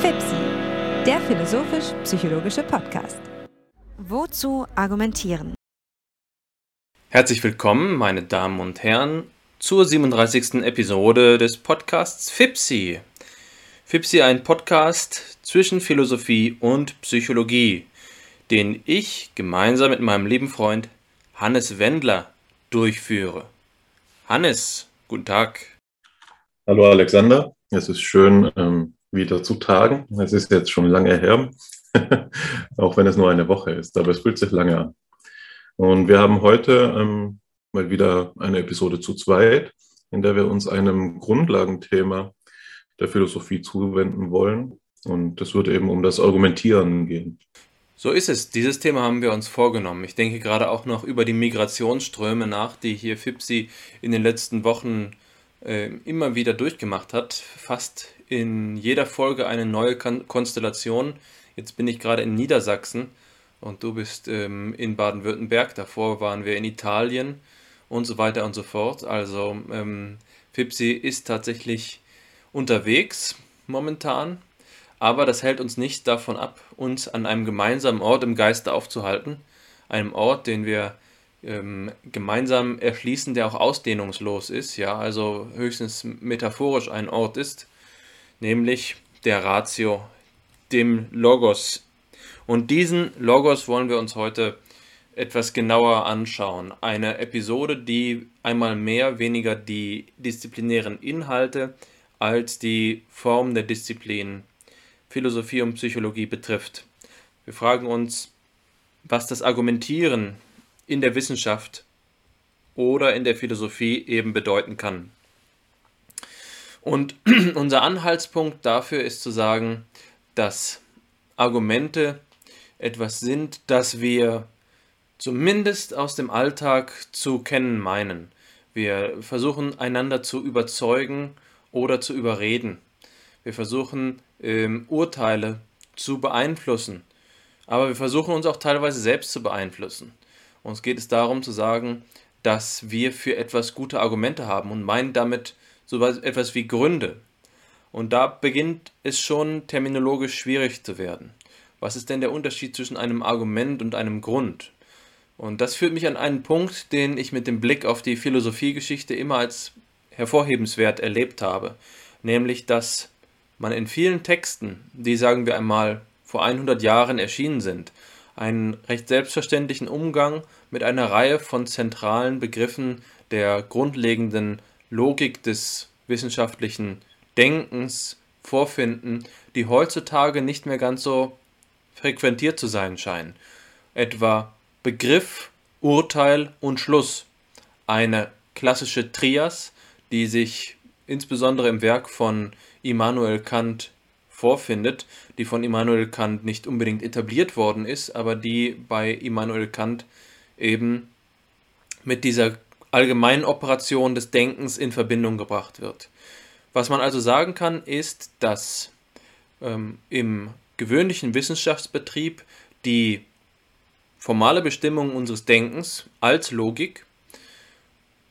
FIPSI, der philosophisch-psychologische Podcast. Wozu argumentieren? Herzlich willkommen, meine Damen und Herren, zur 37. Episode des Podcasts FIPSI. FIPSI ein Podcast zwischen Philosophie und Psychologie, den ich gemeinsam mit meinem lieben Freund Hannes Wendler durchführe. Hannes, guten Tag. Hallo Alexander, es ist schön, ähm, wieder zu tagen. Es ist jetzt schon lange her, auch wenn es nur eine Woche ist, aber es fühlt sich lange an. Und wir haben heute ähm, mal wieder eine Episode zu zweit, in der wir uns einem Grundlagenthema der Philosophie zuwenden wollen. Und es wird eben um das Argumentieren gehen. So ist es. Dieses Thema haben wir uns vorgenommen. Ich denke gerade auch noch über die Migrationsströme nach, die hier FIPSI in den letzten Wochen äh, immer wieder durchgemacht hat. Fast in jeder Folge eine neue Konstellation. Jetzt bin ich gerade in Niedersachsen und du bist ähm, in Baden-Württemberg. Davor waren wir in Italien und so weiter und so fort. Also ähm, Fipsi ist tatsächlich unterwegs momentan, aber das hält uns nicht davon ab, uns an einem gemeinsamen Ort im Geiste aufzuhalten. Einem Ort, den wir ähm, gemeinsam erschließen, der auch ausdehnungslos ist, ja, also höchstens metaphorisch ein Ort ist, nämlich der Ratio, dem Logos. Und diesen Logos wollen wir uns heute etwas genauer anschauen. Eine Episode, die einmal mehr weniger die disziplinären Inhalte als die Form der Disziplin Philosophie und Psychologie betrifft. Wir fragen uns, was das Argumentieren in der Wissenschaft oder in der Philosophie eben bedeuten kann. Und unser Anhaltspunkt dafür ist zu sagen, dass Argumente etwas sind, das wir zumindest aus dem Alltag zu kennen meinen. Wir versuchen einander zu überzeugen oder zu überreden. Wir versuchen ähm, Urteile zu beeinflussen. Aber wir versuchen uns auch teilweise selbst zu beeinflussen. Uns geht es darum zu sagen, dass wir für etwas gute Argumente haben und meinen damit so etwas wie Gründe. Und da beginnt es schon terminologisch schwierig zu werden. Was ist denn der Unterschied zwischen einem Argument und einem Grund? Und das führt mich an einen Punkt, den ich mit dem Blick auf die Philosophiegeschichte immer als hervorhebenswert erlebt habe, nämlich dass man in vielen Texten, die sagen wir einmal vor 100 Jahren erschienen sind, einen recht selbstverständlichen Umgang mit einer Reihe von zentralen Begriffen der grundlegenden Logik des wissenschaftlichen Denkens vorfinden, die heutzutage nicht mehr ganz so frequentiert zu sein scheinen. Etwa Begriff, Urteil und Schluss. Eine klassische Trias, die sich insbesondere im Werk von Immanuel Kant vorfindet, die von Immanuel Kant nicht unbedingt etabliert worden ist, aber die bei Immanuel Kant eben mit dieser allgemeinen Operation des Denkens in Verbindung gebracht wird. Was man also sagen kann, ist, dass ähm, im gewöhnlichen Wissenschaftsbetrieb die formale Bestimmung unseres Denkens als Logik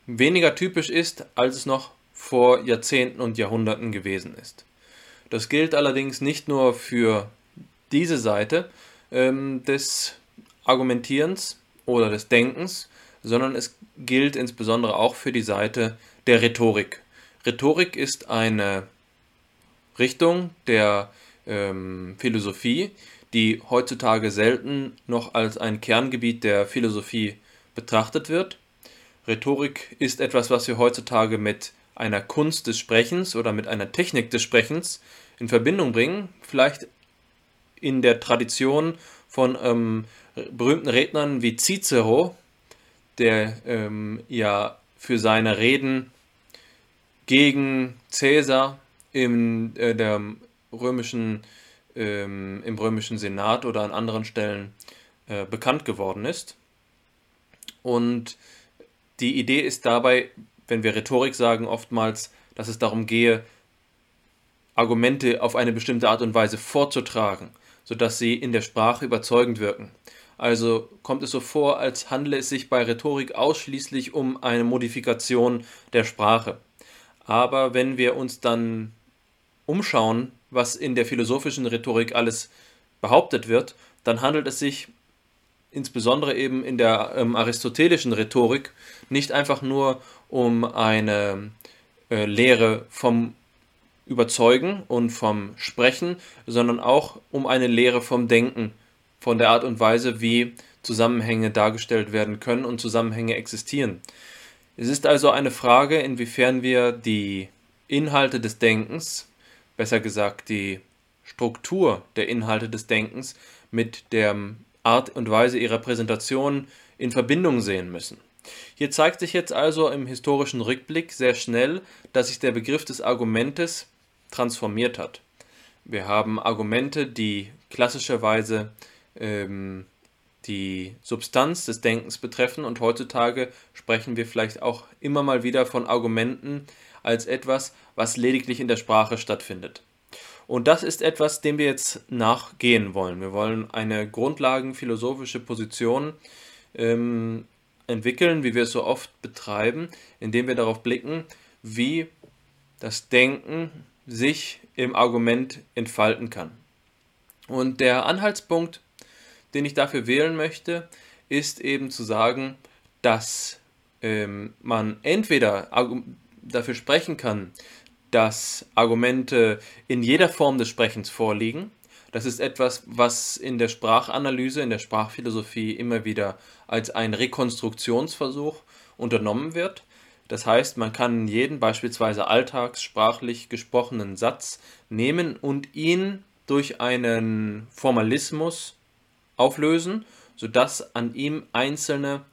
weniger typisch ist, als es noch vor Jahrzehnten und Jahrhunderten gewesen ist. Das gilt allerdings nicht nur für diese Seite ähm, des Argumentierens oder des Denkens, sondern es gilt insbesondere auch für die Seite der Rhetorik. Rhetorik ist eine Richtung der ähm, Philosophie, die heutzutage selten noch als ein Kerngebiet der Philosophie betrachtet wird. Rhetorik ist etwas, was wir heutzutage mit einer Kunst des Sprechens oder mit einer Technik des Sprechens in Verbindung bringen, vielleicht in der Tradition von ähm, berühmten Rednern wie Cicero, der ähm, ja für seine Reden gegen Caesar in äh, der römischen, ähm, im römischen Senat oder an anderen Stellen äh, bekannt geworden ist. Und die Idee ist dabei, wenn wir Rhetorik sagen, oftmals, dass es darum gehe, Argumente auf eine bestimmte Art und Weise vorzutragen, sodass sie in der Sprache überzeugend wirken. Also kommt es so vor, als handle es sich bei Rhetorik ausschließlich um eine Modifikation der Sprache. Aber wenn wir uns dann umschauen, was in der philosophischen Rhetorik alles behauptet wird, dann handelt es sich insbesondere eben in der ähm, aristotelischen Rhetorik nicht einfach nur um eine äh, Lehre vom Überzeugen und vom Sprechen, sondern auch um eine Lehre vom Denken, von der Art und Weise, wie Zusammenhänge dargestellt werden können und Zusammenhänge existieren. Es ist also eine Frage, inwiefern wir die Inhalte des Denkens, besser gesagt die Struktur der Inhalte des Denkens, mit der Art und Weise ihrer Präsentation in Verbindung sehen müssen. Hier zeigt sich jetzt also im historischen Rückblick sehr schnell, dass sich der Begriff des Argumentes transformiert hat. Wir haben Argumente, die klassischerweise ähm, die Substanz des Denkens betreffen und heutzutage sprechen wir vielleicht auch immer mal wieder von Argumenten als etwas, was lediglich in der Sprache stattfindet. Und das ist etwas, dem wir jetzt nachgehen wollen. Wir wollen eine grundlagenphilosophische Position ähm, entwickeln, wie wir es so oft betreiben, indem wir darauf blicken, wie das Denken sich im Argument entfalten kann. Und der Anhaltspunkt den ich dafür wählen möchte, ist eben zu sagen, dass ähm, man entweder dafür sprechen kann, dass Argumente in jeder Form des Sprechens vorliegen. Das ist etwas, was in der Sprachanalyse, in der Sprachphilosophie immer wieder als ein Rekonstruktionsversuch unternommen wird. Das heißt, man kann jeden beispielsweise alltagssprachlich gesprochenen Satz nehmen und ihn durch einen Formalismus auflösen, sodass an ihm einzelne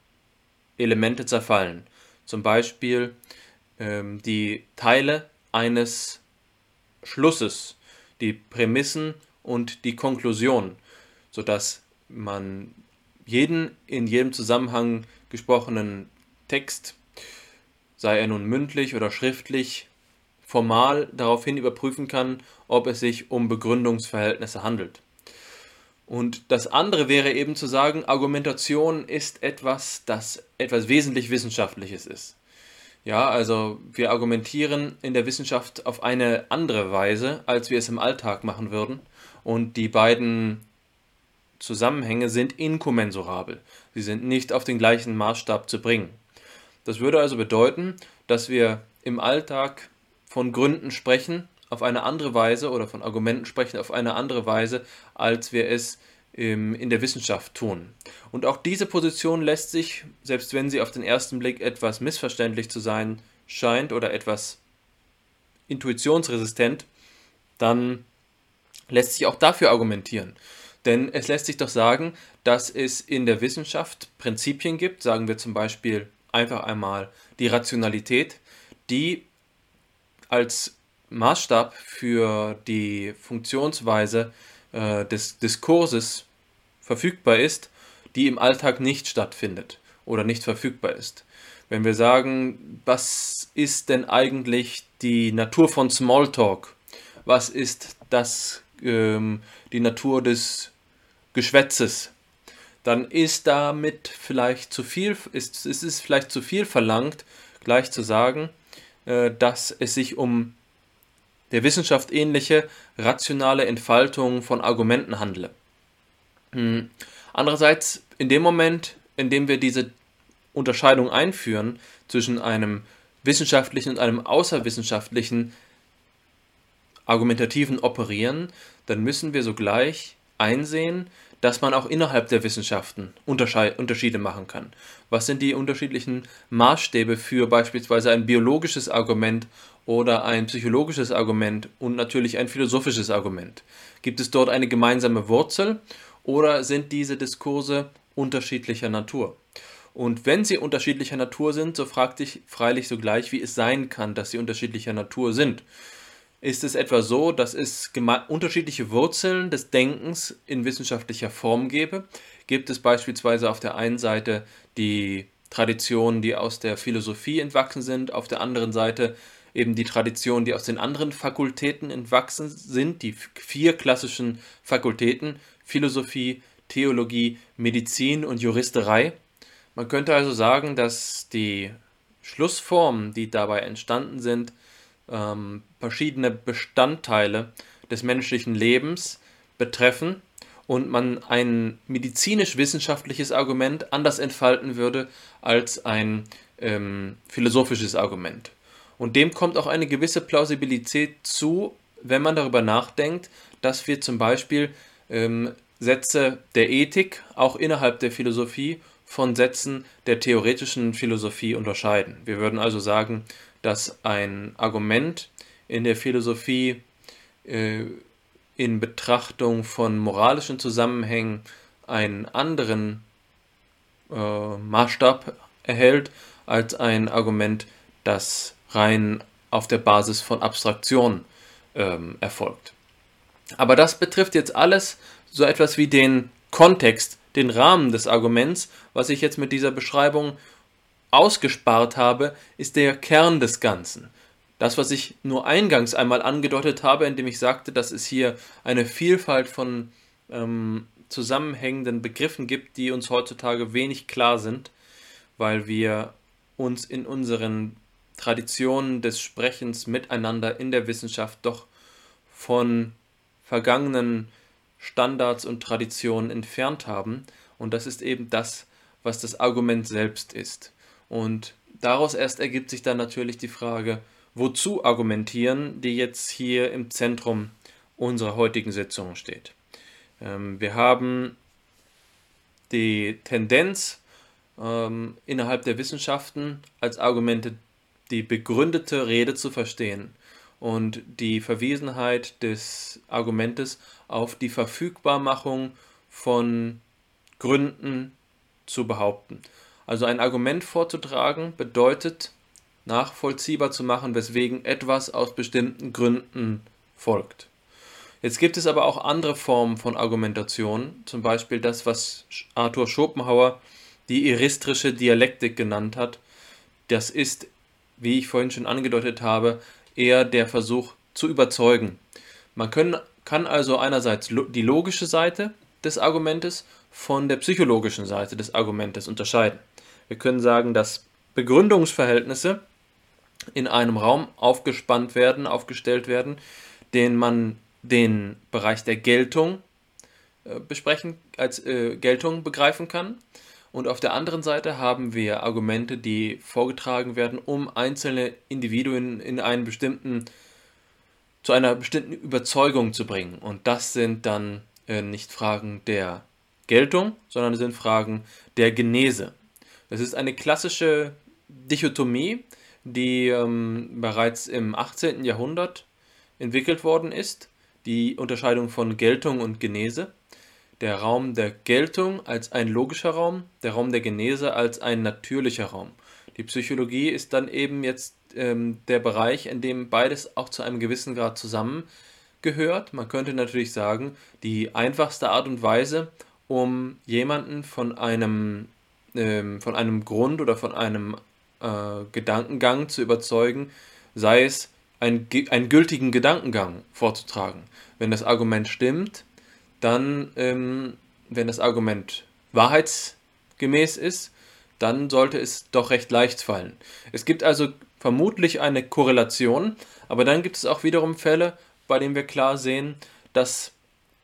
Elemente zerfallen. Zum Beispiel ähm, die Teile eines Schlusses, die Prämissen und die Konklusion, sodass man jeden in jedem Zusammenhang gesprochenen Text, sei er nun mündlich oder schriftlich, formal daraufhin überprüfen kann, ob es sich um Begründungsverhältnisse handelt. Und das andere wäre eben zu sagen, Argumentation ist etwas, das etwas wesentlich Wissenschaftliches ist. Ja, also wir argumentieren in der Wissenschaft auf eine andere Weise, als wir es im Alltag machen würden. Und die beiden Zusammenhänge sind inkommensurabel. Sie sind nicht auf den gleichen Maßstab zu bringen. Das würde also bedeuten, dass wir im Alltag von Gründen sprechen, auf eine andere Weise oder von Argumenten sprechen auf eine andere Weise, als wir es ähm, in der Wissenschaft tun. Und auch diese Position lässt sich, selbst wenn sie auf den ersten Blick etwas missverständlich zu sein scheint oder etwas intuitionsresistent, dann lässt sich auch dafür argumentieren. Denn es lässt sich doch sagen, dass es in der Wissenschaft Prinzipien gibt, sagen wir zum Beispiel einfach einmal die Rationalität, die als Maßstab für die Funktionsweise äh, des Diskurses verfügbar ist, die im Alltag nicht stattfindet oder nicht verfügbar ist. Wenn wir sagen, was ist denn eigentlich die Natur von Smalltalk? Was ist das, ähm, die Natur des Geschwätzes? Dann ist damit vielleicht zu viel, ist, ist es vielleicht zu viel verlangt, gleich zu sagen, äh, dass es sich um der Wissenschaft ähnliche rationale Entfaltung von Argumenten handle. Hm. Andererseits, in dem Moment, in dem wir diese Unterscheidung einführen zwischen einem wissenschaftlichen und einem außerwissenschaftlichen argumentativen Operieren, dann müssen wir sogleich einsehen, dass man auch innerhalb der Wissenschaften Unterschiede machen kann. Was sind die unterschiedlichen Maßstäbe für beispielsweise ein biologisches Argument oder ein psychologisches Argument und natürlich ein philosophisches Argument? Gibt es dort eine gemeinsame Wurzel oder sind diese Diskurse unterschiedlicher Natur? Und wenn sie unterschiedlicher Natur sind, so fragt dich freilich sogleich, wie es sein kann, dass sie unterschiedlicher Natur sind. Ist es etwa so, dass es unterschiedliche Wurzeln des Denkens in wissenschaftlicher Form gäbe? Gibt es beispielsweise auf der einen Seite die Traditionen, die aus der Philosophie entwachsen sind, auf der anderen Seite eben die Traditionen, die aus den anderen Fakultäten entwachsen sind, die vier klassischen Fakultäten Philosophie, Theologie, Medizin und Juristerei. Man könnte also sagen, dass die Schlussformen, die dabei entstanden sind, ähm, verschiedene Bestandteile des menschlichen Lebens betreffen und man ein medizinisch-wissenschaftliches Argument anders entfalten würde als ein ähm, philosophisches Argument. Und dem kommt auch eine gewisse Plausibilität zu, wenn man darüber nachdenkt, dass wir zum Beispiel ähm, Sätze der Ethik auch innerhalb der Philosophie von Sätzen der theoretischen Philosophie unterscheiden. Wir würden also sagen, dass ein Argument in der Philosophie äh, in Betrachtung von moralischen Zusammenhängen einen anderen äh, Maßstab erhält als ein Argument, das rein auf der Basis von Abstraktion ähm, erfolgt. Aber das betrifft jetzt alles so etwas wie den Kontext, den Rahmen des Arguments. Was ich jetzt mit dieser Beschreibung ausgespart habe, ist der Kern des Ganzen. Das, was ich nur eingangs einmal angedeutet habe, indem ich sagte, dass es hier eine Vielfalt von ähm, zusammenhängenden Begriffen gibt, die uns heutzutage wenig klar sind, weil wir uns in unseren Traditionen des Sprechens miteinander in der Wissenschaft doch von vergangenen Standards und Traditionen entfernt haben. Und das ist eben das, was das Argument selbst ist. Und daraus erst ergibt sich dann natürlich die Frage, wozu argumentieren, die jetzt hier im Zentrum unserer heutigen Sitzung steht. Ähm, wir haben die Tendenz ähm, innerhalb der Wissenschaften als Argumente die begründete Rede zu verstehen und die Verwiesenheit des Argumentes auf die Verfügbarmachung von Gründen zu behaupten. Also ein Argument vorzutragen bedeutet nachvollziehbar zu machen, weswegen etwas aus bestimmten Gründen folgt. Jetzt gibt es aber auch andere Formen von Argumentation, zum Beispiel das, was Arthur Schopenhauer die iristrische Dialektik genannt hat. Das ist, wie ich vorhin schon angedeutet habe, eher der Versuch zu überzeugen. Man können, kann also einerseits die logische Seite des Argumentes von der psychologischen Seite des Argumentes unterscheiden. Wir können sagen, dass Begründungsverhältnisse in einem Raum aufgespannt werden, aufgestellt werden, den man den Bereich der Geltung äh, besprechen, als äh, Geltung begreifen kann. Und auf der anderen Seite haben wir Argumente, die vorgetragen werden, um einzelne Individuen in einen bestimmten, zu einer bestimmten Überzeugung zu bringen. Und das sind dann äh, nicht Fragen der Geltung, sondern sind Fragen der Genese. Das ist eine klassische Dichotomie, die ähm, bereits im 18. Jahrhundert entwickelt worden ist, die Unterscheidung von Geltung und Genese. Der Raum der Geltung als ein logischer Raum, der Raum der Genese als ein natürlicher Raum. Die Psychologie ist dann eben jetzt ähm, der Bereich, in dem beides auch zu einem gewissen Grad zusammengehört. Man könnte natürlich sagen, die einfachste Art und Weise, um jemanden von einem, ähm, von einem Grund oder von einem äh, Gedankengang zu überzeugen, sei es ein, einen gültigen Gedankengang vorzutragen. Wenn das Argument stimmt, dann, ähm, wenn das Argument wahrheitsgemäß ist, dann sollte es doch recht leicht fallen. Es gibt also vermutlich eine Korrelation, aber dann gibt es auch wiederum Fälle, bei denen wir klar sehen, dass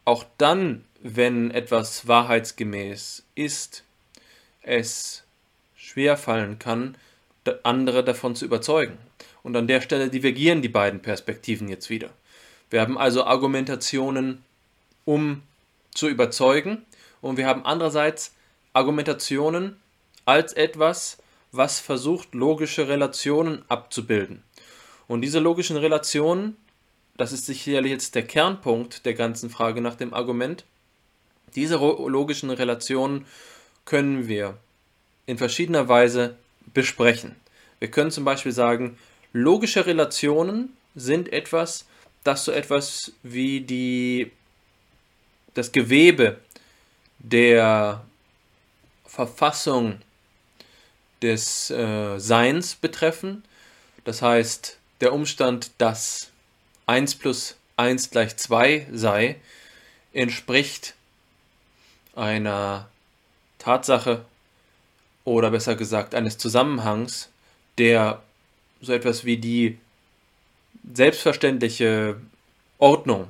auch dann, wenn etwas wahrheitsgemäß ist, es schwer fallen kann, andere davon zu überzeugen. Und an der Stelle divergieren die beiden Perspektiven jetzt wieder. Wir haben also Argumentationen, um zu überzeugen, und wir haben andererseits Argumentationen als etwas, was versucht, logische Relationen abzubilden. Und diese logischen Relationen, das ist sicherlich jetzt der Kernpunkt der ganzen Frage nach dem Argument, diese logischen Relationen können wir in verschiedener Weise besprechen. Wir können zum Beispiel sagen, logische Relationen sind etwas, das so etwas wie die, das Gewebe der Verfassung des äh, Seins betreffen. Das heißt, der Umstand, dass 1 plus 1 gleich 2 sei, entspricht einer Tatsache oder besser gesagt eines Zusammenhangs, der so etwas wie die selbstverständliche Ordnung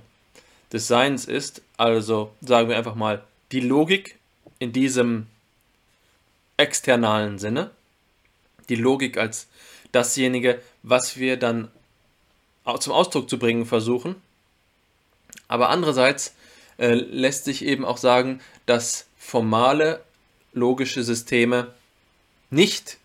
des Seins ist, also sagen wir einfach mal die Logik in diesem externalen Sinne, die Logik als dasjenige, was wir dann zum Ausdruck zu bringen versuchen. Aber andererseits äh, lässt sich eben auch sagen, dass formale logische Systeme nicht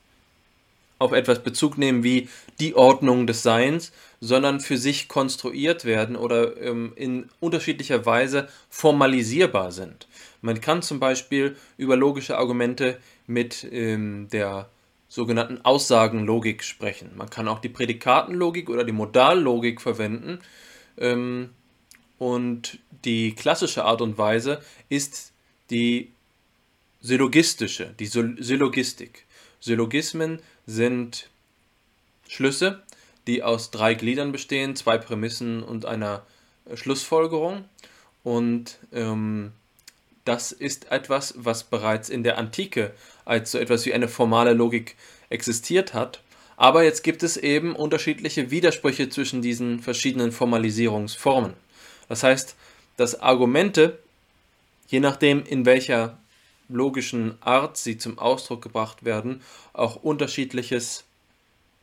auf etwas Bezug nehmen wie die Ordnung des Seins, sondern für sich konstruiert werden oder ähm, in unterschiedlicher Weise formalisierbar sind. Man kann zum Beispiel über logische Argumente mit ähm, der sogenannten Aussagenlogik sprechen. Man kann auch die Prädikatenlogik oder die Modallogik verwenden. Ähm, und die klassische Art und Weise ist die syllogistische, die Syllogistik. Syllogismen sind Schlüsse, die aus drei Gliedern bestehen, zwei Prämissen und einer Schlussfolgerung. Und ähm, das ist etwas, was bereits in der Antike als so etwas wie eine formale Logik existiert hat. Aber jetzt gibt es eben unterschiedliche Widersprüche zwischen diesen verschiedenen Formalisierungsformen. Das heißt, dass Argumente, je nachdem in welcher logischen Art sie zum Ausdruck gebracht werden, auch unterschiedliches,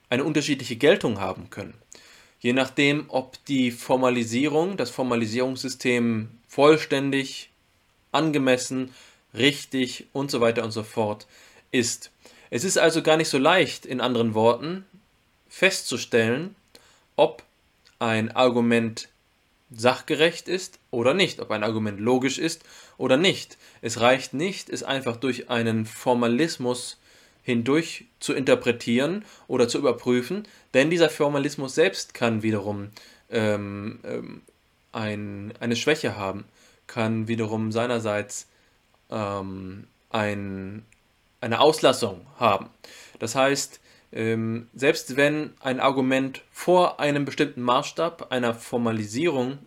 eine unterschiedliche Geltung haben können. Je nachdem, ob die Formalisierung, das Formalisierungssystem vollständig, angemessen, richtig und so weiter und so fort ist. Es ist also gar nicht so leicht, in anderen Worten, festzustellen, ob ein Argument sachgerecht ist oder nicht, ob ein Argument logisch ist oder nicht. Es reicht nicht, es einfach durch einen Formalismus hindurch zu interpretieren oder zu überprüfen, denn dieser Formalismus selbst kann wiederum ähm, ähm, ein, eine Schwäche haben, kann wiederum seinerseits ähm, ein, eine Auslassung haben. Das heißt, ähm, selbst wenn ein Argument vor einem bestimmten Maßstab einer Formalisierung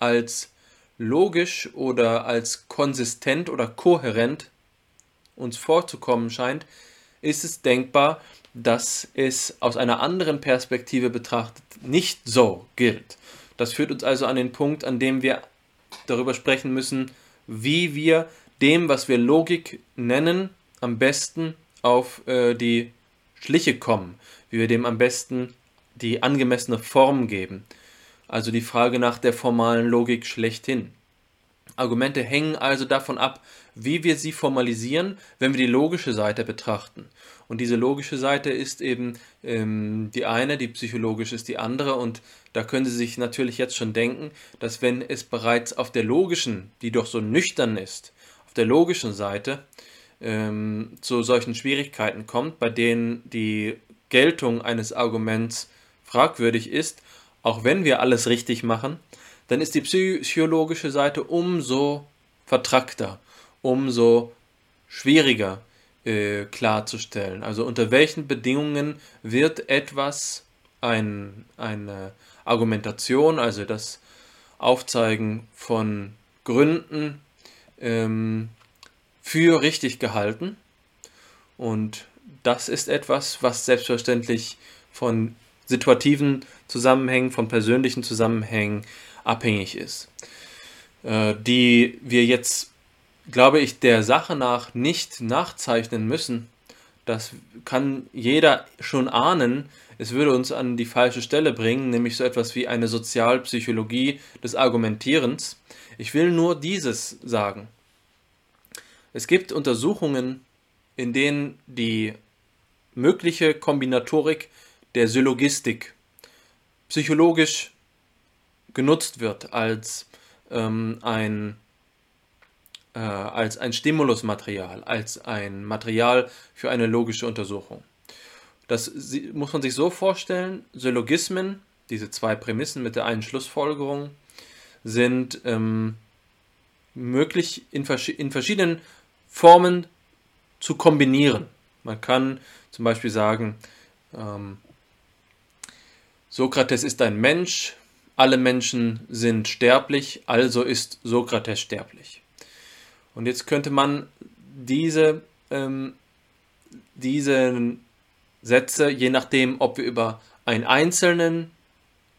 als logisch oder als konsistent oder kohärent uns vorzukommen scheint, ist es denkbar, dass es aus einer anderen Perspektive betrachtet nicht so gilt. Das führt uns also an den Punkt, an dem wir darüber sprechen müssen, wie wir dem, was wir Logik nennen, am besten auf äh, die Schliche kommen, wie wir dem am besten die angemessene Form geben. Also die Frage nach der formalen Logik schlechthin. Argumente hängen also davon ab, wie wir sie formalisieren, wenn wir die logische Seite betrachten. Und diese logische Seite ist eben ähm, die eine, die psychologisch ist die andere. Und da können Sie sich natürlich jetzt schon denken, dass wenn es bereits auf der logischen, die doch so nüchtern ist, auf der logischen Seite ähm, zu solchen Schwierigkeiten kommt, bei denen die Geltung eines Arguments fragwürdig ist, auch wenn wir alles richtig machen, dann ist die psychologische Seite umso vertrackter, umso schwieriger äh, klarzustellen. Also unter welchen Bedingungen wird etwas, ein, eine Argumentation, also das Aufzeigen von Gründen, ähm, für richtig gehalten. Und das ist etwas, was selbstverständlich von situativen Zusammenhängen, von persönlichen Zusammenhängen abhängig ist. Äh, die wir jetzt, glaube ich, der Sache nach nicht nachzeichnen müssen. Das kann jeder schon ahnen. Es würde uns an die falsche Stelle bringen, nämlich so etwas wie eine Sozialpsychologie des Argumentierens. Ich will nur dieses sagen. Es gibt Untersuchungen, in denen die mögliche Kombinatorik der Syllogistik psychologisch genutzt wird als ähm, ein äh, als ein Stimulusmaterial, als ein Material für eine logische Untersuchung. Das muss man sich so vorstellen, Syllogismen, diese zwei Prämissen mit der einen Schlussfolgerung, sind ähm, möglich in, vers in verschiedenen Formen zu kombinieren. Man kann zum Beispiel sagen, ähm, Sokrates ist ein Mensch, alle Menschen sind sterblich, also ist Sokrates sterblich. Und jetzt könnte man diese, ähm, diese Sätze, je nachdem, ob wir über einen einzelnen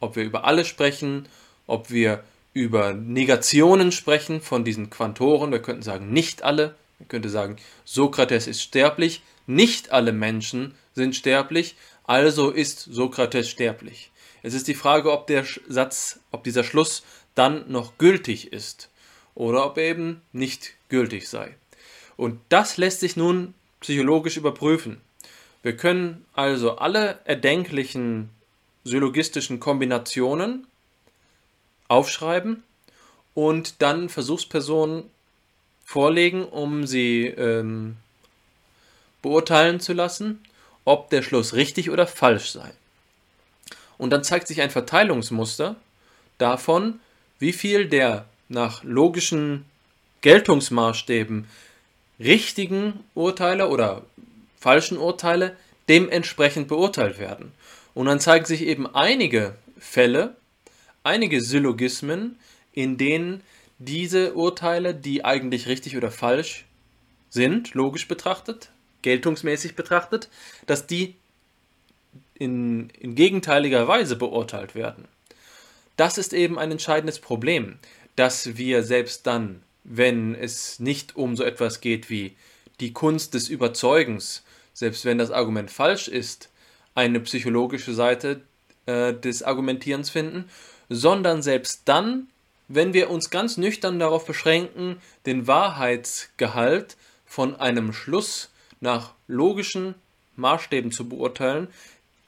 ob wir über alle sprechen, ob wir über Negationen sprechen von diesen Quantoren. Wir könnten sagen, nicht alle. Man könnte sagen, Sokrates ist sterblich. Nicht alle Menschen sind sterblich, also ist Sokrates sterblich. Es ist die Frage, ob der Satz, ob dieser Schluss dann noch gültig ist oder ob er eben nicht gültig sei. Und das lässt sich nun psychologisch überprüfen. Wir können also alle erdenklichen syllogistischen Kombinationen aufschreiben und dann Versuchspersonen vorlegen, um sie ähm, beurteilen zu lassen, ob der Schluss richtig oder falsch sei. Und dann zeigt sich ein Verteilungsmuster davon, wie viel der nach logischen Geltungsmaßstäben richtigen Urteile oder falschen Urteile dementsprechend beurteilt werden. Und dann zeigen sich eben einige Fälle, einige Syllogismen, in denen diese Urteile, die eigentlich richtig oder falsch sind, logisch betrachtet, geltungsmäßig betrachtet, dass die in, in gegenteiliger Weise beurteilt werden. Das ist eben ein entscheidendes Problem, dass wir selbst dann, wenn es nicht um so etwas geht wie die Kunst des Überzeugens, selbst wenn das Argument falsch ist, eine psychologische Seite äh, des Argumentierens finden, sondern selbst dann, wenn wir uns ganz nüchtern darauf beschränken, den Wahrheitsgehalt von einem Schluss nach logischen Maßstäben zu beurteilen,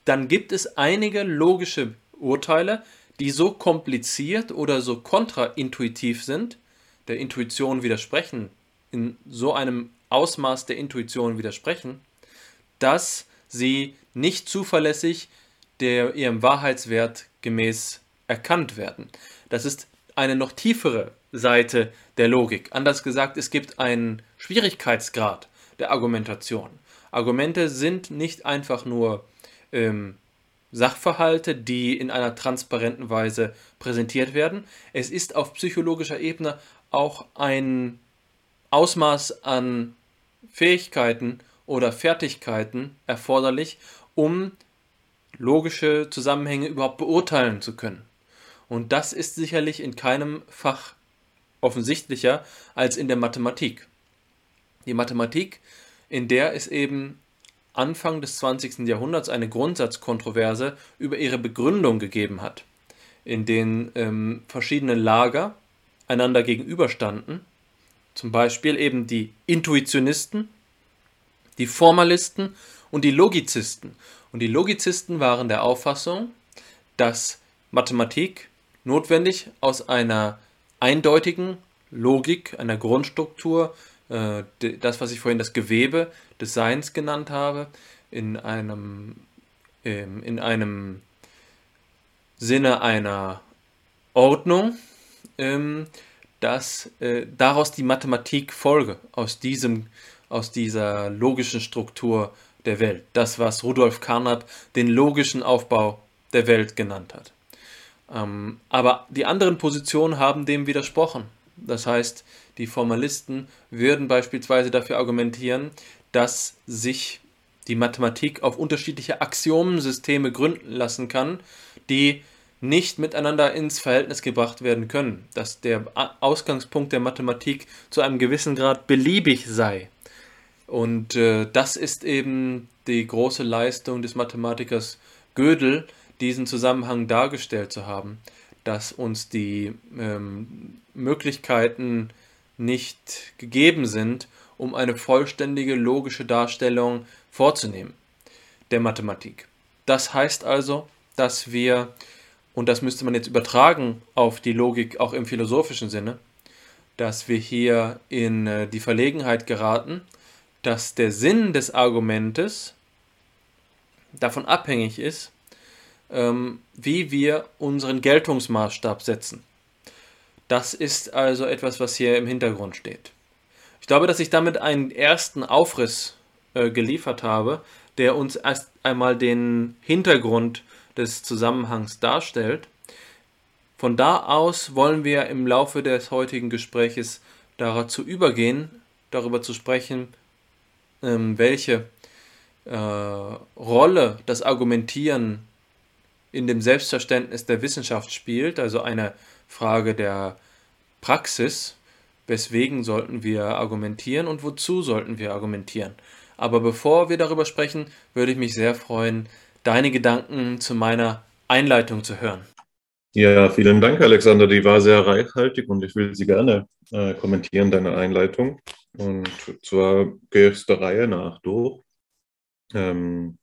dann gibt es einige logische Urteile, die so kompliziert oder so kontraintuitiv sind, der Intuition widersprechen, in so einem Ausmaß der Intuition widersprechen, dass sie nicht zuverlässig der, ihrem Wahrheitswert gemäß erkannt werden. Das ist eine noch tiefere Seite der Logik. Anders gesagt, es gibt einen Schwierigkeitsgrad der Argumentation. Argumente sind nicht einfach nur ähm, Sachverhalte, die in einer transparenten Weise präsentiert werden. Es ist auf psychologischer Ebene auch ein Ausmaß an Fähigkeiten oder Fertigkeiten erforderlich, um logische Zusammenhänge überhaupt beurteilen zu können. Und das ist sicherlich in keinem Fach offensichtlicher als in der Mathematik. Die Mathematik, in der es eben Anfang des 20. Jahrhunderts eine Grundsatzkontroverse über ihre Begründung gegeben hat, in denen ähm, verschiedene Lager einander gegenüberstanden, zum Beispiel eben die Intuitionisten, die Formalisten und die Logizisten. Und die Logizisten waren der Auffassung, dass Mathematik notwendig aus einer eindeutigen Logik, einer Grundstruktur, äh, das, was ich vorhin das Gewebe des Seins genannt habe, in einem, ähm, in einem Sinne einer Ordnung, ähm, dass äh, daraus die Mathematik folge, aus, diesem, aus dieser logischen Struktur der Welt. Das, was Rudolf Carnap den logischen Aufbau der Welt genannt hat. Ähm, aber die anderen Positionen haben dem widersprochen. Das heißt, die Formalisten würden beispielsweise dafür argumentieren, dass sich die Mathematik auf unterschiedliche Axiomensysteme gründen lassen kann, die nicht miteinander ins Verhältnis gebracht werden können, dass der Ausgangspunkt der Mathematik zu einem gewissen Grad beliebig sei. Und äh, das ist eben die große Leistung des Mathematikers Gödel, diesen Zusammenhang dargestellt zu haben, dass uns die ähm, Möglichkeiten nicht gegeben sind, um eine vollständige logische Darstellung vorzunehmen der Mathematik. Das heißt also, dass wir, und das müsste man jetzt übertragen auf die Logik auch im philosophischen Sinne, dass wir hier in äh, die Verlegenheit geraten, dass der Sinn des Argumentes davon abhängig ist, ähm, wie wir unseren Geltungsmaßstab setzen. Das ist also etwas, was hier im Hintergrund steht. Ich glaube, dass ich damit einen ersten Aufriss äh, geliefert habe, der uns erst einmal den Hintergrund des Zusammenhangs darstellt. Von da aus wollen wir im Laufe des heutigen Gespräches dazu übergehen, darüber zu sprechen, ähm, welche äh, Rolle das Argumentieren in dem Selbstverständnis der Wissenschaft spielt, also eine Frage der Praxis, weswegen sollten wir argumentieren und wozu sollten wir argumentieren. Aber bevor wir darüber sprechen, würde ich mich sehr freuen, deine Gedanken zu meiner Einleitung zu hören. Ja, vielen Dank, Alexander. Die war sehr reichhaltig und ich will sie gerne äh, kommentieren, deine Einleitung. Und zwar gehst der Reihe nach durch. Ähm,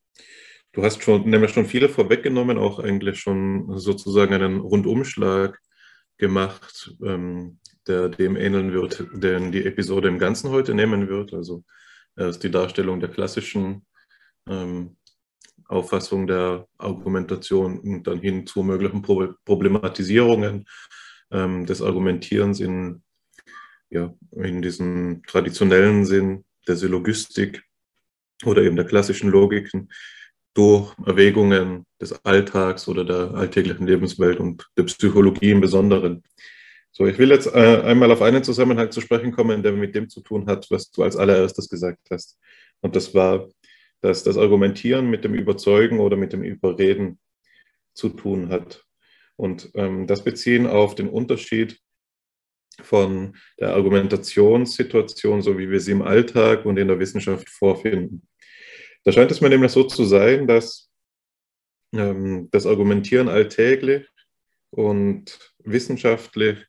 du hast schon, nämlich schon viele vorweggenommen, auch eigentlich schon sozusagen einen Rundumschlag gemacht, ähm, der dem ähneln wird, den die Episode im Ganzen heute nehmen wird. Also erst die Darstellung der klassischen ähm, Auffassung der Argumentation und dann hin zu möglichen Pro Problematisierungen ähm, des Argumentierens in, ja, in diesem traditionellen Sinn der Syllogistik oder eben der klassischen Logiken durch Erwägungen des Alltags oder der alltäglichen Lebenswelt und der Psychologie im Besonderen. So, ich will jetzt äh, einmal auf einen Zusammenhang zu sprechen kommen, der mit dem zu tun hat, was du als allererstes gesagt hast. Und das war, dass das Argumentieren mit dem Überzeugen oder mit dem Überreden zu tun hat. Und ähm, das beziehen auf den Unterschied von der Argumentationssituation, so wie wir sie im Alltag und in der Wissenschaft vorfinden. Da scheint es mir nämlich so zu sein, dass ähm, das Argumentieren alltäglich und wissenschaftlich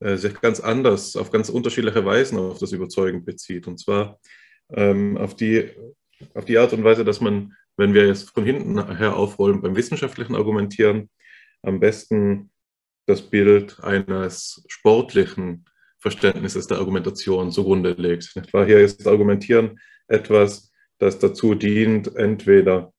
äh, sich ganz anders, auf ganz unterschiedliche Weisen auf das Überzeugen bezieht. Und zwar ähm, auf, die, auf die Art und Weise, dass man, wenn wir jetzt von hinten her aufrollen beim wissenschaftlichen Argumentieren, am besten das Bild eines sportlichen Verständnisses der Argumentation zugrunde legt. Nicht wahr? Hier ist Argumentieren etwas, das dazu dient, entweder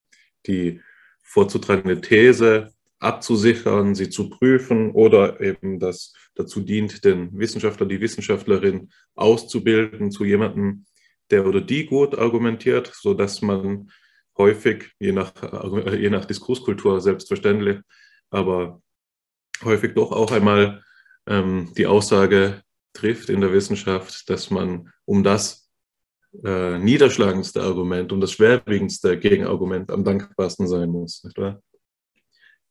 die vorzutragende These abzusichern, sie zu prüfen oder eben das dazu dient, den Wissenschaftler, die Wissenschaftlerin auszubilden zu jemandem, der oder die gut argumentiert, sodass man häufig, je nach, je nach Diskurskultur selbstverständlich, aber häufig doch auch einmal ähm, die Aussage trifft in der Wissenschaft, dass man um das äh, niederschlagendste Argument und das schwerwiegendste Gegenargument am dankbarsten sein muss. Nicht wahr?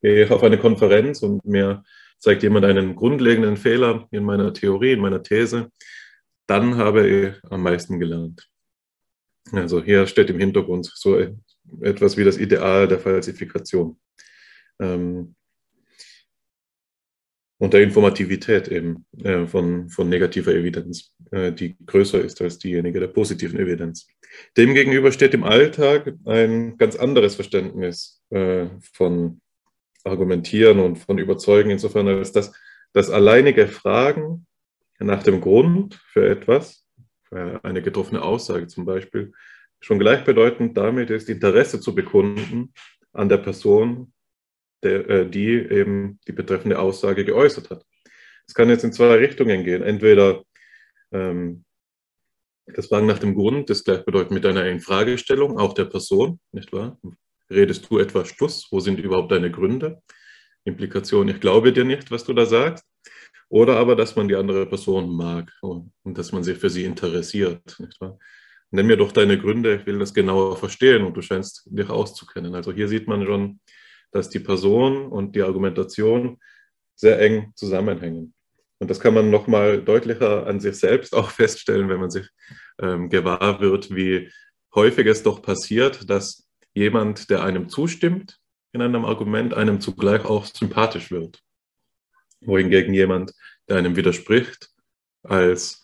Gehe ich auf eine Konferenz und mir zeigt jemand einen grundlegenden Fehler in meiner Theorie, in meiner These, dann habe ich am meisten gelernt. Also hier steht im Hintergrund so etwas wie das Ideal der Falsifikation. Ähm, und der Informativität eben äh, von, von negativer Evidenz, äh, die größer ist als diejenige der positiven Evidenz. Demgegenüber steht im Alltag ein ganz anderes Verständnis äh, von Argumentieren und von Überzeugen, insofern als das, das alleinige Fragen nach dem Grund für etwas, für eine getroffene Aussage zum Beispiel, schon gleichbedeutend damit ist, Interesse zu bekunden an der Person, der, äh, die eben die betreffende Aussage geäußert hat. Es kann jetzt in zwei Richtungen gehen. Entweder ähm, das Fragen nach dem Grund ist gleichbedeutend mit einer Infragestellung, auch der Person, nicht wahr? Redest du etwas Stuss? Wo sind überhaupt deine Gründe? Implikation, ich glaube dir nicht, was du da sagst. Oder aber, dass man die andere Person mag und, und dass man sich für sie interessiert. Nicht wahr? Nenn mir doch deine Gründe, ich will das genauer verstehen und du scheinst dich auszukennen. Also hier sieht man schon, dass die Person und die Argumentation sehr eng zusammenhängen. Und das kann man nochmal deutlicher an sich selbst auch feststellen, wenn man sich ähm, gewahr wird, wie häufig es doch passiert, dass jemand, der einem zustimmt in einem Argument, einem zugleich auch sympathisch wird. Wohingegen jemand, der einem widerspricht, als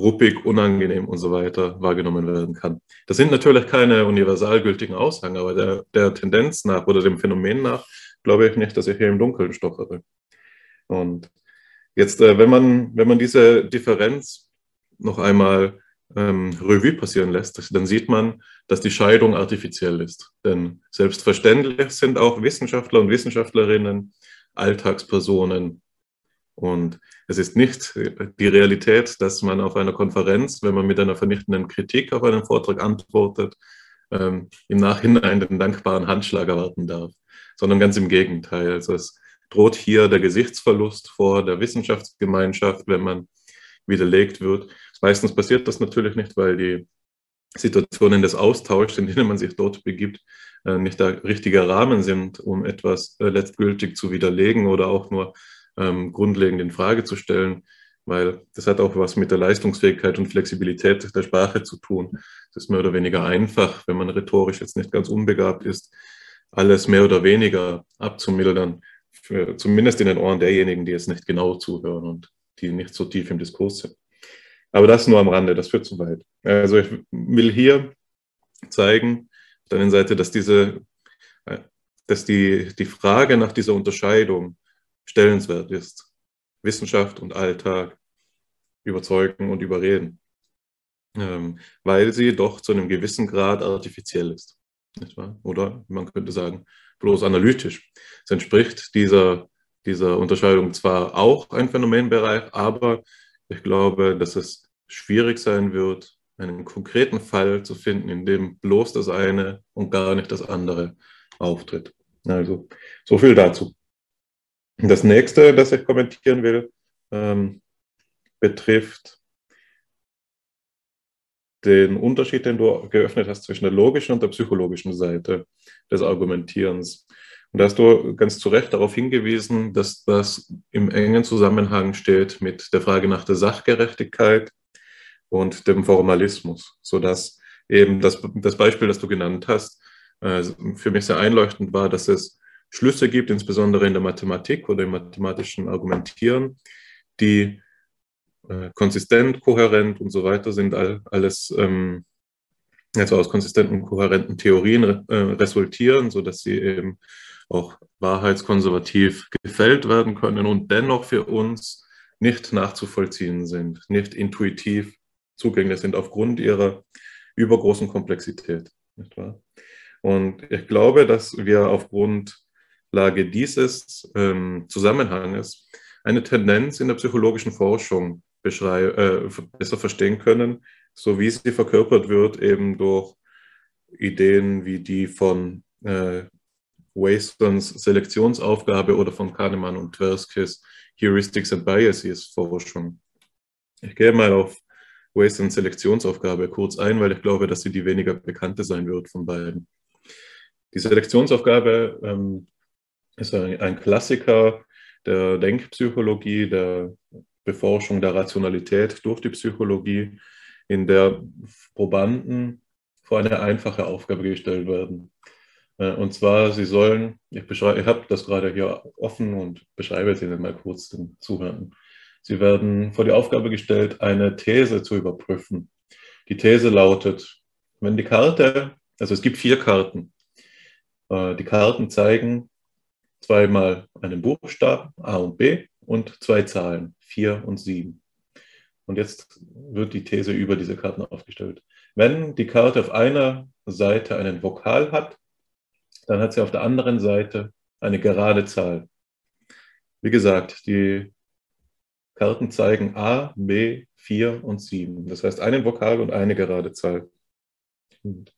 ruppig, unangenehm und so weiter wahrgenommen werden kann. Das sind natürlich keine universal gültigen Aussagen, aber der, der Tendenz nach oder dem Phänomen nach glaube ich nicht, dass ich hier im Dunkeln stoffere. Und jetzt, äh, wenn, man, wenn man diese Differenz noch einmal ähm, Revue passieren lässt, dann sieht man, dass die Scheidung artifiziell ist. Denn selbstverständlich sind auch Wissenschaftler und Wissenschaftlerinnen Alltagspersonen und es ist nicht die Realität, dass man auf einer Konferenz, wenn man mit einer vernichtenden Kritik auf einen Vortrag antwortet, ähm, im Nachhinein den dankbaren Handschlag erwarten darf, sondern ganz im Gegenteil. Also es droht hier der Gesichtsverlust vor der Wissenschaftsgemeinschaft, wenn man widerlegt wird. Meistens passiert das natürlich nicht, weil die Situationen des Austauschs, in denen man sich dort begibt, äh, nicht der richtige Rahmen sind, um etwas äh, letztgültig zu widerlegen oder auch nur ähm, grundlegend in Frage zu stellen, weil das hat auch was mit der Leistungsfähigkeit und Flexibilität der Sprache zu tun. Es ist mehr oder weniger einfach, wenn man rhetorisch jetzt nicht ganz unbegabt ist, alles mehr oder weniger abzumildern, für, zumindest in den Ohren derjenigen, die jetzt nicht genau zuhören und die nicht so tief im Diskurs sind. Aber das nur am Rande, das führt zu weit. Also ich will hier zeigen, auf der einen Seite, dass diese, äh, dass die, die Frage nach dieser Unterscheidung stellenswert ist. Wissenschaft und Alltag überzeugen und überreden, ähm, weil sie doch zu einem gewissen Grad artifiziell ist. Oder man könnte sagen, bloß analytisch. Es entspricht dieser, dieser Unterscheidung zwar auch ein Phänomenbereich, aber ich glaube, dass es schwierig sein wird, einen konkreten Fall zu finden, in dem bloß das eine und gar nicht das andere auftritt. Also so viel dazu. Das nächste, das ich kommentieren will, ähm, betrifft den Unterschied, den du geöffnet hast zwischen der logischen und der psychologischen Seite des Argumentierens. Und da hast du ganz zu Recht darauf hingewiesen, dass das im engen Zusammenhang steht mit der Frage nach der Sachgerechtigkeit und dem Formalismus, sodass eben das, das Beispiel, das du genannt hast, äh, für mich sehr einleuchtend war, dass es Schlüsse gibt, insbesondere in der Mathematik oder im mathematischen Argumentieren, die äh, konsistent, kohärent und so weiter sind, all, alles ähm, also aus konsistenten, kohärenten Theorien äh, resultieren, sodass sie eben auch wahrheitskonservativ gefällt werden können und dennoch für uns nicht nachzuvollziehen sind, nicht intuitiv zugänglich sind aufgrund ihrer übergroßen Komplexität. Und ich glaube, dass wir aufgrund Lage dieses ähm, Zusammenhanges eine Tendenz in der psychologischen Forschung äh, besser verstehen können, so wie sie verkörpert wird, eben durch Ideen wie die von äh, Waystons Selektionsaufgabe oder von Kahnemann und Tverskis Heuristics and Biases Forschung. Ich gehe mal auf Waystons Selektionsaufgabe kurz ein, weil ich glaube, dass sie die weniger bekannte sein wird von beiden. Die Selektionsaufgabe ähm, ist ein Klassiker der Denkpsychologie, der Beforschung der Rationalität durch die Psychologie, in der Probanden vor eine einfache Aufgabe gestellt werden. Äh, und zwar, sie sollen, ich, ich habe das gerade hier offen und beschreibe es Ihnen mal kurz den Zuhörern. Sie werden vor die Aufgabe gestellt, eine These zu überprüfen. Die These lautet, wenn die Karte, also es gibt vier Karten, äh, die Karten zeigen zweimal einen Buchstaben A und B und zwei Zahlen, 4 und 7. Und jetzt wird die These über diese Karten aufgestellt. Wenn die Karte auf einer Seite einen Vokal hat, dann hat sie auf der anderen Seite eine gerade Zahl. Wie gesagt, die Karten zeigen A, B, 4 und 7. Das heißt einen Vokal und eine gerade Zahl. Und,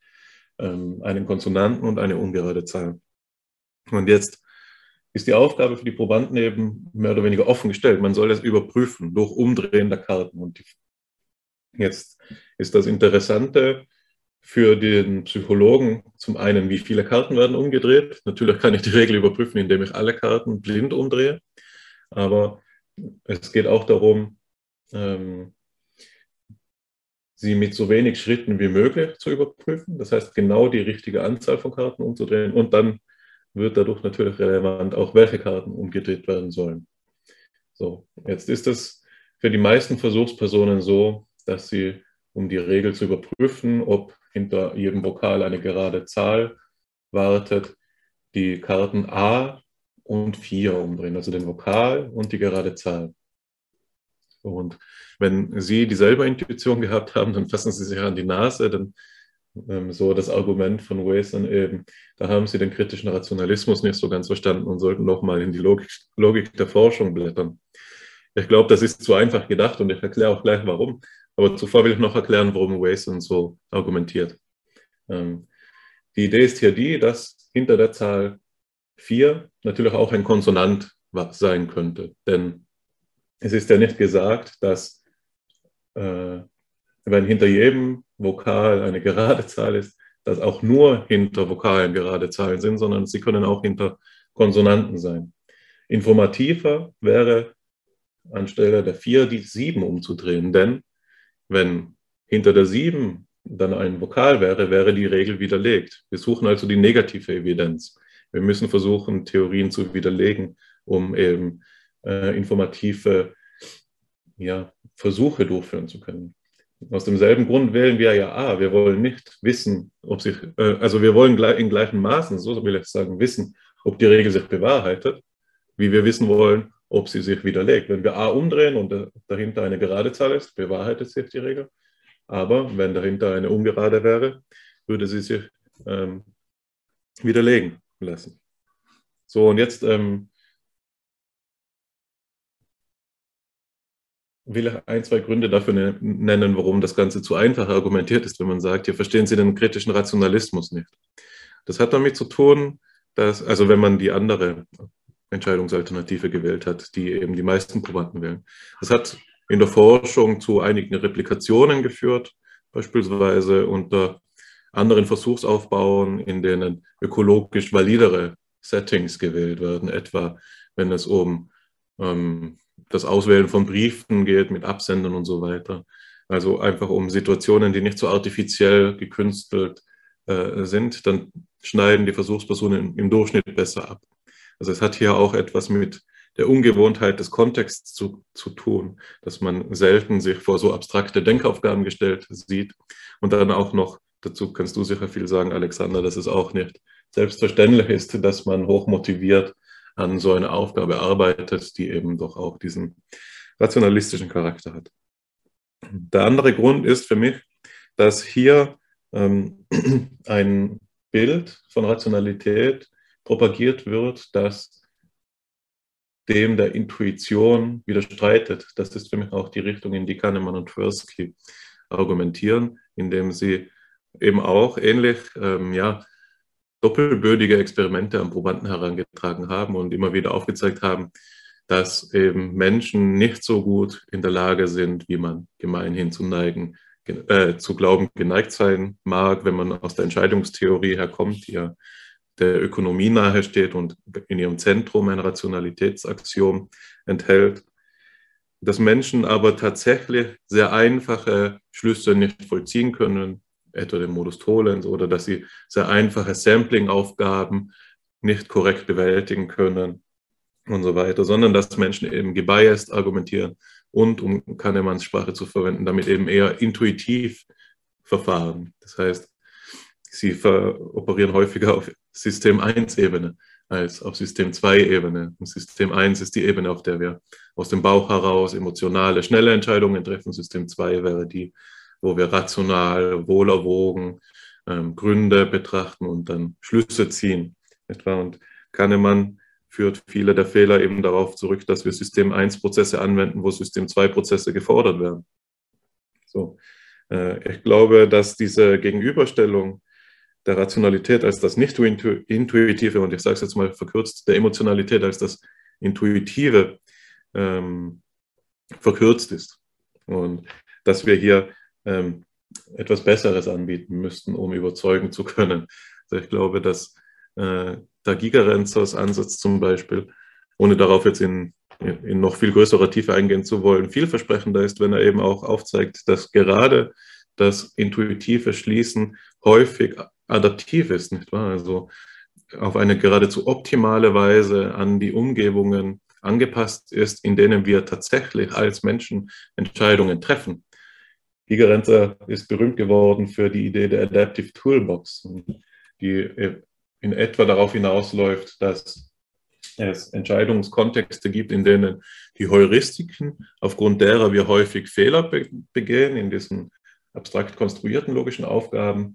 ähm, einen Konsonanten und eine ungerade Zahl. Und jetzt ist die Aufgabe für die Probanden eben mehr oder weniger offen gestellt. Man soll es überprüfen durch Umdrehen der Karten. Und jetzt ist das Interessante für den Psychologen zum einen, wie viele Karten werden umgedreht. Natürlich kann ich die Regel überprüfen, indem ich alle Karten blind umdrehe. Aber es geht auch darum, ähm, sie mit so wenig Schritten wie möglich zu überprüfen. Das heißt, genau die richtige Anzahl von Karten umzudrehen und dann wird dadurch natürlich relevant, auch welche Karten umgedreht werden sollen. So, jetzt ist es für die meisten Versuchspersonen so, dass sie, um die Regel zu überprüfen, ob hinter jedem Vokal eine gerade Zahl wartet, die Karten A und 4 umdrehen, also den Vokal und die gerade Zahl. Und wenn Sie dieselbe Intuition gehabt haben, dann fassen Sie sich an die Nase, dann ähm, so das Argument von Wason eben, da haben sie den kritischen Rationalismus nicht so ganz verstanden und sollten nochmal in die Logik, Logik der Forschung blättern. Ich glaube, das ist zu einfach gedacht und ich erkläre auch gleich warum. Aber zuvor will ich noch erklären, warum Wason so argumentiert. Ähm, die Idee ist hier die, dass hinter der Zahl 4 natürlich auch ein Konsonant sein könnte. Denn es ist ja nicht gesagt, dass äh, wenn hinter jedem Vokal eine gerade Zahl ist, dass auch nur hinter Vokalen gerade Zahlen sind, sondern sie können auch hinter Konsonanten sein. Informativer wäre anstelle der 4 die 7 umzudrehen, denn wenn hinter der 7 dann ein Vokal wäre, wäre die Regel widerlegt. Wir suchen also die negative Evidenz. Wir müssen versuchen, Theorien zu widerlegen, um eben äh, informative ja, Versuche durchführen zu können. Aus demselben Grund wählen wir ja A. Wir wollen nicht wissen, ob sich, äh, also wir wollen in gleichen Maßen, so will ich sagen, wissen, ob die Regel sich bewahrheitet, wie wir wissen wollen, ob sie sich widerlegt. Wenn wir A umdrehen und dahinter eine gerade Zahl ist, bewahrheitet sich die Regel. Aber wenn dahinter eine ungerade wäre, würde sie sich ähm, widerlegen lassen. So, und jetzt ähm, will ein, zwei Gründe dafür ne-, nennen, warum das Ganze zu einfach argumentiert ist, wenn man sagt, hier verstehen Sie den kritischen Rationalismus nicht. Das hat damit zu tun, dass, also wenn man die andere Entscheidungsalternative gewählt hat, die eben die meisten Probanden wählen. Das hat in der Forschung zu einigen Replikationen geführt, beispielsweise unter anderen Versuchsaufbauen, in denen ökologisch validere Settings gewählt werden, etwa wenn es um ähm, das Auswählen von Briefen geht mit Absendern und so weiter. Also einfach um Situationen, die nicht so artifiziell gekünstelt äh, sind, dann schneiden die Versuchspersonen im Durchschnitt besser ab. Also es hat hier auch etwas mit der Ungewohntheit des Kontexts zu, zu tun, dass man selten sich vor so abstrakte Denkaufgaben gestellt sieht. Und dann auch noch, dazu kannst du sicher viel sagen, Alexander, dass es auch nicht selbstverständlich ist, dass man hochmotiviert an so einer Aufgabe arbeitet, die eben doch auch diesen rationalistischen Charakter hat. Der andere Grund ist für mich, dass hier ähm, ein Bild von Rationalität propagiert wird, das dem der Intuition widerstreitet. Das ist für mich auch die Richtung, in die Kahnemann und Tversky argumentieren, indem sie eben auch ähnlich ähm, ja, doppelbödige Experimente am Probanden herangetragen haben und immer wieder aufgezeigt haben, dass eben Menschen nicht so gut in der Lage sind, wie man gemeinhin zu neigen, äh, zu glauben geneigt sein mag, wenn man aus der Entscheidungstheorie herkommt, die ja der Ökonomie nahe steht und in ihrem Zentrum ein Rationalitätsaxiom enthält, dass Menschen aber tatsächlich sehr einfache Schlüsse nicht vollziehen können, etwa den Modus Tollens oder dass sie sehr einfache Sampling-Aufgaben nicht korrekt bewältigen können und so weiter, sondern dass Menschen eben gebiased argumentieren und, um Kahnemanns Sprache zu verwenden, damit eben eher intuitiv verfahren. Das heißt, sie operieren häufiger auf System 1-Ebene als auf System 2-Ebene. System 1 ist die Ebene, auf der wir aus dem Bauch heraus emotionale, schnelle Entscheidungen treffen. System 2 wäre die, wo wir rational, wohlerwogen ähm, Gründe betrachten und dann Schlüsse ziehen. Etwa. Und Kahnemann führt viele der Fehler eben darauf zurück, dass wir System 1 Prozesse anwenden, wo System 2 Prozesse gefordert werden. So. Äh, ich glaube, dass diese Gegenüberstellung der Rationalität als das nicht intuitive und ich sage es jetzt mal verkürzt, der Emotionalität als das intuitive ähm, verkürzt ist. Und dass wir hier ähm, etwas Besseres anbieten müssten, um überzeugen zu können. Also ich glaube, dass äh, der Gigerenzers Ansatz zum Beispiel, ohne darauf jetzt in, in noch viel größerer Tiefe eingehen zu wollen, vielversprechender ist, wenn er eben auch aufzeigt, dass gerade das intuitive Schließen häufig adaptiv ist, nicht wahr? Also auf eine geradezu optimale Weise an die Umgebungen angepasst ist, in denen wir tatsächlich als Menschen Entscheidungen treffen. Gigerenzer ist berühmt geworden für die Idee der Adaptive Toolbox, die in etwa darauf hinausläuft, dass es Entscheidungskontexte gibt, in denen die Heuristiken, aufgrund derer wir häufig Fehler begehen, in diesen abstrakt konstruierten logischen Aufgaben,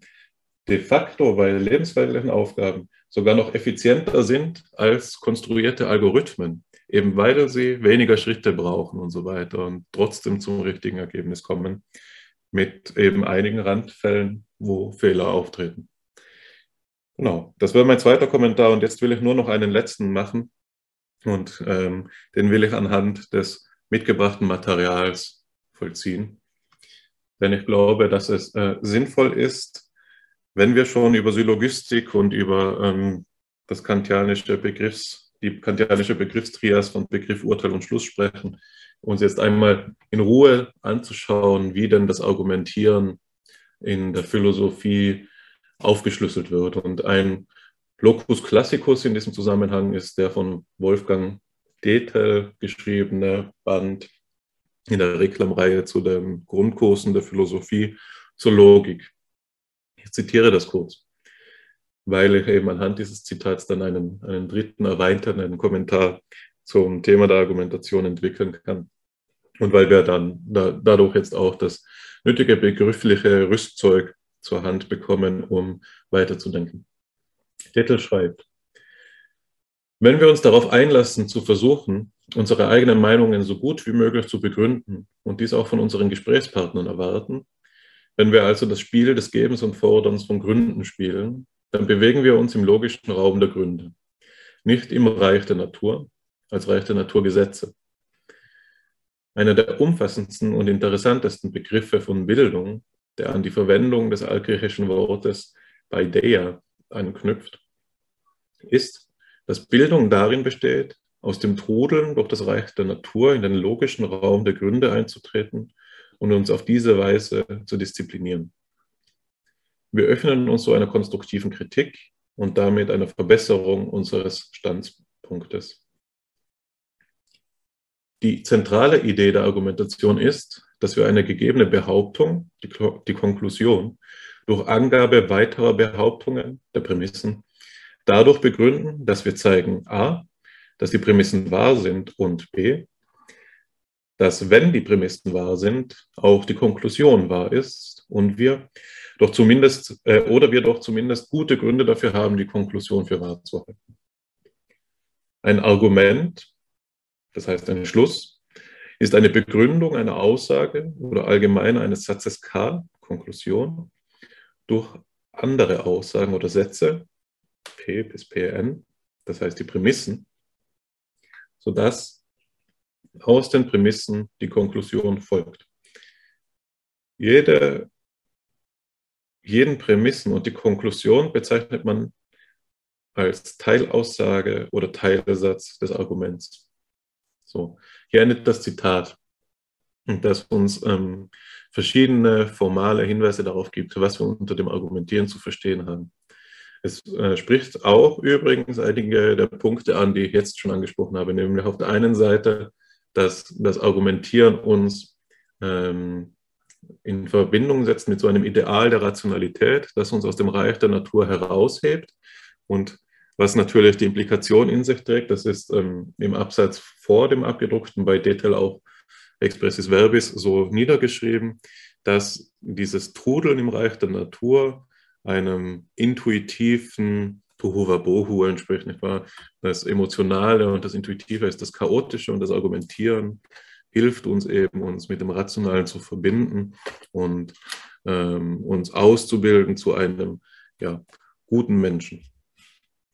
de facto bei lebensveränderlichen Aufgaben sogar noch effizienter sind als konstruierte Algorithmen, eben weil sie weniger Schritte brauchen und so weiter und trotzdem zum richtigen Ergebnis kommen mit eben einigen Randfällen, wo Fehler auftreten. Genau, das wäre mein zweiter Kommentar und jetzt will ich nur noch einen letzten machen und ähm, den will ich anhand des mitgebrachten Materials vollziehen. Denn ich glaube, dass es äh, sinnvoll ist, wenn wir schon über Syllogistik und über ähm, das kantianische Begriffs, die kantianische Begriffstrias von Begriff, Urteil und Schluss sprechen, uns jetzt einmal in Ruhe anzuschauen, wie denn das Argumentieren in der Philosophie aufgeschlüsselt wird. Und ein Locus Classicus in diesem Zusammenhang ist der von Wolfgang Detel geschriebene Band in der Reklamreihe zu den Grundkursen der Philosophie zur Logik. Ich zitiere das kurz, weil ich eben anhand dieses Zitats dann einen, einen dritten erweiterten Kommentar zum Thema der Argumentation entwickeln kann. Und weil wir dann da, dadurch jetzt auch das nötige begriffliche Rüstzeug zur Hand bekommen, um weiterzudenken. Dettel schreibt, wenn wir uns darauf einlassen, zu versuchen, unsere eigenen Meinungen so gut wie möglich zu begründen und dies auch von unseren Gesprächspartnern erwarten, wenn wir also das Spiel des Gebens und Forderns von Gründen spielen, dann bewegen wir uns im logischen Raum der Gründe, nicht im Reich der Natur, als Reich der Naturgesetze. Einer der umfassendsten und interessantesten Begriffe von Bildung, der an die Verwendung des altgriechischen Wortes Paideia anknüpft, ist, dass Bildung darin besteht, aus dem Trudeln durch das Reich der Natur in den logischen Raum der Gründe einzutreten und uns auf diese Weise zu disziplinieren. Wir öffnen uns so einer konstruktiven Kritik und damit einer Verbesserung unseres Standpunktes. Die zentrale Idee der Argumentation ist, dass wir eine gegebene Behauptung, die, die Konklusion, durch Angabe weiterer Behauptungen der Prämissen dadurch begründen, dass wir zeigen a, dass die Prämissen wahr sind und b, dass wenn die Prämissen wahr sind, auch die Konklusion wahr ist und wir doch zumindest äh, oder wir doch zumindest gute Gründe dafür haben, die Konklusion für wahr zu halten. Ein Argument, das heißt ein Schluss, ist eine Begründung einer Aussage oder allgemein eines Satzes K, Konklusion, durch andere Aussagen oder Sätze, P bis Pn, das heißt die Prämissen, sodass aus den Prämissen die Konklusion folgt. Jede, jeden Prämissen und die Konklusion bezeichnet man als Teilaussage oder Teilsatz des Arguments. So, hier endet das Zitat, das uns ähm, verschiedene formale Hinweise darauf gibt, was wir unter dem Argumentieren zu verstehen haben. Es äh, spricht auch übrigens einige der Punkte an, die ich jetzt schon angesprochen habe, nämlich auf der einen Seite, dass das Argumentieren uns ähm, in Verbindung setzt mit so einem Ideal der Rationalität, das uns aus dem Reich der Natur heraushebt und was natürlich die Implikation in sich trägt, das ist ähm, im Absatz vor dem abgedruckten bei Detail auch expressis verbis so niedergeschrieben, dass dieses Trudeln im Reich der Natur einem intuitiven Tohuwabohu entspricht, nicht wahr? Das Emotionale und das Intuitive ist das Chaotische und das Argumentieren hilft uns eben, uns mit dem Rationalen zu verbinden und ähm, uns auszubilden zu einem ja, guten Menschen,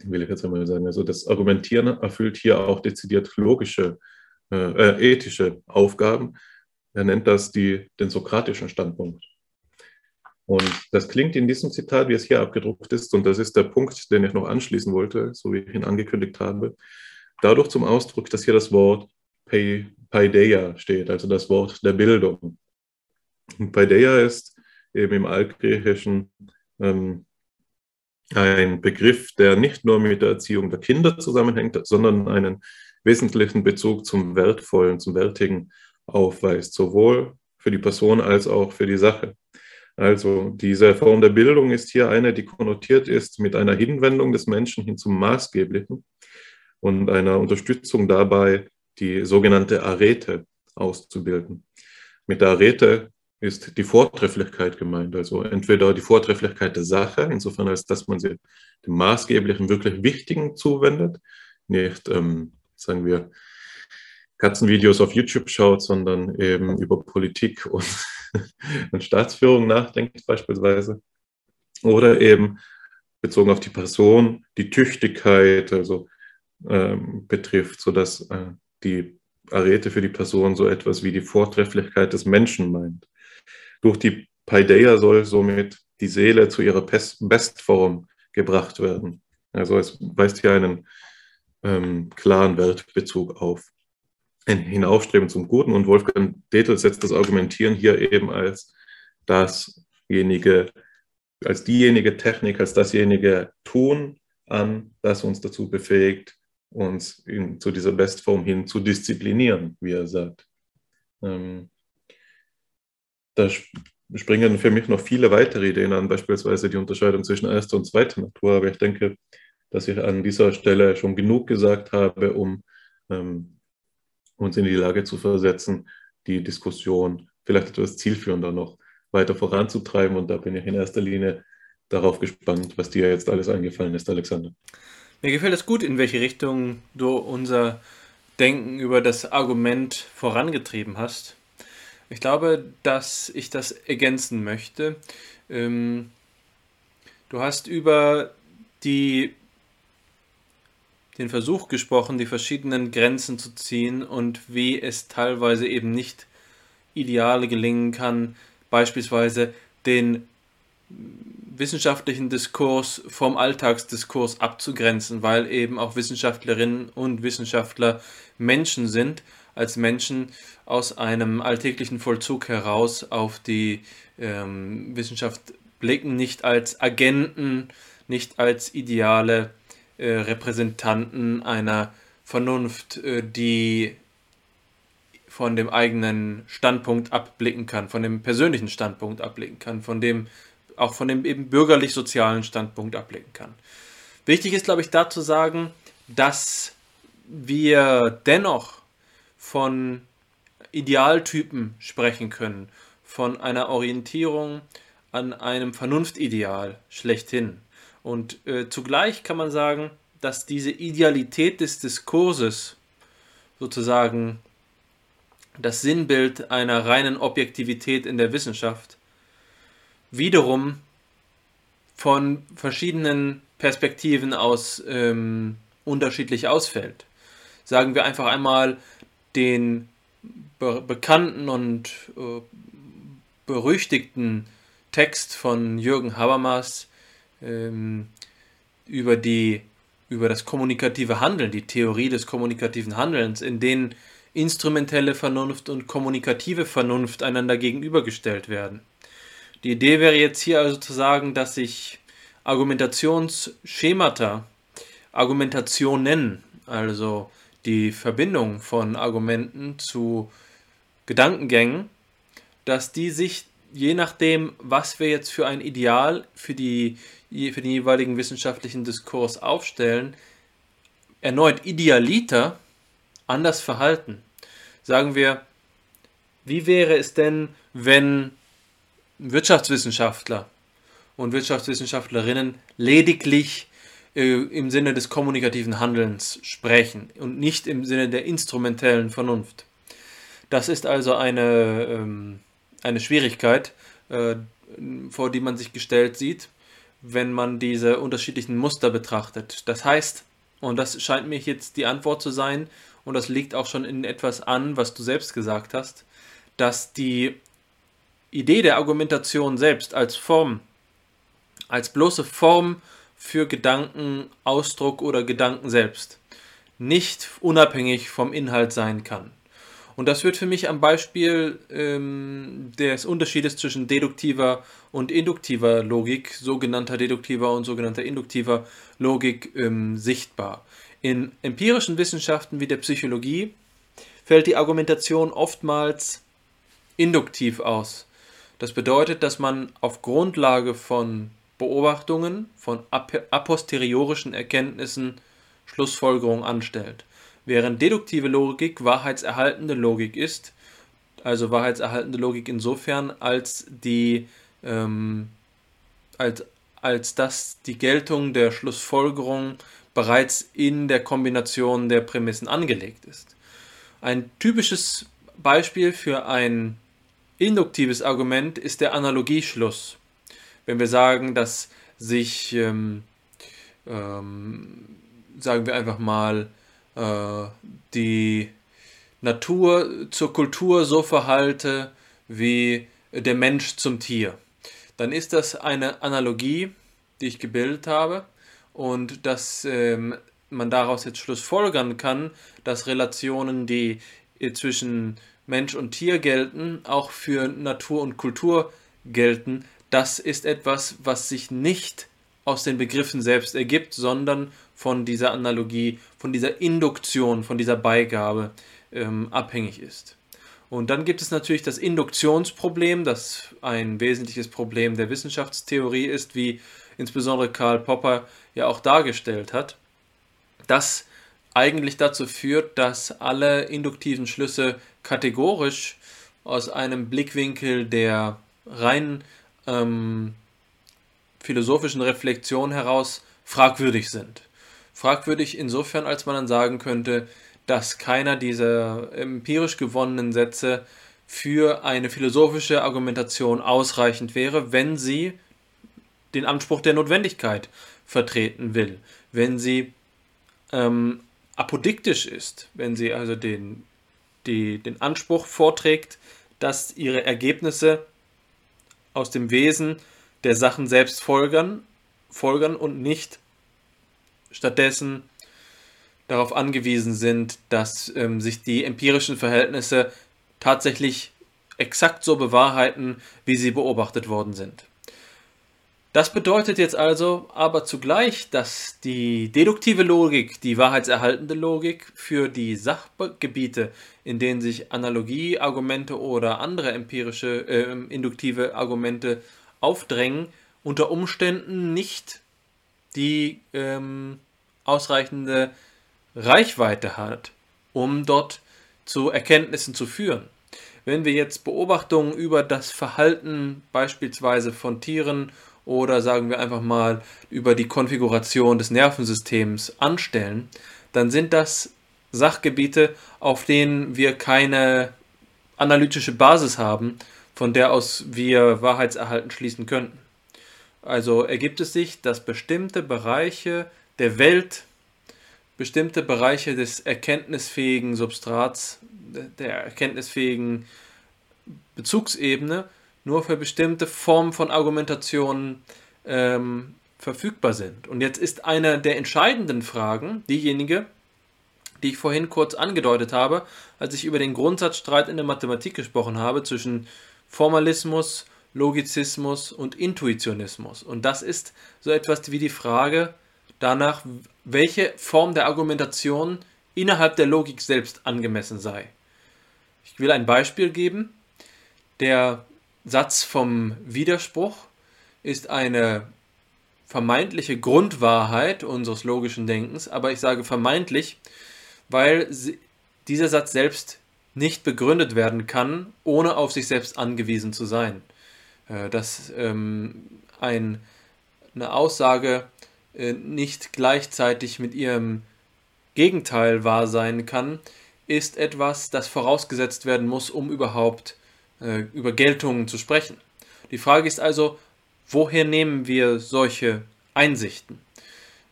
will ich jetzt einmal sagen. Also das Argumentieren erfüllt hier auch dezidiert logische, äh, äh ethische Aufgaben. Er nennt das die, den sokratischen Standpunkt. Und das klingt in diesem Zitat, wie es hier abgedruckt ist, und das ist der Punkt, den ich noch anschließen wollte, so wie ich ihn angekündigt habe, dadurch zum Ausdruck, dass hier das Wort Paideia steht, also das Wort der Bildung. Und Paideia ist eben im Altgriechischen ähm, ein Begriff, der nicht nur mit der Erziehung der Kinder zusammenhängt, sondern einen wesentlichen Bezug zum Wertvollen, zum Wertigen aufweist, sowohl für die Person als auch für die Sache. Also diese Form der Bildung ist hier eine, die konnotiert ist mit einer Hinwendung des Menschen hin zum Maßgeblichen und einer Unterstützung dabei, die sogenannte Arete auszubilden. Mit der Arete ist die Vortrefflichkeit gemeint, also entweder die Vortrefflichkeit der Sache, insofern als dass man sie dem Maßgeblichen, wirklich Wichtigen zuwendet, nicht, ähm, sagen wir, Katzenvideos auf YouTube schaut, sondern eben über Politik und und Staatsführung nachdenkt beispielsweise. Oder eben bezogen auf die Person die Tüchtigkeit also, ähm, betrifft, sodass äh, die Arete für die Person so etwas wie die Vortrefflichkeit des Menschen meint. Durch die Paideia soll somit die Seele zu ihrer Bestform gebracht werden. Also es weist hier einen ähm, klaren Weltbezug auf. Ein Hinaufstreben zum Guten und Wolfgang Detel setzt das Argumentieren hier eben als dasjenige, als diejenige Technik, als dasjenige Tun an, das uns dazu befähigt, uns in, zu dieser Bestform hin zu disziplinieren, wie er sagt. Ähm, da springen für mich noch viele weitere Ideen an, beispielsweise die Unterscheidung zwischen erster und zweiter Natur, aber ich denke, dass ich an dieser Stelle schon genug gesagt habe, um ähm, uns in die Lage zu versetzen, die Diskussion vielleicht etwas zielführender noch weiter voranzutreiben. Und da bin ich in erster Linie darauf gespannt, was dir jetzt alles eingefallen ist, Alexander. Mir gefällt es gut, in welche Richtung du unser Denken über das Argument vorangetrieben hast. Ich glaube, dass ich das ergänzen möchte. Ähm, du hast über die den Versuch gesprochen, die verschiedenen Grenzen zu ziehen und wie es teilweise eben nicht ideale gelingen kann, beispielsweise den wissenschaftlichen Diskurs vom Alltagsdiskurs abzugrenzen, weil eben auch Wissenschaftlerinnen und Wissenschaftler Menschen sind, als Menschen aus einem alltäglichen Vollzug heraus auf die ähm, Wissenschaft blicken, nicht als Agenten, nicht als ideale äh, Repräsentanten einer Vernunft, äh, die von dem eigenen Standpunkt abblicken kann, von dem persönlichen Standpunkt abblicken kann, von dem auch von dem eben bürgerlich-sozialen Standpunkt abblicken kann. Wichtig ist, glaube ich, da zu sagen, dass wir dennoch von Idealtypen sprechen können, von einer Orientierung an einem Vernunftideal schlechthin. Und äh, zugleich kann man sagen, dass diese Idealität des Diskurses sozusagen das Sinnbild einer reinen Objektivität in der Wissenschaft wiederum von verschiedenen Perspektiven aus ähm, unterschiedlich ausfällt. Sagen wir einfach einmal den be bekannten und äh, berüchtigten Text von Jürgen Habermas ähm, über die über das kommunikative Handeln, die Theorie des kommunikativen Handelns, in denen instrumentelle Vernunft und kommunikative Vernunft einander gegenübergestellt werden. Die Idee wäre jetzt hier also zu sagen, dass sich Argumentationsschemata, Argumentationen, also die Verbindung von Argumenten zu Gedankengängen, dass die sich je nachdem, was wir jetzt für ein Ideal für, die, für den jeweiligen wissenschaftlichen Diskurs aufstellen, erneut idealiter anders verhalten. Sagen wir, wie wäre es denn, wenn Wirtschaftswissenschaftler und Wirtschaftswissenschaftlerinnen lediglich äh, im Sinne des kommunikativen Handelns sprechen und nicht im Sinne der instrumentellen Vernunft. Das ist also eine, ähm, eine Schwierigkeit, äh, vor die man sich gestellt sieht, wenn man diese unterschiedlichen Muster betrachtet. Das heißt, und das scheint mir jetzt die Antwort zu sein, und das liegt auch schon in etwas an, was du selbst gesagt hast, dass die Idee der Argumentation selbst als Form, als bloße Form für Gedanken, Ausdruck oder Gedanken selbst nicht unabhängig vom Inhalt sein kann. Und das wird für mich am Beispiel ähm, des Unterschiedes zwischen deduktiver und induktiver Logik, sogenannter deduktiver und sogenannter induktiver Logik ähm, sichtbar. In empirischen Wissenschaften wie der Psychologie fällt die Argumentation oftmals induktiv aus. Das bedeutet, dass man auf Grundlage von Beobachtungen, von a posteriorischen Erkenntnissen Schlussfolgerungen anstellt. Während deduktive Logik wahrheitserhaltende Logik ist, also wahrheitserhaltende Logik insofern, als die ähm, als, als dass die Geltung der Schlussfolgerung bereits in der Kombination der Prämissen angelegt ist. Ein typisches Beispiel für ein induktives Argument ist der Analogieschluss. Wenn wir sagen, dass sich, ähm, ähm, sagen wir einfach mal, äh, die Natur zur Kultur so verhalte wie der Mensch zum Tier. dann ist das eine Analogie, die ich gebildet habe und dass ähm, man daraus jetzt schlussfolgern kann, dass Relationen, die zwischen Mensch und Tier gelten, auch für Natur und Kultur gelten. Das ist etwas, was sich nicht aus den Begriffen selbst ergibt, sondern von dieser Analogie, von dieser Induktion, von dieser Beigabe ähm, abhängig ist. Und dann gibt es natürlich das Induktionsproblem, das ein wesentliches Problem der Wissenschaftstheorie ist, wie insbesondere Karl Popper ja auch dargestellt hat, das eigentlich dazu führt, dass alle induktiven Schlüsse kategorisch aus einem Blickwinkel der rein ähm, philosophischen Reflexion heraus fragwürdig sind. Fragwürdig insofern, als man dann sagen könnte, dass keiner dieser empirisch gewonnenen Sätze für eine philosophische Argumentation ausreichend wäre, wenn sie den Anspruch der Notwendigkeit vertreten will, wenn sie ähm, apodiktisch ist, wenn sie also den, die, den Anspruch vorträgt, dass ihre Ergebnisse aus dem Wesen der Sachen selbst folgern, folgern und nicht stattdessen darauf angewiesen sind, dass ähm, sich die empirischen Verhältnisse tatsächlich exakt so bewahrheiten, wie sie beobachtet worden sind. Das bedeutet jetzt also aber zugleich, dass die deduktive Logik, die wahrheitserhaltende Logik für die Sachgebiete, in denen sich Analogieargumente oder andere empirische, äh, induktive Argumente aufdrängen, unter Umständen nicht die ähm, ausreichende Reichweite hat, um dort zu Erkenntnissen zu führen. Wenn wir jetzt Beobachtungen über das Verhalten beispielsweise von Tieren oder sagen wir einfach mal über die Konfiguration des Nervensystems anstellen, dann sind das Sachgebiete, auf denen wir keine analytische Basis haben, von der aus wir Wahrheitserhalten schließen könnten. Also ergibt es sich, dass bestimmte Bereiche der Welt, bestimmte Bereiche des erkenntnisfähigen Substrats, der erkenntnisfähigen Bezugsebene nur für bestimmte Formen von Argumentationen ähm, verfügbar sind. Und jetzt ist eine der entscheidenden Fragen diejenige, die ich vorhin kurz angedeutet habe, als ich über den Grundsatzstreit in der Mathematik gesprochen habe zwischen Formalismus, Logizismus und Intuitionismus. Und das ist so etwas wie die Frage danach, welche Form der Argumentation innerhalb der Logik selbst angemessen sei. Ich will ein Beispiel geben. Der Satz vom Widerspruch ist eine vermeintliche Grundwahrheit unseres logischen Denkens, aber ich sage vermeintlich, weil dieser Satz selbst nicht begründet werden kann, ohne auf sich selbst angewiesen zu sein. Äh, dass ähm, ein, eine Aussage äh, nicht gleichzeitig mit ihrem Gegenteil wahr sein kann, ist etwas, das vorausgesetzt werden muss, um überhaupt äh, über Geltungen zu sprechen. Die Frage ist also, woher nehmen wir solche Einsichten,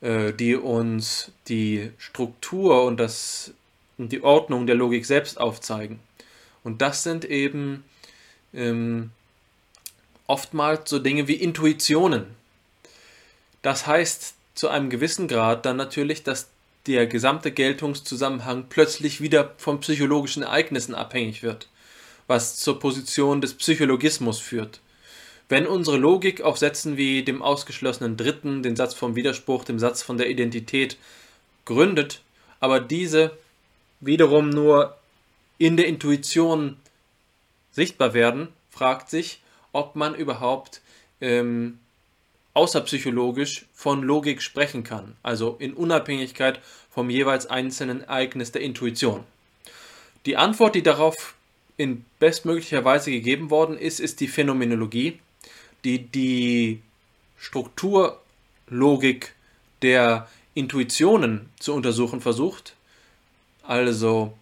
äh, die uns die Struktur und, das, und die Ordnung der Logik selbst aufzeigen? Und das sind eben ähm, oftmals so Dinge wie Intuitionen. Das heißt zu einem gewissen Grad dann natürlich, dass der gesamte Geltungszusammenhang plötzlich wieder von psychologischen Ereignissen abhängig wird was zur Position des Psychologismus führt. Wenn unsere Logik auf Sätzen wie dem ausgeschlossenen Dritten, den Satz vom Widerspruch, dem Satz von der Identität gründet, aber diese wiederum nur in der Intuition sichtbar werden, fragt sich, ob man überhaupt ähm, außerpsychologisch von Logik sprechen kann, also in Unabhängigkeit vom jeweils einzelnen Ereignis der Intuition. Die Antwort, die darauf in bestmöglicher Weise gegeben worden ist, ist die Phänomenologie, die die Strukturlogik der Intuitionen zu untersuchen versucht. Also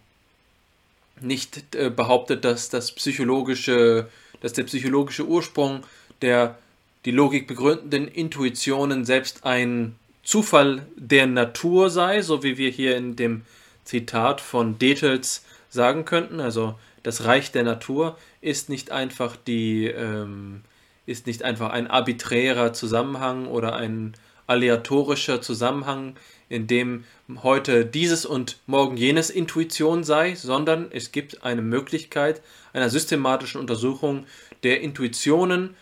nicht äh, behauptet, dass das psychologische, dass der psychologische Ursprung der die Logik begründenden Intuitionen selbst ein Zufall der Natur sei, so wie wir hier in dem Zitat von Detels sagen könnten. Also das Reich der Natur ist nicht einfach die ähm, ist nicht einfach ein arbiträrer Zusammenhang oder ein aleatorischer Zusammenhang, in dem heute dieses und morgen jenes Intuition sei, sondern es gibt eine Möglichkeit einer systematischen Untersuchung der Intuitionen,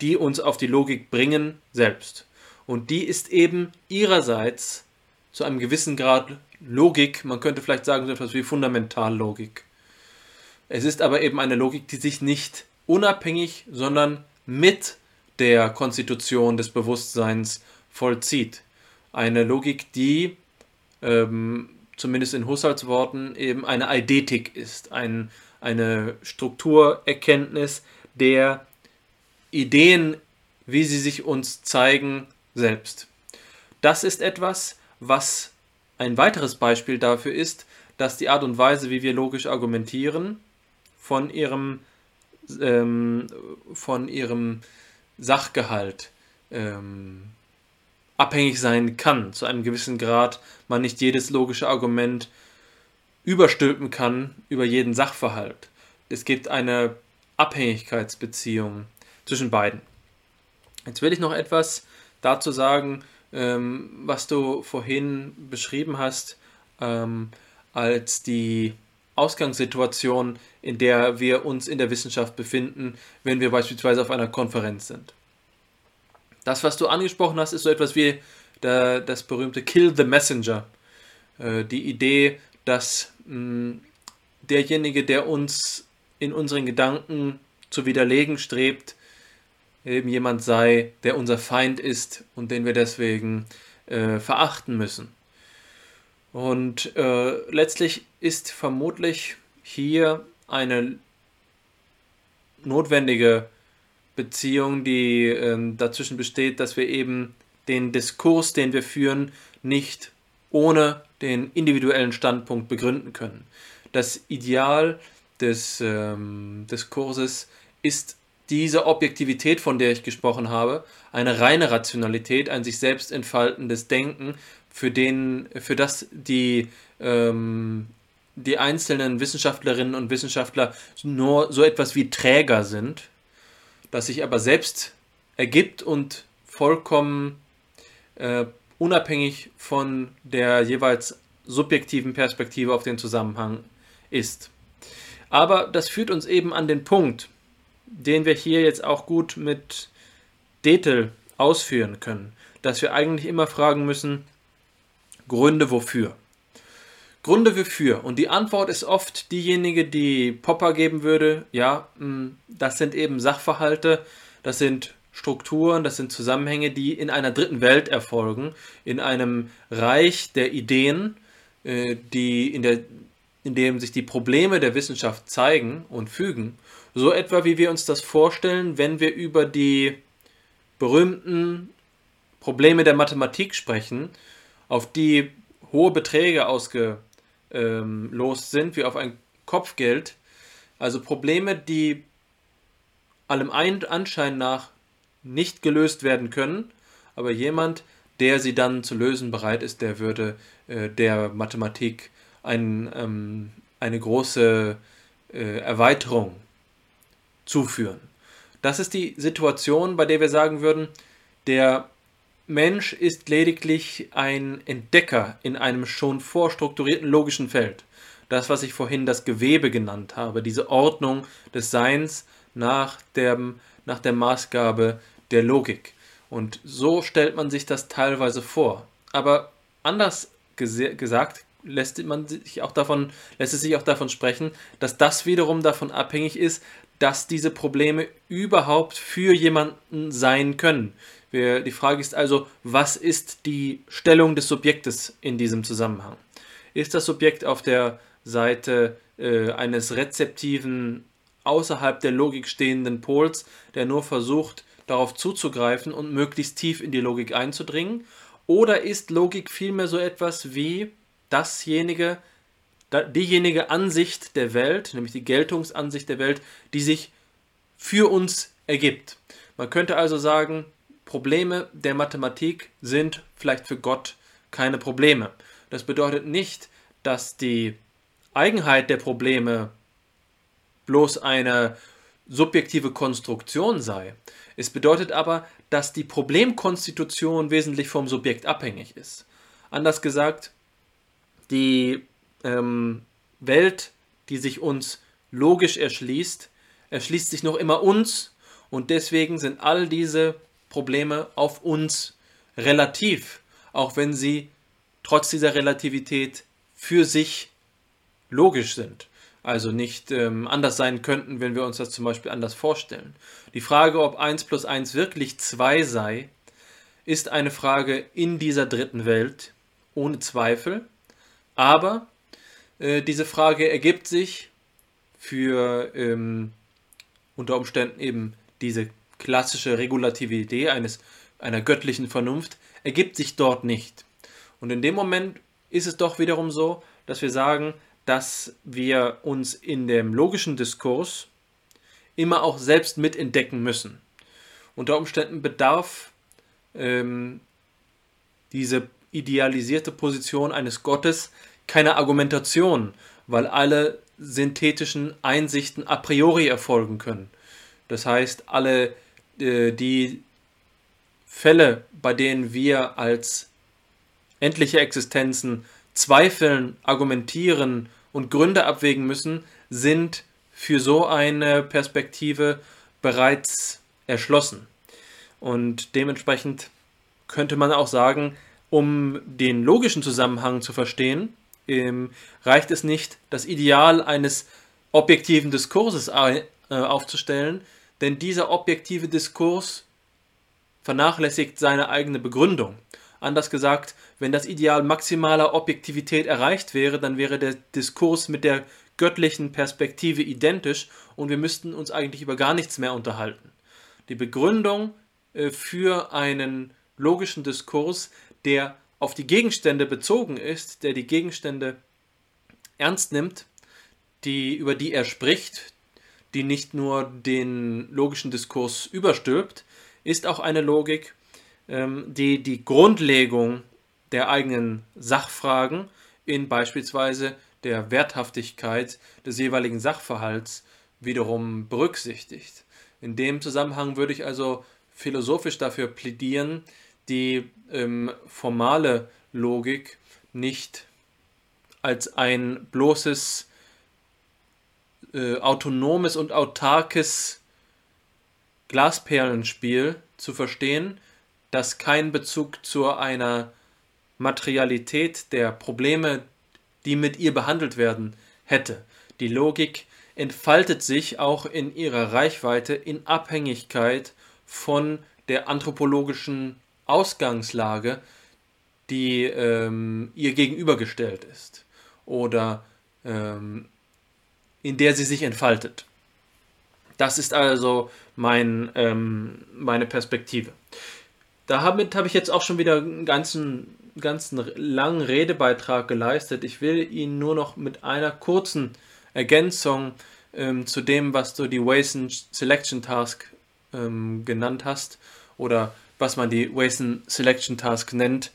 die uns auf die Logik bringen, selbst. Und die ist eben ihrerseits zu einem gewissen Grad Logik, man könnte vielleicht sagen so etwas wie Fundamentallogik. Es ist aber eben eine Logik, die sich nicht unabhängig, sondern mit der Konstitution des Bewusstseins vollzieht. Eine Logik, die ähm, zumindest in Husserls Worten eben eine Eidetik ist, ein, eine Strukturerkenntnis der Ideen, wie sie sich uns zeigen, selbst. Das ist etwas, was ein weiteres Beispiel dafür ist, dass die Art und Weise, wie wir logisch argumentieren, von ihrem, ähm, von ihrem Sachgehalt ähm, abhängig sein kann. Zu einem gewissen Grad man nicht jedes logische Argument überstülpen kann über jeden Sachverhalt. Es gibt eine Abhängigkeitsbeziehung zwischen beiden. Jetzt will ich noch etwas dazu sagen, ähm, was du vorhin beschrieben hast, ähm, als die Ausgangssituation, in der wir uns in der Wissenschaft befinden, wenn wir beispielsweise auf einer Konferenz sind. Das, was du angesprochen hast, ist so etwas wie der, das berühmte Kill the Messenger. Äh, die Idee, dass mh, derjenige, der uns in unseren Gedanken zu widerlegen strebt, eben jemand sei, der unser Feind ist und den wir deswegen äh, verachten müssen. Und äh, letztlich ist vermutlich hier eine notwendige Beziehung, die äh, dazwischen besteht, dass wir eben den Diskurs, den wir führen, nicht ohne den individuellen Standpunkt begründen können. Das Ideal des ähm, Diskurses ist diese Objektivität, von der ich gesprochen habe, eine reine Rationalität, ein sich selbst entfaltendes Denken, für, den, für das die, ähm, die einzelnen Wissenschaftlerinnen und Wissenschaftler nur so etwas wie Träger sind, das sich aber selbst ergibt und vollkommen äh, unabhängig von der jeweils subjektiven Perspektive auf den Zusammenhang ist. Aber das führt uns eben an den Punkt, den wir hier jetzt auch gut mit Detel ausführen können, dass wir eigentlich immer fragen müssen, Gründe wofür? Gründe wofür? Und die Antwort ist oft diejenige, die Popper geben würde, ja, hm, das sind eben Sachverhalte, das sind Strukturen, das sind Zusammenhänge, die in einer dritten Welt erfolgen, in einem Reich der Ideen, äh, die in, der, in dem sich die Probleme der Wissenschaft zeigen und fügen so etwa wie wir uns das vorstellen, wenn wir über die berühmten Probleme der Mathematik sprechen, auf die hohe Beträge ausgelost sind, wie auf ein Kopfgeld. Also Probleme, die allem Anschein nach nicht gelöst werden können, aber jemand, der sie dann zu lösen bereit ist, der würde äh, der Mathematik ein, ähm, eine große äh, Erweiterung zuführen. Das ist die Situation, bei der wir sagen würden, der Mensch ist lediglich ein Entdecker in einem schon vorstrukturierten logischen Feld. Das, was ich vorhin das Gewebe genannt habe, diese Ordnung des Seins nach der, nach der Maßgabe der Logik. Und so stellt man sich das teilweise vor. Aber anders gesagt lässt man sich auch davon, lässt es sich auch davon sprechen, dass das wiederum davon abhängig ist, dass diese Probleme überhaupt für jemanden sein können. Wir, die Frage ist also, was ist die Stellung des Subjektes in diesem Zusammenhang? Ist das Subjekt auf der Seite äh, eines rezeptiven, außerhalb der Logik stehenden Pols, der nur versucht, darauf zuzugreifen und möglichst tief in die Logik einzudringen? Oder ist Logik vielmehr so etwas wie dasjenige, diejenige Ansicht der Welt, nämlich die Geltungsansicht der Welt, die sich für uns ergibt. Man könnte also sagen, Probleme der Mathematik sind vielleicht für Gott keine Probleme. Das bedeutet nicht, dass die Eigenheit der Probleme bloß eine subjektive Konstruktion sei. Es bedeutet aber, dass die Problemkonstitution wesentlich vom Subjekt abhängig ist. Anders gesagt, die ähm, Welt, die sich uns logisch erschließt, erschließt sich noch immer uns und deswegen sind all diese Probleme auf uns relativ, auch wenn sie trotz dieser Relativität für sich logisch sind. Also nicht ähm, anders sein könnten, wenn wir uns das zum Beispiel anders vorstellen. Die Frage, ob 1 plus 1 wirklich 2 sei, ist eine Frage in dieser dritten Welt, ohne Zweifel. Aber äh, diese Frage ergibt sich für ähm, unter Umständen eben diese klassische Regulativität eines, einer göttlichen Vernunft, ergibt sich dort nicht. Und in dem Moment ist es doch wiederum so, dass wir sagen, dass wir uns in dem logischen Diskurs immer auch selbst mitentdecken müssen. Unter Umständen bedarf ähm, diese idealisierte Position eines Gottes keiner Argumentation, weil alle synthetischen Einsichten a priori erfolgen können. Das heißt, alle äh, die Fälle, bei denen wir als endliche Existenzen zweifeln, argumentieren und Gründe abwägen müssen, sind für so eine Perspektive bereits erschlossen. Und dementsprechend könnte man auch sagen, um den logischen Zusammenhang zu verstehen, ähm, reicht es nicht, das Ideal eines objektiven Diskurses äh, aufzustellen, denn dieser objektive Diskurs vernachlässigt seine eigene Begründung. Anders gesagt, wenn das Ideal maximaler Objektivität erreicht wäre, dann wäre der Diskurs mit der göttlichen Perspektive identisch und wir müssten uns eigentlich über gar nichts mehr unterhalten. Die Begründung äh, für einen logischen Diskurs, der auf die Gegenstände bezogen ist, der die Gegenstände ernst nimmt, die, über die er spricht, die nicht nur den logischen Diskurs überstülpt, ist auch eine Logik, ähm, die die Grundlegung der eigenen Sachfragen in beispielsweise der Werthaftigkeit des jeweiligen Sachverhalts wiederum berücksichtigt. In dem Zusammenhang würde ich also philosophisch dafür plädieren, die ähm, formale Logik nicht als ein bloßes äh, autonomes und autarkes Glasperlenspiel zu verstehen, das keinen Bezug zu einer Materialität der Probleme, die mit ihr behandelt werden, hätte. Die Logik entfaltet sich auch in ihrer Reichweite in Abhängigkeit von der anthropologischen Ausgangslage, die ähm, ihr gegenübergestellt ist oder ähm, in der sie sich entfaltet. Das ist also mein, ähm, meine Perspektive. Damit habe ich jetzt auch schon wieder einen ganzen, ganzen langen Redebeitrag geleistet. Ich will Ihnen nur noch mit einer kurzen Ergänzung ähm, zu dem, was du die Wason Selection Task ähm, genannt hast oder was man die Wason Selection Task nennt,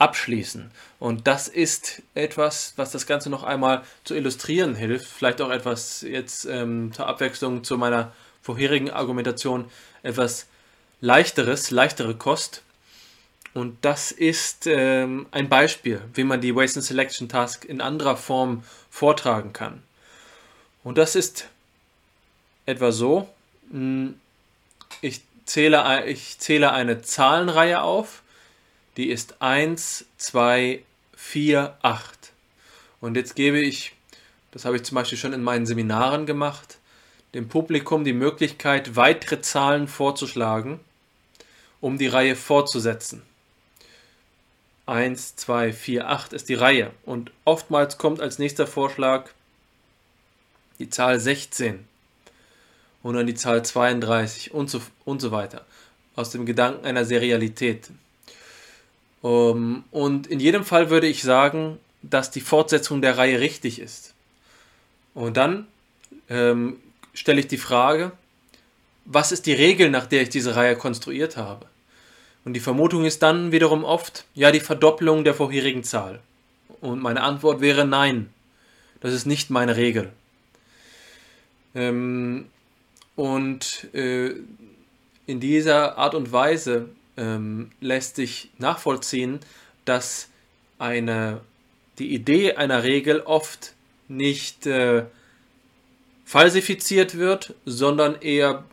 abschließen. Und das ist etwas, was das Ganze noch einmal zu illustrieren hilft. Vielleicht auch etwas jetzt ähm, zur Abwechslung zu meiner vorherigen Argumentation etwas leichteres, leichtere Kost. Und das ist ähm, ein Beispiel, wie man die Waste and Selection Task in anderer Form vortragen kann. Und das ist etwa so. Hm, ich zähle, ich zähle eine Zahlenreihe auf, die ist 1, 2, 4, 8. Und jetzt gebe ich, das habe ich zum Beispiel schon in meinen Seminaren gemacht, dem Publikum die Möglichkeit, weitere Zahlen vorzuschlagen, um die Reihe fortzusetzen. 1, 2, 4, 8 ist die Reihe. Und oftmals kommt als nächster Vorschlag die Zahl 16 und dann die Zahl 32 und so, und so weiter. Aus dem Gedanken einer Serialität. Um, ähm, und in jedem Fall würde ich sagen, dass die Fortsetzung der Reihe richtig ist. Und dann ähm, stelle ich die Frage, was ist die Regel, nach der ich diese Reihe konstruiert habe? Und die Vermutung ist dann wiederum oft, ja, die Verdopplung der vorherigen Zahl. Und meine Antwort wäre nein, das ist nicht meine Regel. Ähm, Und äh, in dieser Art und Weise ähm, lässt sich nachvollziehen, dass eine, die Idee einer Regel oft nicht äh, falsifiziert wird, sondern eher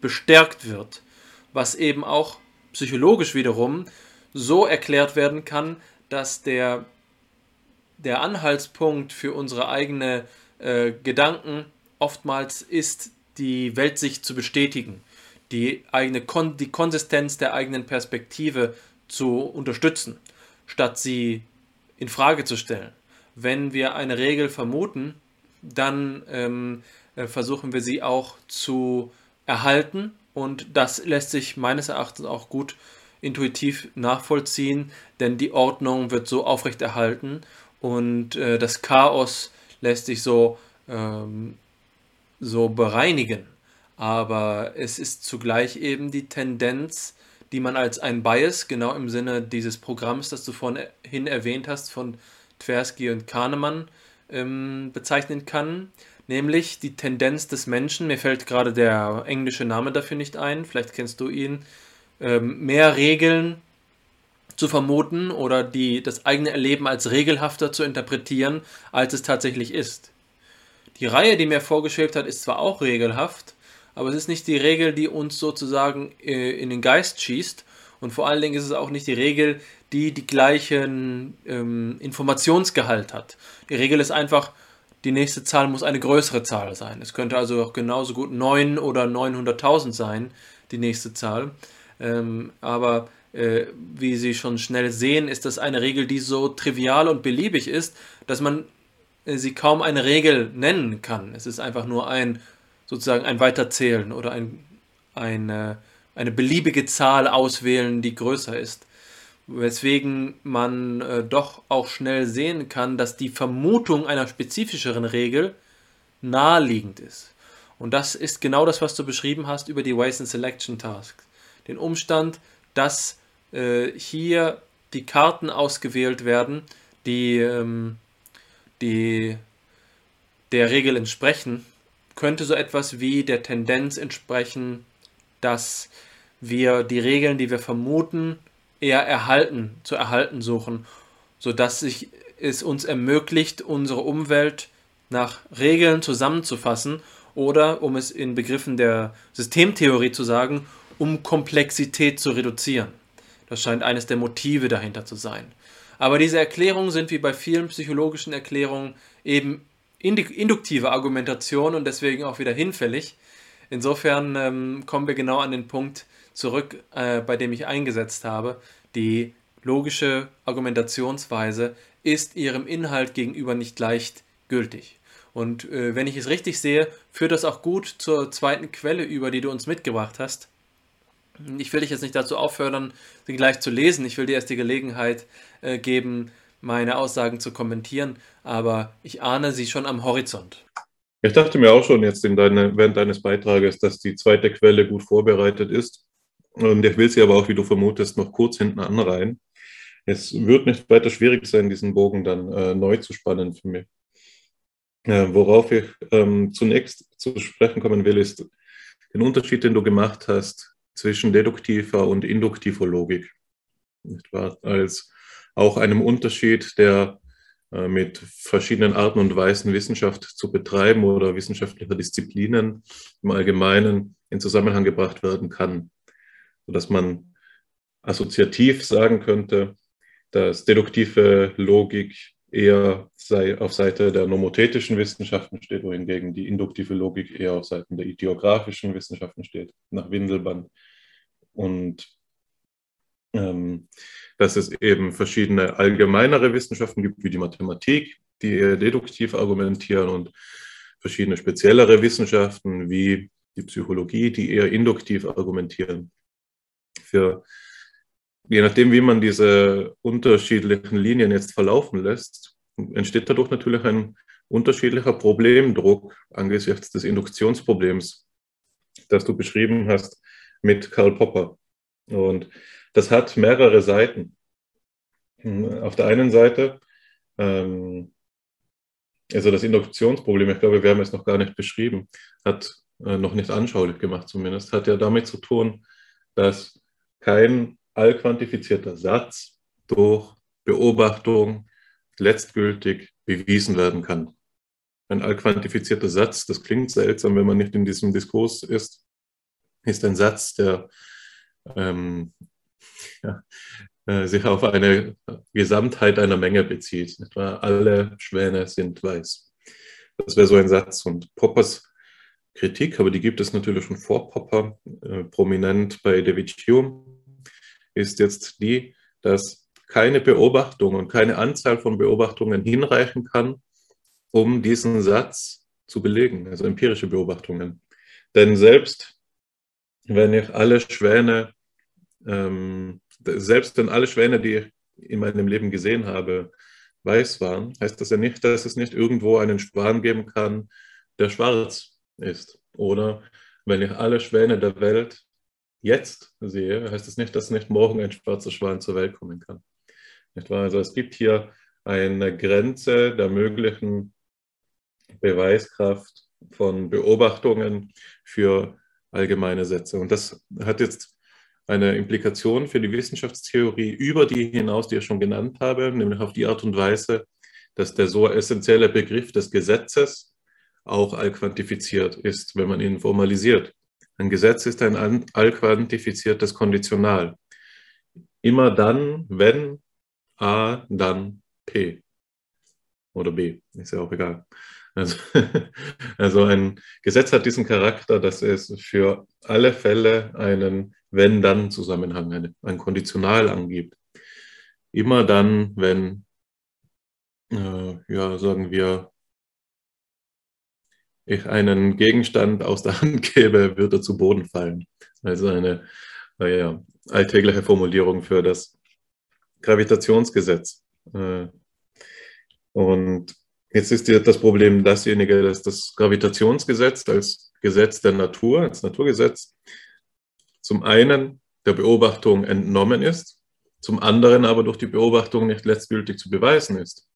bestärkt wird, was eben auch psychologisch wiederum so erklärt werden kann, dass der, der Anhaltspunkt für unsere eigene äh, Gedanken oftmals ist, die Weltsicht zu bestätigen, die eigene Kon die Konsistenz der eigenen Perspektive zu unterstützen, statt sie in Frage zu stellen. Wenn wir eine Regel vermuten, dann ähm, äh, versuchen wir sie auch zu erhalten und das lässt sich meines Erachtens auch gut intuitiv nachvollziehen, denn die Ordnung wird so aufrechterhalten und äh, das Chaos lässt sich so, ähm, so bereinigen. Aber es ist zugleich eben die Tendenz, die man als ein Bias, genau im Sinne dieses Programms, das du vorhin erwähnt hast, von Tversky und Kahnemann ähm, bezeichnen kann, nämlich die Tendenz des Menschen, mir fällt gerade der englische Name dafür nicht ein, vielleicht kennst du ihn, ähm, mehr Regeln zu vermuten oder die, das eigene Erleben als regelhafter zu interpretieren, als es tatsächlich ist. Die Reihe, die mir vorgeschwebt hat, ist zwar auch regelhaft, aber es ist nicht die Regel, die uns sozusagen äh, in den Geist schießt und vor allen Dingen ist es auch nicht die Regel, die die gleichen ähm, Informationsgehalt hat. Die Regel ist einfach, die nächste Zahl muss eine größere Zahl sein. Es könnte also auch genauso gut 9 oder 900.000 sein, die nächste Zahl. Ähm, aber äh, wie Sie schon schnell sehen, ist das eine Regel, die so trivial und beliebig ist, dass man äh, sie kaum eine Regel nennen kann. Es ist einfach nur ein sozusagen ein Weiterzählen oder ein, eine, eine beliebige Zahl auswählen, die größer ist. Weswegen man äh, doch auch schnell sehen kann, dass die Vermutung einer spezifischeren Regel naheliegend ist. Und das ist genau das, was du beschrieben hast über die Ways and Selection Tasks den Umstand, dass äh, hier die Karten ausgewählt werden, die, ähm, die der Regel entsprechen, könnte so etwas wie der Tendenz entsprechen, dass wir die Regeln, die wir vermuten, eher erhalten, zu erhalten suchen, sodass sich es uns ermöglicht, unsere Umwelt nach Regeln zusammenzufassen oder, um es in Begriffen der Systemtheorie zu sagen, um Komplexität zu reduzieren. Das scheint eines der Motive dahinter zu sein. Aber diese Erklärungen sind wie bei vielen psychologischen Erklärungen eben induktive Argumentation und deswegen auch wieder hinfällig. Insofern ähm, kommen wir genau an den Punkt zurück, äh, bei dem ich eingesetzt habe. Die logische Argumentationsweise ist ihrem Inhalt gegenüber nicht leicht gültig. Und äh, wenn ich es richtig sehe, führt das auch gut zur zweiten Quelle über, die du uns mitgebracht hast. Ich will dich jetzt nicht dazu auffordern, sie gleich zu lesen. Ich will dir erst die Gelegenheit äh, geben, meine Aussagen zu kommentieren, aber ich ahne sie schon am Horizont. Ich dachte mir auch schon jetzt deine, während deines Beitrages, dass die zweite Quelle gut vorbereitet ist. Und ich will sie aber auch, wie du vermutest, noch kurz hinten anreihen. Es wird nicht weiter schwierig sein, diesen Bogen dann äh, neu zu spannen für mich. Äh, worauf ich ähm, zunächst zu sprechen kommen will, ist den Unterschied, den du gemacht hast zwischen deduktiver und induktiver Logik. Nicht wahr? Als auch einem Unterschied, der äh, mit verschiedenen Arten und Weisen Wissenschaft zu betreiben oder wissenschaftlicher Disziplinen im Allgemeinen in Zusammenhang gebracht werden kann. Sodass man assoziativ sagen könnte, dass deduktive Logik eher auf Seite der nomothetischen Wissenschaften steht, wohingegen die induktive Logik eher auf Seiten der ideografischen Wissenschaften steht, nach Windelband. Und dass es eben verschiedene allgemeinere Wissenschaften gibt, wie die Mathematik, die eher deduktiv argumentieren und verschiedene speziellere Wissenschaften wie die Psychologie, die eher induktiv argumentieren. Für, je nachdem, wie man diese unterschiedlichen Linien jetzt verlaufen lässt, entsteht dadurch natürlich ein unterschiedlicher Problemdruck angesichts des Induktionsproblems, das du beschrieben hast, mit Karl Popper. Und das hat mehrere Seiten. Auf der einen Seite, ähm, also das Induktionsproblem, ich glaube, wir haben es noch gar nicht beschrieben, hat äh, noch nicht anschaulich gemacht zumindest, hat ja damit zu tun, dass kein allquantifizierter Satz durch Beobachtung letztgültig bewiesen werden kann. Ein allquantifizierter Satz, das klingt seltsam, wenn man nicht in diesem Diskurs ist, ist ein Satz, der ähm, ja, äh, sich auf eine Gesamtheit einer Menge bezieht. Alle Schwäne sind weiß. Das wäre so ein Satz. Und Poppers Kritik, aber die gibt es natürlich schon vor Popper, äh, prominent bei David Hume, ist jetzt die, dass keine Beobachtung und keine Anzahl von Beobachtungen hinreichen kann, um diesen Satz zu belegen, also empirische Beobachtungen. Denn selbst wenn ich alle Schwäne ähm, selbst wenn alle Schwäne, die ich in meinem Leben gesehen habe, weiß waren, heißt das ja nicht, dass es nicht irgendwo einen Schwan geben kann, der schwarz ist. Oder wenn ich alle Schwäne der Welt jetzt sehe, heißt das nicht, dass nicht morgen ein schwarzer Schwan zur Welt kommen kann. Nicht wahr? Also es gibt hier eine Grenze der möglichen Beweiskraft von Beobachtungen für allgemeine Sätze. Und das hat jetzt eine Implikation für die Wissenschaftstheorie über die hinaus, die ich schon genannt habe, nämlich auf die Art und Weise, dass der so essentielle Begriff des Gesetzes auch allquantifiziert ist, wenn man ihn formalisiert. Ein Gesetz ist ein allquantifiziertes Konditional. Immer dann, wenn A, dann P. Oder B, ist ja auch egal. Also, also ein Gesetz hat diesen Charakter, dass es für alle Fälle einen Wenn-Dann-Zusammenhang, ein, ein Konditional angibt. Immer dann, wenn, äh, ja, sagen wir, ich einen Gegenstand aus der Hand gebe, wird er zu Boden fallen. Also eine naja, alltägliche Formulierung für das Gravitationsgesetz. Äh, und Jetzt ist das Problem dasjenige, dass das Gravitationsgesetz als Gesetz der Natur, als Naturgesetz, zum einen der Beobachtung entnommen ist, zum anderen aber durch die Beobachtung nicht letztgültig zu beweisen ist.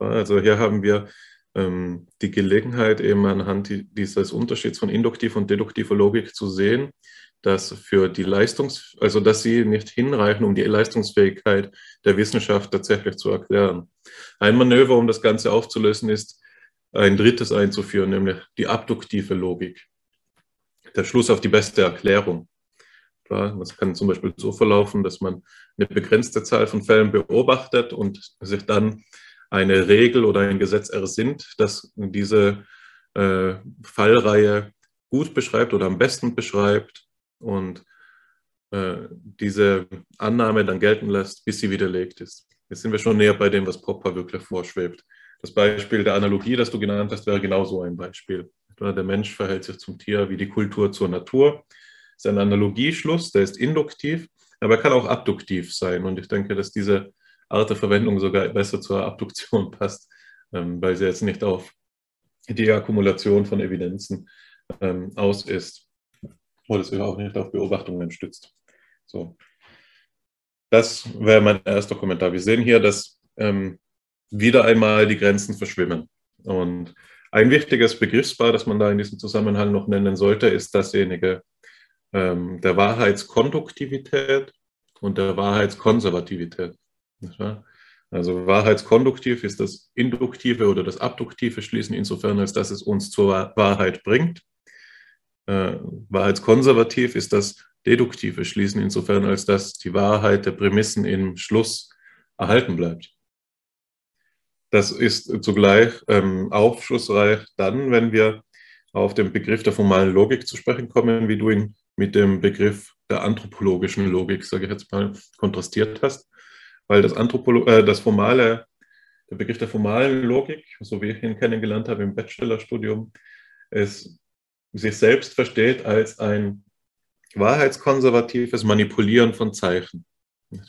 Also hier haben wir ähm, die Gelegenheit, eben anhand dieses Unterschieds von induktiver und deduktiver Logik zu sehen, dass für die Leistungs-, also dass sie nicht hinreichen, um die Leistungsfähigkeit der Wissenschaft tatsächlich zu erklären. Ein Manöver, um das Ganze aufzulösen, ist ein drittes einzuführen, nämlich die abduktive Logik. Der Schluss auf die beste Erklärung. Das kann zum Beispiel so verlaufen, dass man eine begrenzte Zahl von Fällen beobachtet und sich dann eine Regel oder ein Gesetz ersinnt, das diese äh, Fallreihe gut beschreibt oder am besten beschreibt und äh, diese Annahme dann gelten lässt, bis sie widerlegt ist. Jetzt sind wir schon näher bei dem, was Popper wirklich vorschwebt. Das Beispiel der Analogie, das du genannt hast, wäre genauso ein Beispiel. Der Mensch verhält sich zum Tier wie die Kultur zur Natur. Ist ein Analogieschluss, der ist induktiv, aber er kann auch abduktiv sein. Und ich denke, dass diese Art der Verwendung sogar besser zur Abduktion passt, ähm, weil sie jetzt nicht auf die Akkumulation von Evidenzen ähm, aus ist oder sich auch nicht auf Beobachtungen stützt. So. Das wäre mein erster Kommentar. Wir sehen hier, dass ähm, wieder einmal die Grenzen verschwimmen. Und ein wichtiges Begriffspaar, das man da in diesem Zusammenhang noch nennen sollte, ist dasjenige ähm, der Wahrheitskonduktivität und der Wahrheitskonservativität. Also wahrheitskonduktiv ist das induktive oder das abduktive Schließen insofern, als dass es uns zur Wahrheit bringt. Äh, wahrheitskonservativ ist das deduktive Schließen insofern, als dass die Wahrheit der Prämissen im Schluss erhalten bleibt. Das ist zugleich ähm, aufschlussreich dann, wenn wir auf den Begriff der formalen Logik zu sprechen kommen, wie du ihn mit dem Begriff der anthropologischen Logik, sage ich jetzt mal, kontrastiert hast. Weil das, Anthropolo äh, das formale, der Begriff der formalen Logik, so wie ich ihn kennengelernt habe im Bachelorstudium, es sich selbst versteht als ein wahrheitskonservatives Manipulieren von Zeichen.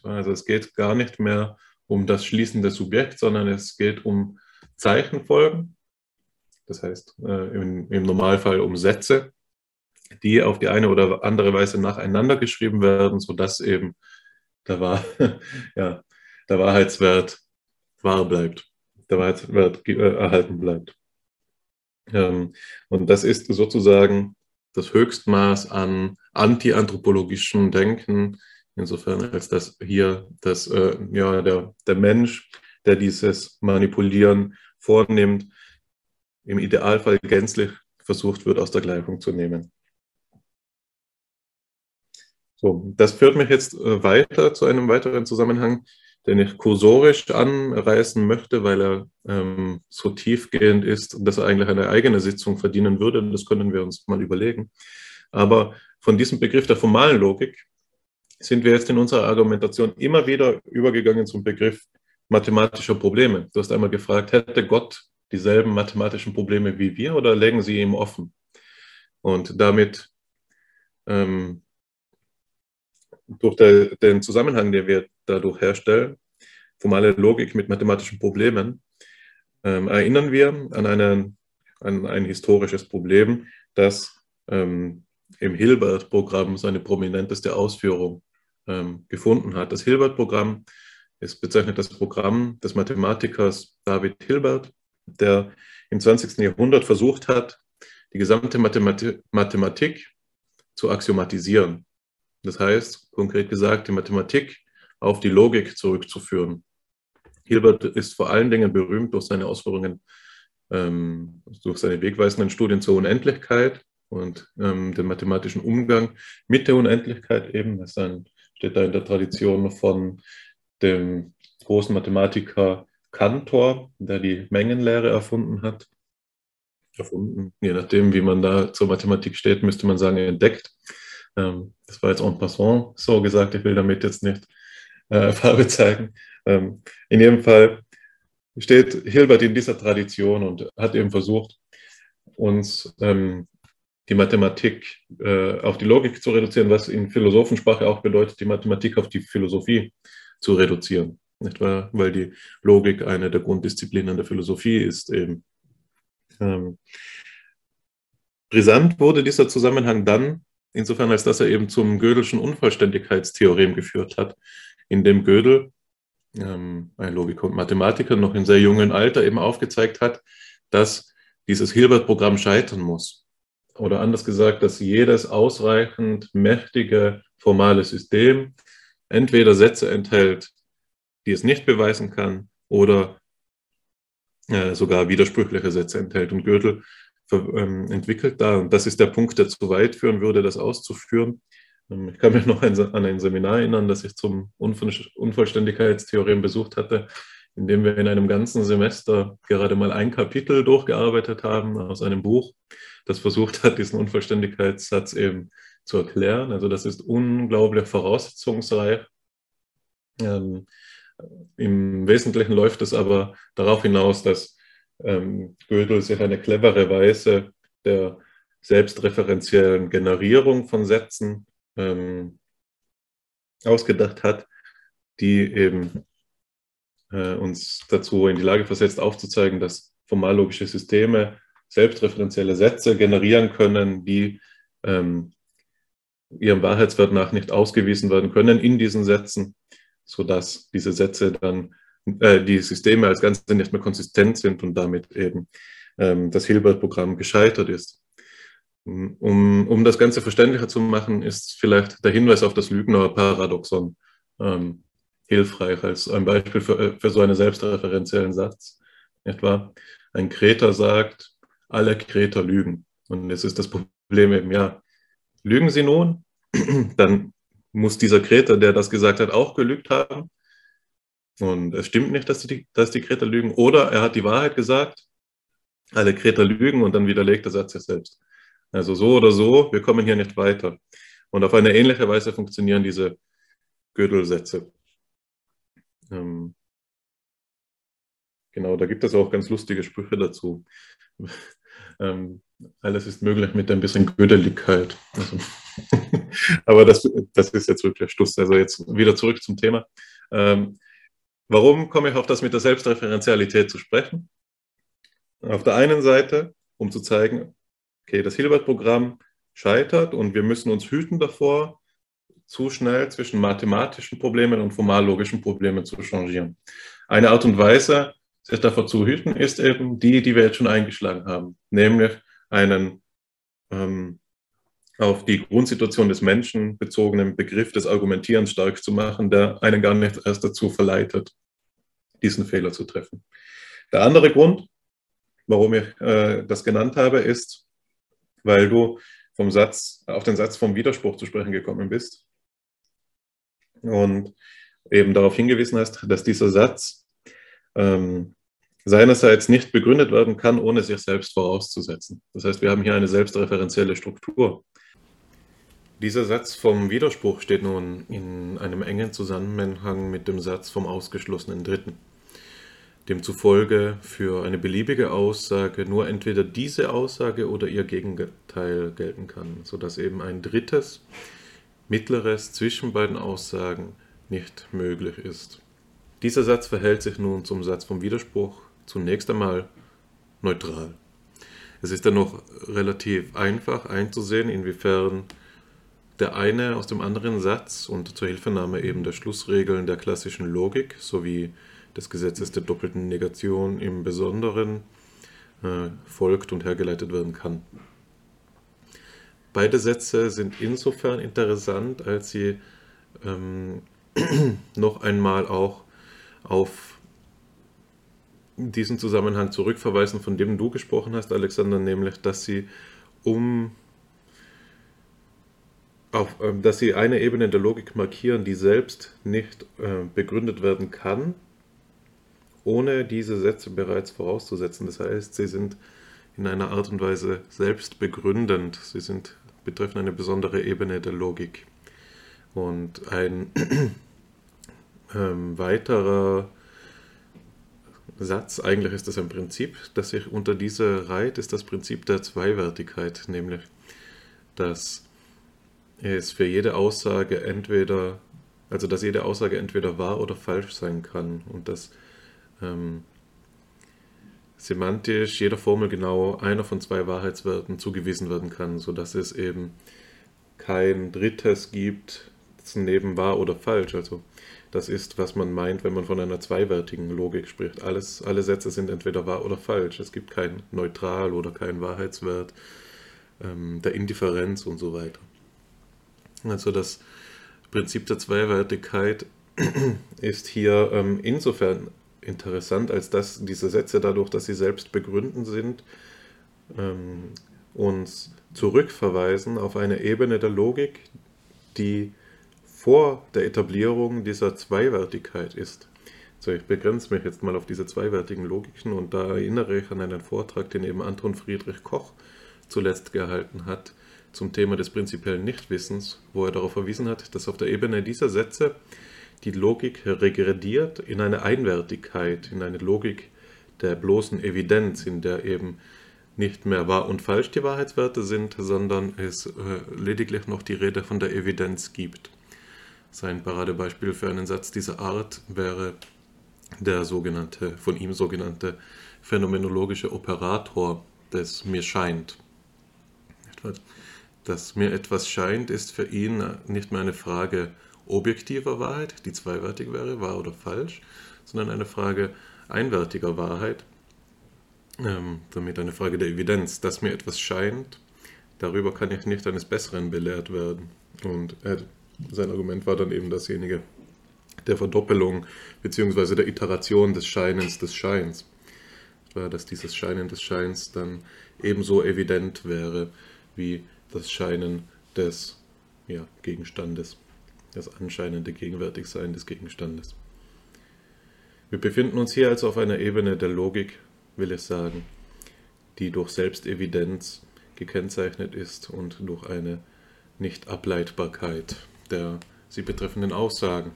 Also es geht gar nicht mehr um das schließende Subjekt, sondern es geht um Zeichenfolgen, das heißt äh, im, im Normalfall um Sätze, die auf die eine oder andere Weise nacheinander geschrieben werden, sodass eben der, Wahr, ja, der Wahrheitswert wahr bleibt, der Wahrheitswert äh, erhalten bleibt. Ähm, und das ist sozusagen das Höchstmaß an antianthropologischem Denken, insofern als dass hier das, äh, ja, der, der Mensch, der dieses Manipulieren vornimmt, im Idealfall gänzlich versucht wird, aus der Gleichung zu nehmen. So, das führt mich jetzt äh, weiter zu einem weiteren Zusammenhang, den ich kursorisch anreißen möchte, weil er ähm, so tiefgehend ist, dass er eigentlich eine eigene Sitzung verdienen würde. Das können wir uns mal überlegen. Aber von diesem Begriff der formalen Logik sind wir jetzt in unserer Argumentation immer wieder übergegangen zum Begriff mathematischer Probleme. Du hast einmal gefragt, hätte Gott dieselben mathematischen Probleme wie wir oder legen sie ihm offen? Und damit ähm, durch der, den Zusammenhang, den wir dadurch herstellen, formale Logik mit mathematischen Problemen, ähm, erinnern wir an, einen, an ein historisches Problem, das ähm, im Hilbert-Programm seine prominenteste Ausführung ähm, gefunden hat. Das Hilbert-Programm ist bezeichnet das Programm des Mathematikers David Hilbert, der im 20. Jahrhundert versucht hat, die gesamte Mathematik zu axiomatisieren. Das heißt, konkret gesagt, die Mathematik auf die Logik zurückzuführen. Hilbert ist vor allen Dingen berühmt durch seine Ausführungen, ähm, durch seine wegweisenden Studien zur Unendlichkeit und ähm, den mathematischen Umgang mit der Unendlichkeit eben. Das steht da in der Tradition von dem großen Mathematiker Cantor, der die Mengenlehre erfunden hat. Erfunden, je nachdem, wie man da zur Mathematik steht, müsste man sagen, entdeckt. Ähm, das war jetzt en passant so gesagt, ich will damit jetzt nicht äh, Farbe zeigen. Ähm, in jedem Fall steht Hilbert in dieser Tradition und hat eben versucht, uns ähm, die Mathematik äh, auf die Logik zu reduzieren, was in Philosophensprache auch bedeutet, die Mathematik auf die Philosophie zu reduzieren. Nicht wahr? Weil die Logik eine der Grunddisziplinen der Philosophie ist eben. Ähm, brisant wurde dieser Zusammenhang dann, insofern als dass er eben zum Gödelschen Unvollständigkeitstheorem geführt hat, in dem Gödel, ähm, ein Logiker und Mathematiker, noch in sehr jungen Alter eben aufgezeigt hat, dass dieses Hilbert-Programm scheitern muss. Oder anders gesagt, dass jedes ausreichend mächtige formale System entweder Sätze enthält, die es nicht beweisen kann, oder äh, sogar widersprüchliche Sätze enthält. Und Gödel entwickelt da, und das ist der Punkt, der zu weit führen würde, das auszuführen. Ähm, ich kann mich noch an ein Seminar erinnern, das ich zum Unvollständigkeitstheorem besucht hatte, in dem wir in einem ganzen Semester gerade mal ein Kapitel durchgearbeitet haben aus einem Buch, das versucht hat, diesen Unvollständigkeitssatz eben zu erklären. Also das ist unglaublich voraussetzungsreich. Ähm, Im Wesentlichen läuft es aber darauf hinaus, dass ähm, Gödel sich eine clevere Weise der selbstreferenziellen Generierung von Sätzen ähm, ausgedacht hat, die eben äh, uns dazu in die Lage versetzt, aufzuzeigen, dass formallogische Systeme selbstreferenzielle Sätze generieren können, die ähm, ihrem Wahrheitswert nach nicht ausgewiesen werden können in diesen Sätzen, sodass diese Sätze dann, äh, die Systeme als Ganze nicht mehr konsistent sind und damit eben ähm, das Hilbert-Programm gescheitert ist. Um, um das Ganze verständlicher zu machen, ist vielleicht der Hinweis auf das Lügner Paradoxon ähm, hilfreich als ein Beispiel für, äh, für so einen selbstreferenziellen Satz. Etwa ein Kreter sagt, alle Kreter lügen. Und es ist das Problem eben, ja, lügen sie nun? Dann muss dieser Kreter, der das gesagt hat, auch gelügt haben. Und es stimmt nicht, dass die, dass die Kreter lügen. Oder er hat die Wahrheit gesagt, alle Kreter lügen und dann widerlegt der Satz sich selbst. Also so oder so, wir kommen hier nicht weiter. Und auf eine ähnliche Weise funktionieren diese Gödelsätze. Ähm, genau, da gibt es auch ganz lustige Sprüche dazu. ähm, alles ist möglich mit ein bisschen Gödeligkeit. Also, aber das, das ist jetzt wirklich der Schluss. Also jetzt wieder zurück zum Thema. Ähm, warum komme ich auf das mit der Selbstreferenzialität zu sprechen? Auf der einen Seite, um zu zeigen, okay, das Hilbert-Programm scheitert und wir müssen uns hüten davor, zu schnell zwischen mathematischen Problemen und formallogischen Problemen zu changieren. Eine Art und Weise, sich davor zu hüten, ist eben die, die wir jetzt schon eingeschlagen haben, nämlich einen ähm, auf die Grundsituation des Menschen bezogenen Begriff des Argumentierens stark zu machen, der einen gar nicht erst dazu verleitet, diesen Fehler zu treffen. Der andere Grund, warum ich äh, das genannt habe, ist, weil du vom Satz, auf den Satz vom Widerspruch zu sprechen gekommen bist und eben darauf hingewiesen hast, dass dieser Satz ähm, seinerseits nicht begründet werden kann, ohne sich selbst vorauszusetzen. Das heißt, wir haben hier eine selbstreferenzielle Struktur. Dieser Satz vom Widerspruch steht nun in einem engen Zusammenhang mit dem Satz vom ausgeschlossenen Dritten. Demzufolge für eine beliebige Aussage nur entweder diese Aussage oder ihr Gegenteil gelten kann, sodass eben ein drittes, mittleres zwischen beiden Aussagen nicht möglich ist. Dieser Satz verhält sich nun zum Satz vom Widerspruch zunächst einmal neutral. Es ist dann noch relativ einfach einzusehen, inwiefern der eine aus dem anderen Satz und zur Hilfenahme eben der Schlussregeln der klassischen Logik sowie des Gesetzes der doppelten Negation im Besonderen äh, folgt und hergeleitet werden kann. Beide Sätze sind insofern interessant, als sie ähm, noch einmal auch auf diesen Zusammenhang zurückverweisen, von dem du gesprochen hast, Alexander, nämlich, dass sie um auf, ähm, dass sie eine Ebene der Logik markieren, die selbst nicht äh, begründet werden kann, ohne diese Sätze bereits vorauszusetzen. Das heißt, sie sind in einer Art und Weise selbst begründend. Sie sind, betreffen eine besondere Ebene der Logik. Und ein ähm, weiterer Satz, eigentlich ist das ein Prinzip, das sich unter diese reiht, ist das Prinzip der Zweiwertigkeit, nämlich dass es für jede Aussage entweder, also dass jede Aussage entweder wahr oder falsch sein kann und dass ähm, semantisch jeder Formel genau einer von zwei Wahrheitswerten zugewiesen werden kann, sodass es eben kein drittes gibt neben wahr oder falsch. Also das ist, was man meint, wenn man von einer zweiwertigen Logik spricht. Alles, alle Sätze sind entweder wahr oder falsch. Es gibt kein Neutral oder kein Wahrheitswert ähm, der Indifferenz und so weiter. Also das Prinzip der Zweiwertigkeit ist hier ähm, insofern interessant, als dass diese Sätze dadurch, dass sie selbst begründen sind, ähm, uns zurückverweisen auf eine Ebene der Logik, die vor der Etablierung dieser Zweiwertigkeit ist. So, ich begrenze mich jetzt mal auf diese zweiwertigen Logiken und da erinnere ich an einen Vortrag, den eben Anton Friedrich Koch zuletzt gehalten hat, zum Thema des prinzipiellen Nichtwissens, wo er darauf verwiesen hat, dass auf der Ebene dieser Sätze die Logik regrediert in eine Einwertigkeit, in eine Logik der bloßen Evidenz, in der eben nicht mehr wahr und falsch die Wahrheitswerte sind, sondern es äh, lediglich noch die Rede von der Evidenz gibt. Sein Paradebeispiel für einen Satz dieser Art wäre der sogenannte, von ihm sogenannte phänomenologische Operator des mir scheint. Dass mir etwas scheint, ist für ihn nicht mehr eine Frage objektiver Wahrheit, die zweiwertig wäre, wahr oder falsch, sondern eine Frage einwertiger Wahrheit, ähm, damit eine Frage der Evidenz. Dass mir etwas scheint, darüber kann ich nicht eines Besseren belehrt werden. Und äh, sein Argument war dann eben dasjenige der Verdoppelung bzw. der Iteration des Scheinens des Scheins. Dass dieses Scheinen des Scheins dann ebenso evident wäre wie das Scheinen des ja, Gegenstandes, das anscheinende Gegenwärtigsein des Gegenstandes. Wir befinden uns hier also auf einer Ebene der Logik, will ich sagen, die durch Selbstevidenz gekennzeichnet ist und durch eine Nichtableitbarkeit der sie betreffenden Aussagen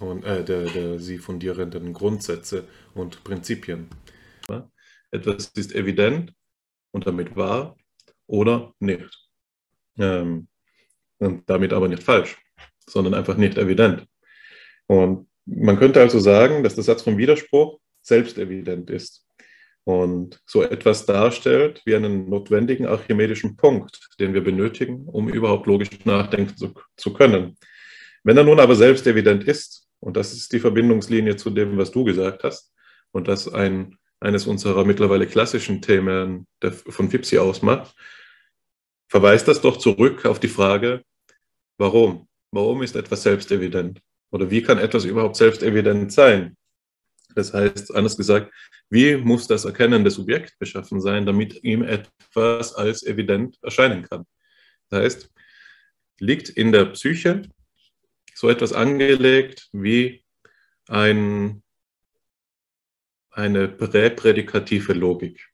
und äh, der, der sie fundierenden Grundsätze und Prinzipien. Etwas ist evident und damit wahr oder nicht. Ähm, und damit aber nicht falsch, sondern einfach nicht evident. Und man könnte also sagen, dass der Satz vom Widerspruch selbst evident ist und so etwas darstellt wie einen notwendigen archimedischen Punkt, den wir benötigen, um überhaupt logisch nachdenken zu, zu können. Wenn er nun aber selbst evident ist, und das ist die Verbindungslinie zu dem, was du gesagt hast, und das ein, eines unserer mittlerweile klassischen Themen der, von FIPSI ausmacht, verweist das doch zurück auf die Frage, warum? Warum ist etwas selbstevident? Oder wie kann etwas überhaupt selbstevident sein? Das heißt, anders gesagt, wie muss das erkennende Subjekt beschaffen sein, damit ihm etwas als evident erscheinen kann? Das heißt, liegt in der Psyche so etwas angelegt wie ein, eine präprädikative Logik.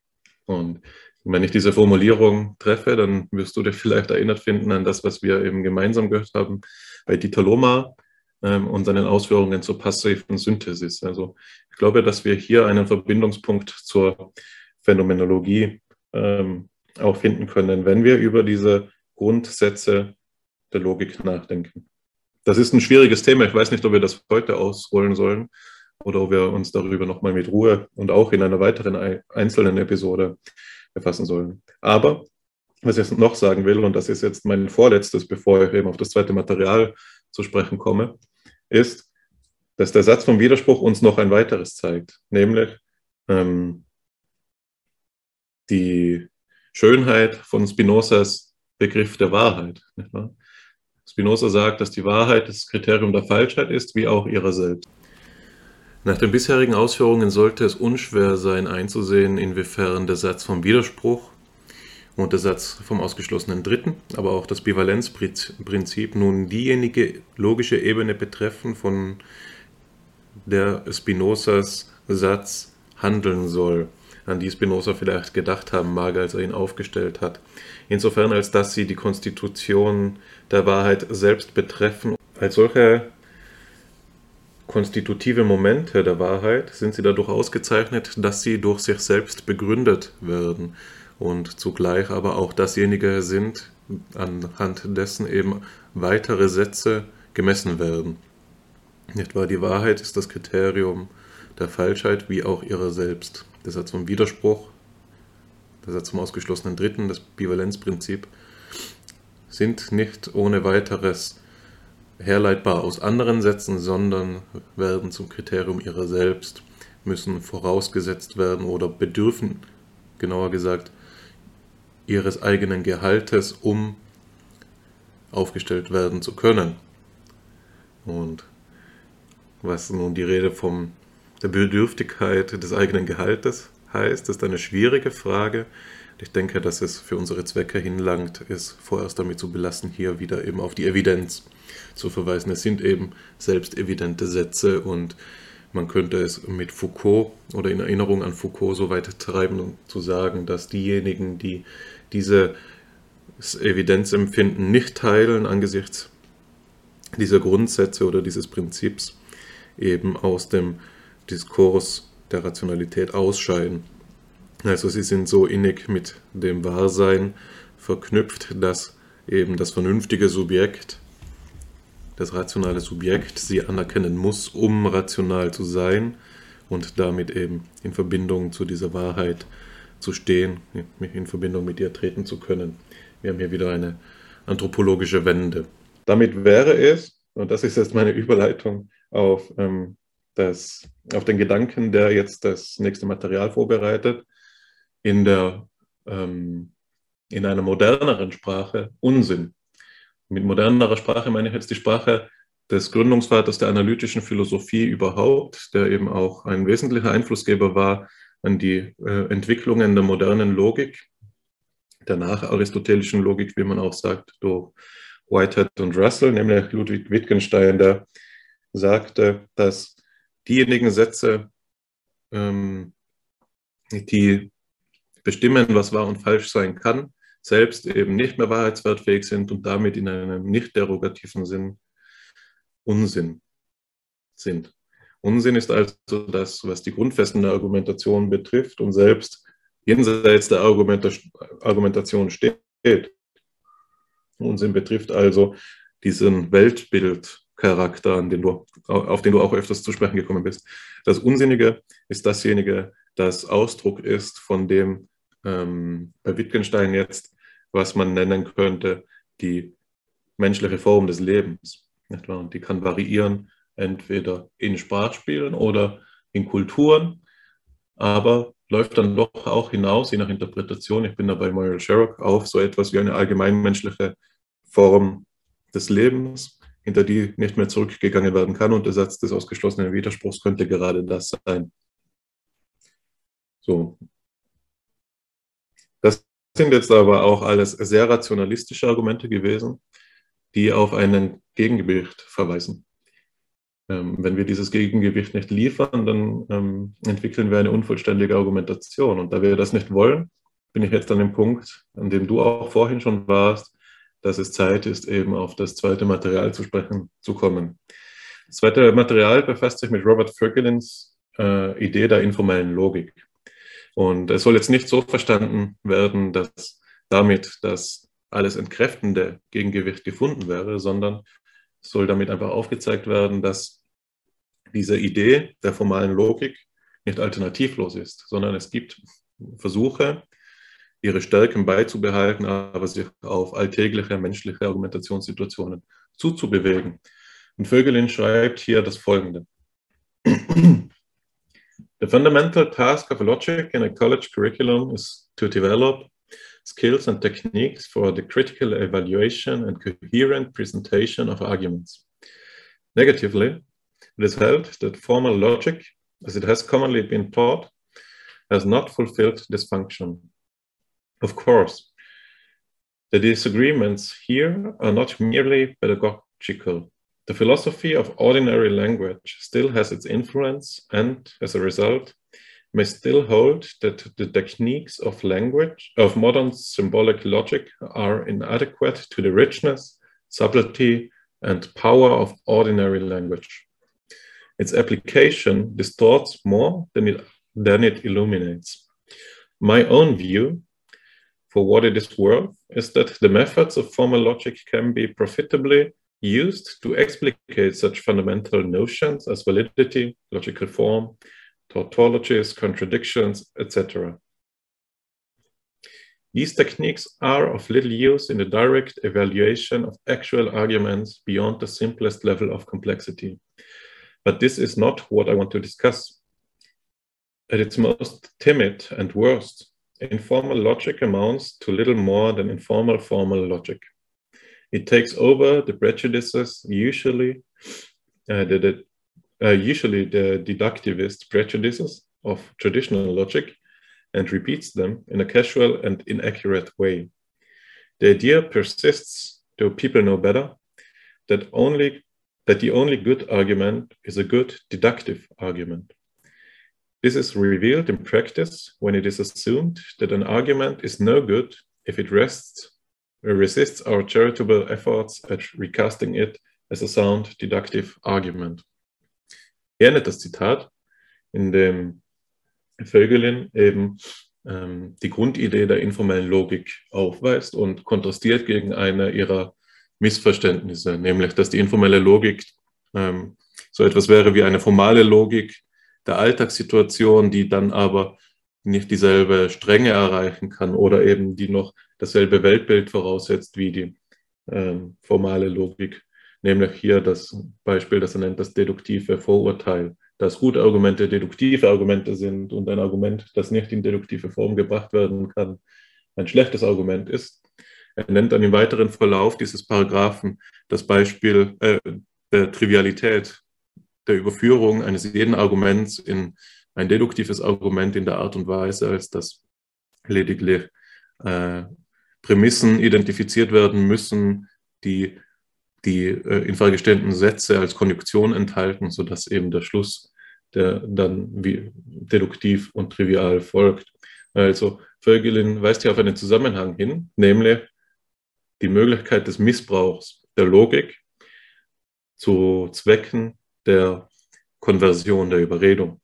Und wenn ich diese Formulierung treffe, dann wirst du dich vielleicht erinnert finden an das, was wir eben gemeinsam gehört haben bei Dieter Lohmar ähm, und seinen Ausführungen zur passiven Synthesis. Also ich glaube, dass wir hier einen Verbindungspunkt zur Phänomenologie ähm, auch finden können, wenn wir über diese Grundsätze der Logik nachdenken. Das ist ein schwieriges Thema. Ich weiß nicht, ob wir das heute ausrollen sollen oder ob wir uns darüber nochmal mit Ruhe und auch in einer weiteren einzelnen Episode befassen sollen. Aber was ich noch sagen will, und das ist jetzt mein vorletztes, bevor ich eben auf das zweite Material zu sprechen komme, ist, dass der Satz vom Widerspruch uns noch ein weiteres zeigt, nämlich ähm, die Schönheit von Spinozas Begriff der Wahrheit. Spinoza sagt, dass die Wahrheit das Kriterium der Falschheit ist, wie auch ihrer selbst. Nach den bisherigen Ausführungen sollte es unschwer sein einzusehen, inwiefern der Satz vom Widerspruch und der Satz vom ausgeschlossenen Dritten, aber auch das Bivalenzprinzip nun diejenige logische Ebene betreffen, von der Spinozas Satz handeln soll, an die Spinoza vielleicht gedacht haben mag, als er ihn aufgestellt hat. Insofern, als dass sie die Konstitution der Wahrheit selbst betreffen. Als solche konstitutive Momente der Wahrheit sind sie dadurch ausgezeichnet, dass sie durch sich selbst begründet werden und zugleich aber auch dasjenige sind, anhand dessen eben weitere Sätze gemessen werden. Nicht wahr? Die Wahrheit ist das Kriterium der Falschheit wie auch ihrer selbst. Der Satz vom Widerspruch, der Satz vom ausgeschlossenen Dritten, das Bivalenzprinzip, sind nicht ohne weiteres herleitbar aus anderen Sätzen, sondern werden zum Kriterium ihrer selbst, müssen vorausgesetzt werden oder bedürfen, genauer gesagt, ihres eigenen Gehaltes, um aufgestellt werden zu können. Und was nun die Rede von der Bedürftigkeit des eigenen Gehaltes heißt, ist eine schwierige Frage. Ich denke, dass es für unsere Zwecke hinlangt, ist vorerst damit zu belassen, hier wieder eben auf die Evidenz zu verweisen. Es sind eben selbst evidente Sätze und man könnte es mit Foucault oder in Erinnerung an Foucault so weit treiben, um zu sagen, dass diejenigen, die diese Evidenzempfinden nicht teilen angesichts dieser Grundsätze oder dieses Prinzips eben aus dem Diskurs der Rationalität ausscheiden. Also sie sind so innig mit dem Wahrsein verknüpft, dass eben das vernünftige Subjekt, das rationale Subjekt sie anerkennen muss, um rational zu sein und damit eben in Verbindung zu dieser Wahrheit zu stehen, in Verbindung mit ihr treten zu können. Wir haben hier wieder eine anthropologische Wende. Damit wäre es, und das ist jetzt meine Überleitung auf, ähm, das, auf den Gedanken, der jetzt das nächste Material vorbereitet, in, der, ähm, in einer moderneren Sprache Unsinn. Mit modernerer Sprache meine ich jetzt die Sprache des Gründungsvaters der analytischen Philosophie überhaupt, der eben auch ein wesentlicher Einflussgeber war an die äh, Entwicklungen der modernen Logik, der nacharistotelischen Logik, wie man auch sagt, durch Whitehead und Russell, nämlich Ludwig Wittgenstein, der sagte, dass diejenigen Sätze, ähm, die bestimmen, was wahr und falsch sein kann, selbst eben nicht mehr wahrheitswertfähig sind und damit in einem nicht derogativen Sinn Unsinn sind. Unsinn ist also das, was die Grundfesten der Argumentation betrifft und selbst jenseits der Argumentation steht. Unsinn betrifft also diesen Weltbildcharakter, den du, auf den du auch öfters zu sprechen gekommen bist. Das Unsinnige ist dasjenige, das Ausdruck ist von dem ähm, bei Wittgenstein jetzt, was man nennen könnte, die menschliche Form des Lebens. Und die kann variieren entweder in Sprachspielen oder in Kulturen. aber läuft dann doch auch hinaus, je nach Interpretation, ich bin da bei Moral Sherrock, auf so etwas wie eine allgemeinmenschliche Form des Lebens, hinter die nicht mehr zurückgegangen werden kann. Und der Satz des ausgeschlossenen Widerspruchs könnte gerade das sein. So. Sind jetzt aber auch alles sehr rationalistische Argumente gewesen, die auf einen Gegengewicht verweisen. Ähm, wenn wir dieses Gegengewicht nicht liefern, dann ähm, entwickeln wir eine unvollständige Argumentation. Und da wir das nicht wollen, bin ich jetzt an dem Punkt, an dem du auch vorhin schon warst, dass es Zeit ist, eben auf das zweite Material zu sprechen zu kommen. Das zweite Material befasst sich mit Robert Fergelins äh, Idee der informellen Logik. Und es soll jetzt nicht so verstanden werden, dass damit das alles entkräftende Gegengewicht gefunden wäre, sondern es soll damit einfach aufgezeigt werden, dass diese Idee der formalen Logik nicht alternativlos ist, sondern es gibt Versuche, ihre Stärken beizubehalten, aber sich auf alltägliche menschliche Argumentationssituationen zuzubewegen. Und Vögelin schreibt hier das Folgende. The fundamental task of logic in a college curriculum is to develop skills and techniques for the critical evaluation and coherent presentation of arguments. Negatively, it is held that formal logic, as it has commonly been taught, has not fulfilled this function. Of course, the disagreements here are not merely pedagogical. The philosophy of ordinary language still has its influence, and as a result, may still hold that the techniques of language, of modern symbolic logic, are inadequate to the richness, subtlety, and power of ordinary language. Its application distorts more than it, than it illuminates. My own view for what it is worth is that the methods of formal logic can be profitably used to explicate such fundamental notions as validity, logical form, tautologies, contradictions, etc. These techniques are of little use in the direct evaluation of actual arguments beyond the simplest level of complexity. But this is not what I want to discuss. At its most timid and worst, informal logic amounts to little more than informal formal logic. It takes over the prejudices, usually uh, the, the uh, usually the deductivist prejudices of traditional logic, and repeats them in a casual and inaccurate way. The idea persists, though people know better, that only that the only good argument is a good deductive argument. This is revealed in practice when it is assumed that an argument is no good if it rests, resists our charitable efforts at recasting it as a sound deductive argument. Hier endet das Zitat, in dem Vögelin eben ähm, die Grundidee der informellen Logik aufweist und kontrastiert gegen eine ihrer Missverständnisse, nämlich dass die informelle Logik ähm, so etwas wäre wie eine formale Logik, der Alltagssituation, die dann aber nicht dieselbe Strenge erreichen kann oder eben die noch dasselbe Weltbild voraussetzt wie die ähm, formale Logik. Nämlich hier das Beispiel, das er nennt, das deduktive Vorurteil, dass gute Argumente deduktive Argumente sind und ein Argument, das nicht in deduktive Form gebracht werden kann, ein schlechtes Argument ist. Er nennt dann im weiteren Verlauf dieses Paragraphen das Beispiel äh, der Trivialität, der Überführung eines jeden Arguments in ein deduktives Argument in der Art und Weise, als dass lediglich äh, Prämissen identifiziert werden müssen, die die äh, infragestellten Sätze als Konjunktion enthalten, sodass eben der Schluss, der dann wie deduktiv und trivial folgt. Also Vögelin weist hier auf einen Zusammenhang hin, nämlich die Möglichkeit des Missbrauchs der Logik zu Zwecken der Konversion, der Überredung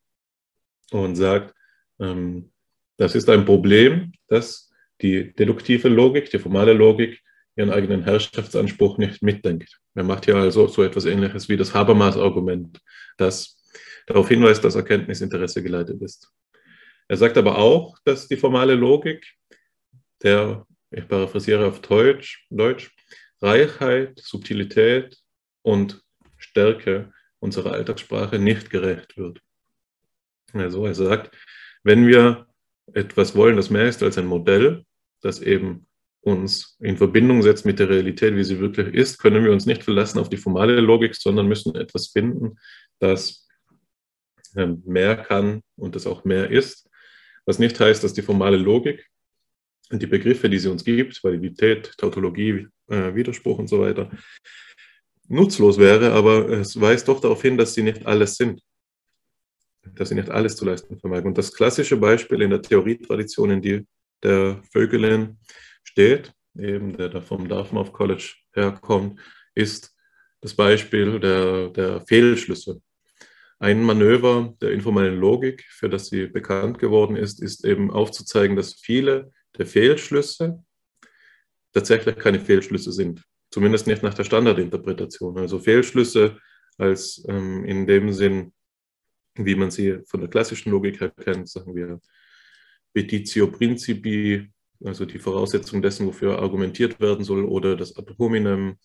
und sagt, ähm, das ist ein Problem, dass die deduktive Logik, die formale Logik ihren eigenen Herrschaftsanspruch nicht mitdenkt. Er macht hier also so etwas Ähnliches wie das Habermas-Argument, das darauf hinweist, dass Erkenntnisinteresse geleitet ist. Er sagt aber auch, dass die formale Logik der, ich paraphrasiere auf Deutsch, Deutsch Reichheit, Subtilität und Stärke unserer Alltagssprache nicht gerecht wird. Also er sagt, Wenn wir etwas wollen, das mehr ist als ein Modell, das eben uns in Verbindung setzt mit der Realität, wie sie wirklich ist, können wir uns nicht verlassen auf die formale Logik, sondern müssen etwas finden, das ähm, mehr kann und das auch mehr ist. Was nicht heißt, dass die formale Logik und die Begriffe, die sie uns gibt, Validität, Tautologie, äh, Widerspruch und so weiter, nutzlos wäre, aber es weist doch darauf hin, dass sie nicht alles sind, dass sie nicht alles zu leisten vermag. Und das klassische Beispiel in der Theorietradition, in die der Vögelin steht, eben der da vom Dartmouth College herkommt, ist das Beispiel der, der Fehlschlüsse. Ein Manöver der informellen Logik, für das sie bekannt geworden ist, ist eben aufzuzeigen, dass viele der Fehlschlüsse tatsächlich keine Fehlschlüsse sind. Zumindest nicht nach der Standardinterpretation. Also Fehlschlüsse als ähm, in dem Sinn, wie man sie von der klassischen Logik her kennt, sagen wir Petitio Principi, also die Voraussetzung dessen, wofür argumentiert werden soll, oder das Ad hominem,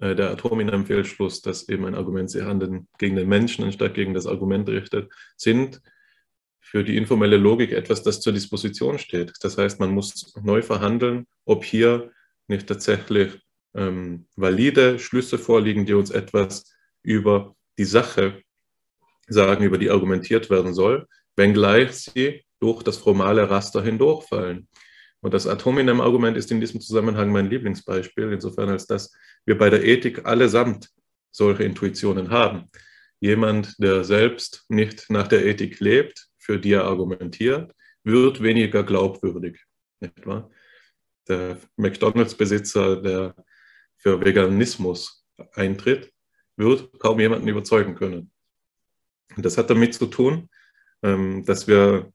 äh, der Ad hominem Fehlschluss, dass eben ein Argument sich an den, gegen den Menschen anstatt gegen das Argument richtet, sind für die informelle Logik etwas, das zur Disposition steht. Das heißt, man muss neu verhandeln, ob hier nicht tatsächlich ähm, valide Schlüsse vorliegen, die uns etwas über die Sache sagen, über die argumentiert werden soll, wenngleich sie durch das formale Raster hindurchfallen. Und das Atominem-Argument ist in diesem Zusammenhang mein Lieblingsbeispiel, insofern als dass wir bei der Ethik allesamt solche Intuitionen haben. Jemand, der selbst nicht nach der Ethik lebt, für die er argumentiert, wird weniger glaubwürdig. Nicht wahr? Der McDonalds-Besitzer, der für Veganismus eintritt, wird kaum jemanden überzeugen können. Und das hat damit zu tun, ähm, dass wir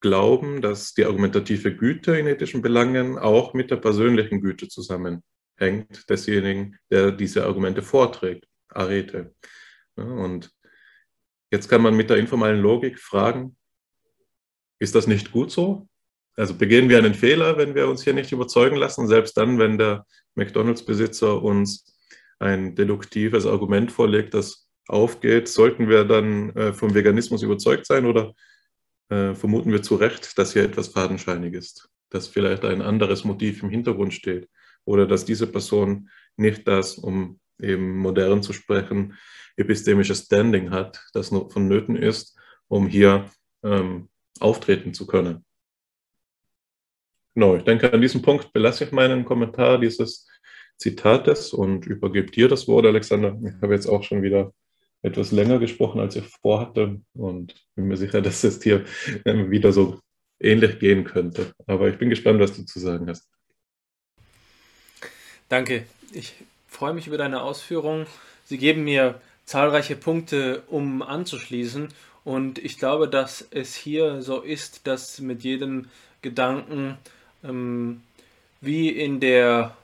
glauben, dass die argumentative Güte in ethischen Belangen auch mit der persönlichen Güte zusammenhängt, desjenigen, der diese Argumente vorträgt, Arete. Und jetzt kann man mit der informellen Logik fragen, ist das nicht gut so? Also begehen wir einen Fehler, wenn wir uns hier nicht überzeugen lassen, selbst dann, wenn der McDonalds-Besitzer uns ein deduktives Argument vorlegt, das aufgeht, sollten wir dann äh, vom Veganismus überzeugt sein oder äh, vermuten wir zu Recht, dass hier etwas fadenscheinig ist, dass vielleicht ein anderes Motiv im Hintergrund steht oder dass diese Person nicht das, um eben modern zu sprechen, epistemisches Standing hat, das vonnöten ist, um hier ähm, auftreten zu können. Genau, ich denke, an diesem Punkt belasse ich meinen Kommentar dieses Zitates und übergebe dir das Wort, Alexander. Ich habe jetzt auch schon wieder etwas länger gesprochen, als ich vorhatte und bin mir sicher, dass es dir ähm, wieder so ähnlich gehen könnte. Aber ich bin gespannt, was du zu sagen hast. Danke. Ich freue mich über deine Ausführungen. Sie geben mir zahlreiche Punkte, um anzuschließen. Und ich glaube, dass es hier so ist, dass mit jedem Gedanken, ähm, wie in der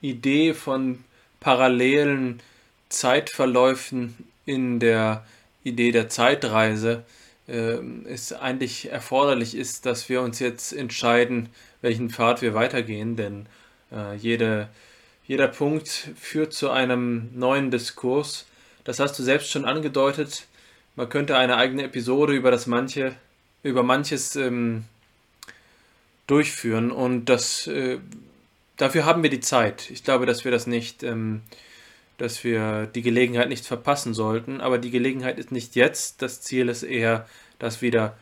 Idee von parallelen Zeitverläufen in der Idee der Zeitreise äh, es eigentlich erforderlich ist, dass wir uns jetzt entscheiden, welchen Pfad wir weitergehen, denn äh, jede, jeder Punkt führt zu einem neuen Diskurs. Das hast du selbst schon angedeutet. Man könnte eine eigene Episode über das manche, über manches ähm, durchführen und das äh, dafür haben wir die Zeit. Ich glaube, dass wir das nicht ähm, dass wir die Gelegenheit nicht verpassen sollten. Aber die Gelegenheit ist nicht jetzt. Das Ziel ist eher, das wieder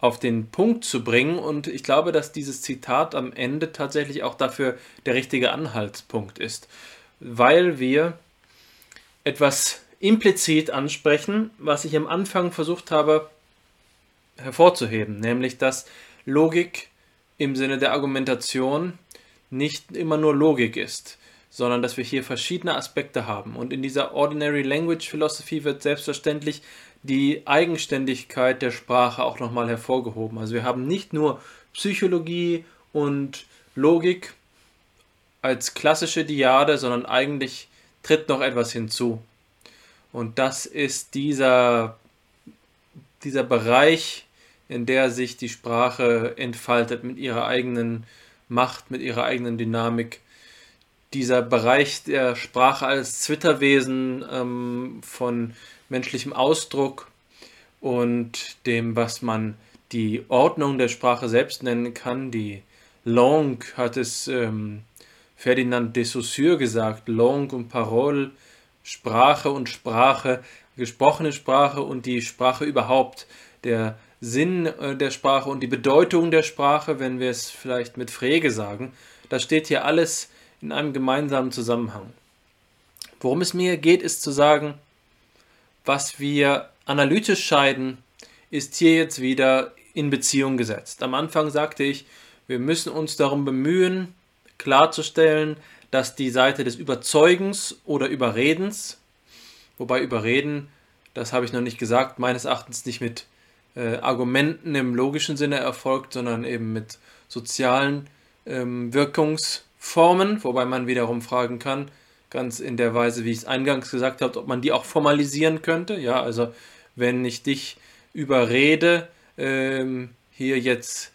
auf den Punkt zu bringen. Und ich glaube, dass dieses Zitat am Ende tatsächlich auch dafür der richtige Anhaltspunkt ist. Weil wir etwas implizit ansprechen, was ich am Anfang versucht habe hervorzuheben, nämlich dass Logik im Sinne der Argumentation nicht immer nur Logik ist sondern dass wir hier verschiedene Aspekte haben. Und in dieser Ordinary Language Philosophy wird selbstverständlich die Eigenständigkeit der Sprache auch nochmal hervorgehoben. Also wir haben nicht nur Psychologie und Logik als klassische Diade, sondern eigentlich tritt noch etwas hinzu. Und das ist dieser, dieser Bereich, in der sich die Sprache entfaltet mit ihrer eigenen Macht, mit ihrer eigenen Dynamik dieser Bereich der Sprache als Zwitterwesen ähm, von menschlichem Ausdruck und dem, was man die Ordnung der Sprache selbst nennen kann. Die Langue hat es ähm, Ferdinand de Saussure gesagt, Langue und Parole, Sprache und Sprache, gesprochene Sprache und die Sprache überhaupt, der Sinn äh, der Sprache und die Bedeutung der Sprache, wenn wir es vielleicht mit Frege sagen, das steht hier alles in einem gemeinsamen Zusammenhang. Worum es mir geht, ist zu sagen, was wir analytisch scheiden, ist hier jetzt wieder in Beziehung gesetzt. Am Anfang sagte ich, wir müssen uns darum bemühen, klarzustellen, dass die Seite des Überzeugens oder Überredens, wobei Überreden, das habe ich noch nicht gesagt, meines Erachtens nicht mit äh, Argumenten im logischen Sinne erfolgt, sondern eben mit sozialen ähm, Wirkungsformen, wobei man wiederum fragen kann, ganz in der Weise, wie ich es eingangs gesagt habe, ob man die auch formalisieren könnte. Ja, also wenn ich dich überrede, ähm, hier jetzt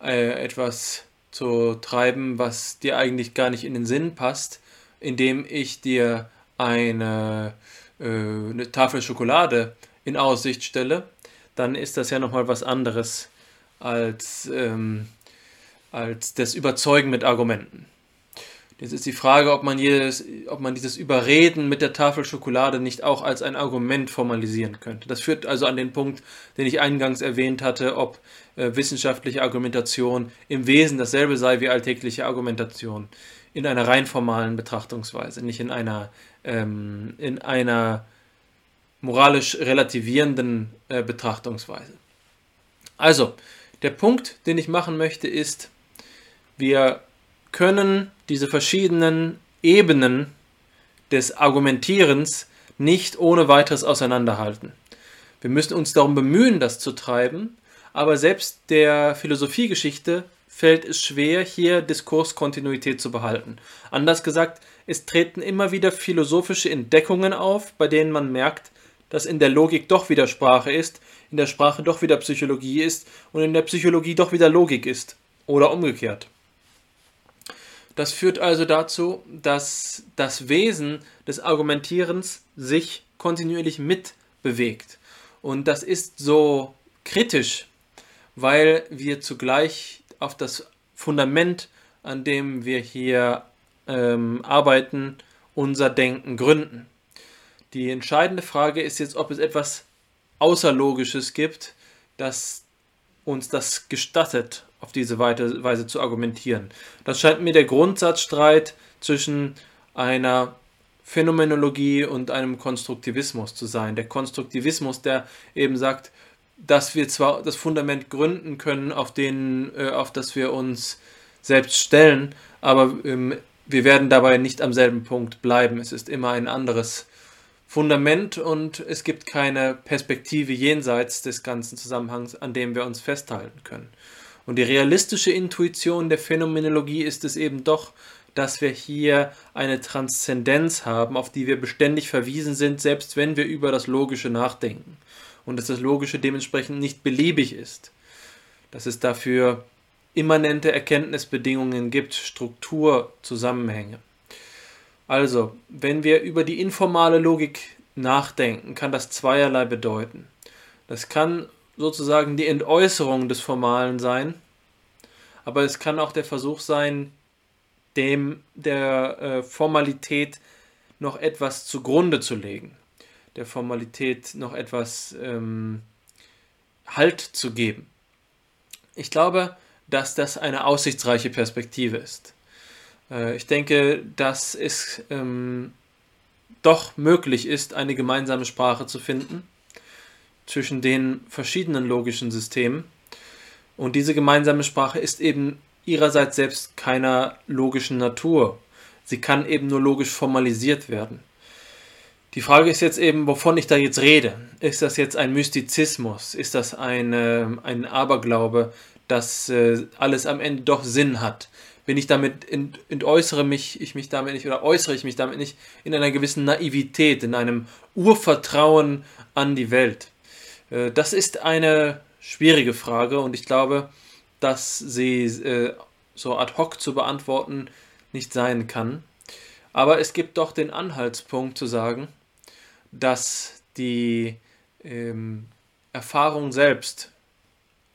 äh, etwas zu treiben, was dir eigentlich gar nicht in den Sinn passt, indem ich dir eine, äh, eine Tafel Schokolade in Aussicht stelle, dann ist das ja nochmal was anderes als, ähm, als das Überzeugen mit Argumenten. Jetzt ist die Frage, ob man, jedes, ob man dieses Überreden mit der Tafel Schokolade nicht auch als ein Argument formalisieren könnte. Das führt also an den Punkt, den ich eingangs erwähnt hatte, ob äh, wissenschaftliche Argumentation im Wesen dasselbe sei wie alltägliche Argumentation. In einer rein formalen Betrachtungsweise, nicht in einer, ähm, in einer moralisch relativierenden äh, Betrachtungsweise. Also, der Punkt, den ich machen möchte, ist, wir können diese verschiedenen Ebenen des Argumentierens nicht ohne weiteres auseinanderhalten. Wir müssen uns darum bemühen, das zu treiben, aber selbst der Philosophiegeschichte fällt es schwer, hier Diskurskontinuität zu behalten. Anders gesagt, es treten immer wieder philosophische Entdeckungen auf, bei denen man merkt, dass in der Logik doch wieder Sprache ist, in der Sprache doch wieder Psychologie ist und in der Psychologie doch wieder Logik ist. Oder umgekehrt. Das führt also dazu, dass das Wesen des Argumentierens sich kontinuierlich mitbewegt. Und das ist so kritisch, weil wir zugleich auf das Fundament, an dem wir hier ähm, arbeiten, unser Denken gründen. Die entscheidende Frage ist jetzt, ob es etwas Außerlogisches gibt, das uns das gestattet, auf diese Weise zu argumentieren. Das scheint mir der Grundsatzstreit zwischen einer Phänomenologie und einem Konstruktivismus zu sein. Der Konstruktivismus, der eben sagt, dass wir zwar das Fundament gründen können, auf, den, äh, auf das wir uns selbst stellen, aber ähm, wir werden dabei nicht am selben Punkt bleiben. Es ist immer ein anderes Fundament und es gibt keine Perspektive jenseits des ganzen Zusammenhangs, an dem wir uns festhalten können. Und die realistische Intuition der Phänomenologie ist es eben doch, dass wir hier eine Transzendenz haben, auf die wir beständig verwiesen sind, selbst wenn wir über das Logische nachdenken. Und dass das Logische dementsprechend nicht beliebig ist. Dass es dafür immanente Erkenntnisbedingungen gibt, Strukturzusammenhänge. Also, wenn wir über die informale Logik nachdenken, kann das zweierlei bedeuten. Das kann sozusagen die Entäußerung des Formalen sein, aber es kann auch der Versuch sein, dem der äh, Formalität noch etwas zugrunde zu legen, der Formalität noch etwas ähm, Halt zu geben. Ich glaube, dass das eine aussichtsreiche Perspektive ist. Äh, ich denke, dass es ähm, doch möglich ist, eine gemeinsame Sprache zu finden zwischen den verschiedenen logischen Systemen. Und diese gemeinsame Sprache ist eben ihrerseits selbst keiner logischen Natur. Sie kann eben nur logisch formalisiert werden. Die Frage ist jetzt eben, wovon ich da jetzt rede. Ist das jetzt ein Mystizismus? Ist das eine, ein Aberglaube, dass äh, alles am Ende doch Sinn hat? Bin ich damit, ent, entäußere mich, ich mich damit nicht oder äußere ich mich damit nicht in einer gewissen Naivität, in einem Urvertrauen an die Welt? Äh, das ist eine schwierige Frage und ich glaube, dass sie äh, so ad hoc zu beantworten nicht sein kann. Aber es gibt doch den Anhaltspunkt zu sagen, dass die ähm, Erfahrung selbst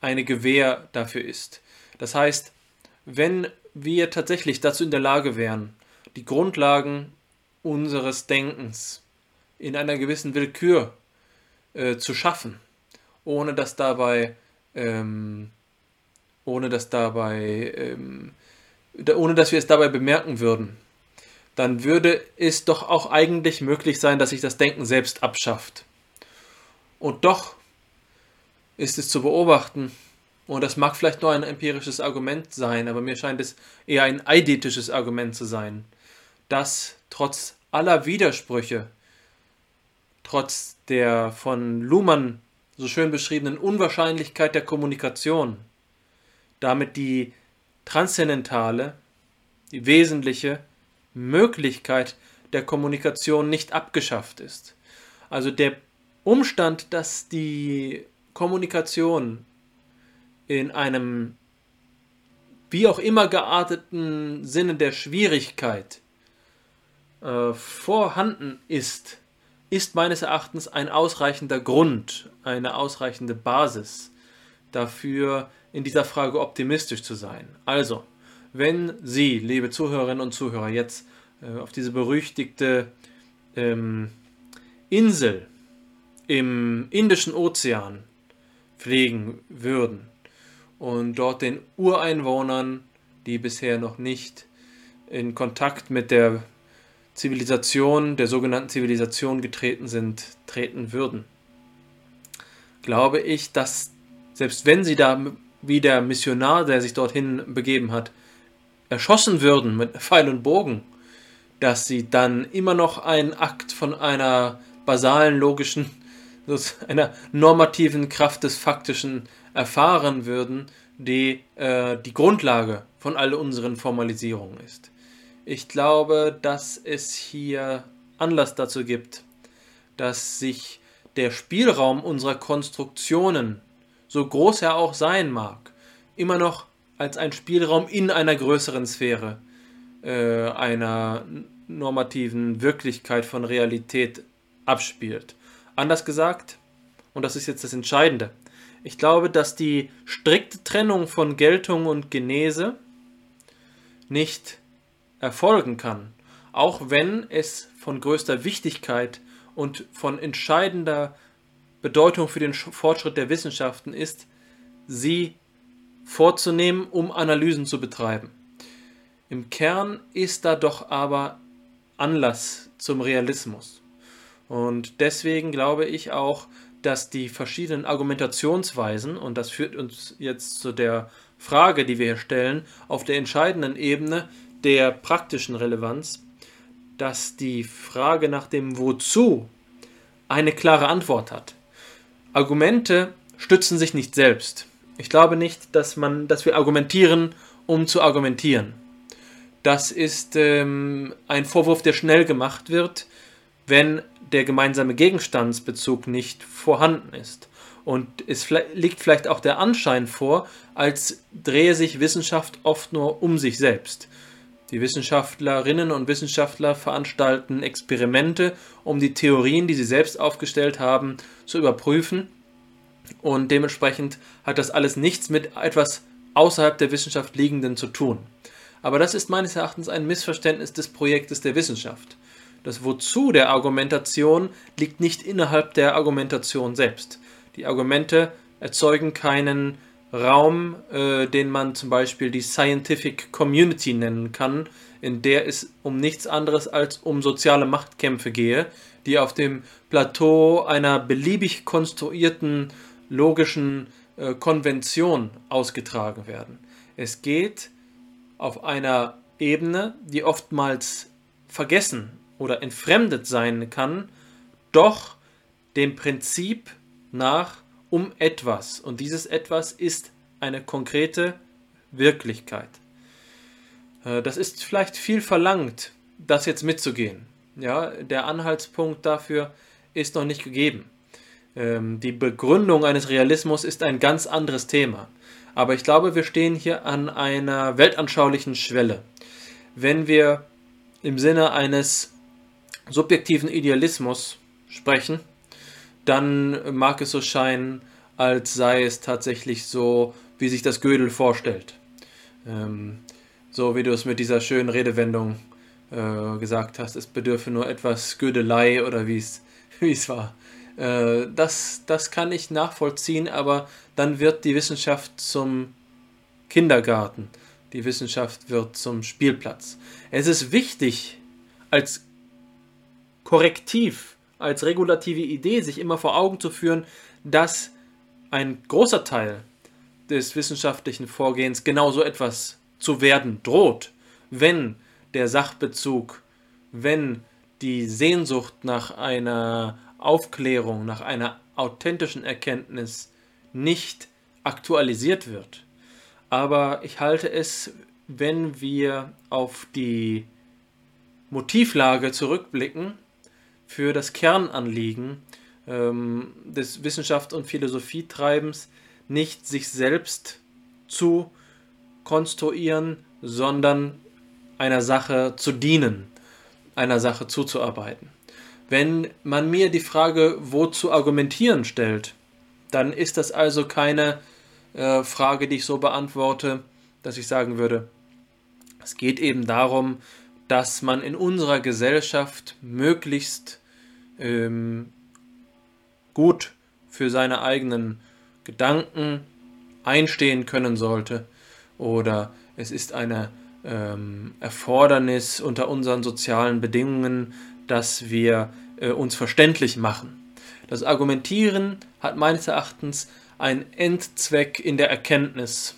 eine Gewähr dafür ist. Das heißt, wenn wir tatsächlich dazu in der Lage wären, die Grundlagen unseres Denkens in einer gewissen Willkür äh, zu schaffen, ohne dass dabei, ähm, ohne dass dabei, ähm, ohne dass wir es dabei bemerken würden, dann würde es doch auch eigentlich möglich sein, dass sich das Denken selbst abschafft. Und doch ist es zu beobachten, und das mag vielleicht nur ein empirisches Argument sein, aber mir scheint es eher ein eidetisches Argument zu sein, dass trotz aller Widersprüche, trotz der von Luhmann so schön beschriebenen Unwahrscheinlichkeit der Kommunikation, damit die transzendentale, die wesentliche Möglichkeit der Kommunikation nicht abgeschafft ist. Also der Umstand, dass die Kommunikation in einem wie auch immer gearteten Sinne der Schwierigkeit äh, vorhanden ist, ist meines Erachtens ein ausreichender Grund, eine ausreichende Basis dafür, in dieser Frage optimistisch zu sein. Also, wenn Sie, liebe Zuhörerinnen und Zuhörer, jetzt äh, auf diese berüchtigte ähm, Insel im Indischen Ozean fliegen würden und dort den Ureinwohnern, die bisher noch nicht in Kontakt mit der Zivilisation, der sogenannten Zivilisation getreten sind, treten würden. Glaube ich, dass selbst wenn sie da wie der Missionar, der sich dorthin begeben hat, erschossen würden mit Pfeil und Bogen, dass sie dann immer noch einen Akt von einer basalen logischen, einer normativen Kraft des Faktischen erfahren würden, die äh, die Grundlage von all unseren Formalisierungen ist. Ich glaube, dass es hier Anlass dazu gibt, dass sich der Spielraum unserer Konstruktionen, so groß er auch sein mag, immer noch als ein Spielraum in einer größeren Sphäre äh, einer normativen Wirklichkeit von Realität abspielt. Anders gesagt, und das ist jetzt das Entscheidende, ich glaube, dass die strikte Trennung von Geltung und Genese nicht erfolgen kann, auch wenn es von größter Wichtigkeit und von entscheidender Bedeutung für den Fortschritt der Wissenschaften ist, sie vorzunehmen, um Analysen zu betreiben. Im Kern ist da doch aber Anlass zum Realismus. Und deswegen glaube ich auch, dass die verschiedenen Argumentationsweisen, und das führt uns jetzt zu der Frage, die wir hier stellen, auf der entscheidenden Ebene der praktischen Relevanz, dass die Frage nach dem Wozu eine klare Antwort hat. Argumente stützen sich nicht selbst. Ich glaube nicht, dass, man, dass wir argumentieren, um zu argumentieren. Das ist ähm, ein Vorwurf, der schnell gemacht wird, wenn der gemeinsame Gegenstandsbezug nicht vorhanden ist. Und es liegt vielleicht auch der Anschein vor, als drehe sich Wissenschaft oft nur um sich selbst. Die Wissenschaftlerinnen und Wissenschaftler veranstalten Experimente, um die Theorien, die sie selbst aufgestellt haben, zu überprüfen. Und dementsprechend hat das alles nichts mit etwas außerhalb der Wissenschaft liegenden zu tun. Aber das ist meines Erachtens ein Missverständnis des Projektes der Wissenschaft. Das Wozu der Argumentation liegt nicht innerhalb der Argumentation selbst. Die Argumente erzeugen keinen Raum, äh, den man zum Beispiel die Scientific Community nennen kann, in der es um nichts anderes als um soziale Machtkämpfe gehe, die auf dem Plateau einer beliebig konstruierten logischen äh, Konvention ausgetragen werden. Es geht auf einer Ebene, die oftmals vergessen oder entfremdet sein kann, doch dem Prinzip nach um etwas. Und dieses etwas ist eine konkrete Wirklichkeit. Äh, das ist vielleicht viel verlangt, das jetzt mitzugehen. Ja, der Anhaltspunkt dafür ist noch nicht gegeben. Ähm, die Begründung eines Realismus ist ein ganz anderes Thema. Aber ich glaube, wir stehen hier an einer weltanschaulichen Schwelle. Wenn wir im Sinne eines subjektiven Idealismus sprechen, dann mag es so scheinen, als sei es tatsächlich so, wie sich das Gödel vorstellt. Ähm, so wie du es mit dieser schönen Redewendung äh, gesagt hast, es bedürfe nur etwas Gödelei oder wie es war. Äh, das, das kann ich nachvollziehen, aber dann wird die Wissenschaft zum Kindergarten. Die Wissenschaft wird zum Spielplatz. Es ist wichtig, als Korrektiv, als regulative Idee, sich immer vor Augen zu führen, dass ein großer Teil des wissenschaftlichen Vorgehens genau so etwas zu werden droht, wenn der Sachbezug, wenn die Sehnsucht nach einer Aufklärung, nach einer authentischen Erkenntnis nicht aktualisiert wird. Aber ich halte es, wenn wir auf die Motivlage zurückblicken, für das Kernanliegen ähm, des Wissenschaft- und Philosophietreibens nicht sich selbst zu konstruieren, sondern einer Sache zu dienen, einer Sache zuzuarbeiten. Wenn man mir die Frage, wo zu argumentieren stellt, dann ist das also keine äh, Frage, die ich so beantworte, dass ich sagen würde, es geht eben darum, dass man in unserer Gesellschaft möglichst ähm, gut für seine eigenen Gedanken einstehen können sollte oder es ist eine ähm, Erfordernis unter unseren sozialen Bedingungen, dass wir äh, uns verständlich machen. Das Argumentieren hat meines Erachtens einen Endzweck in der Erkenntnis.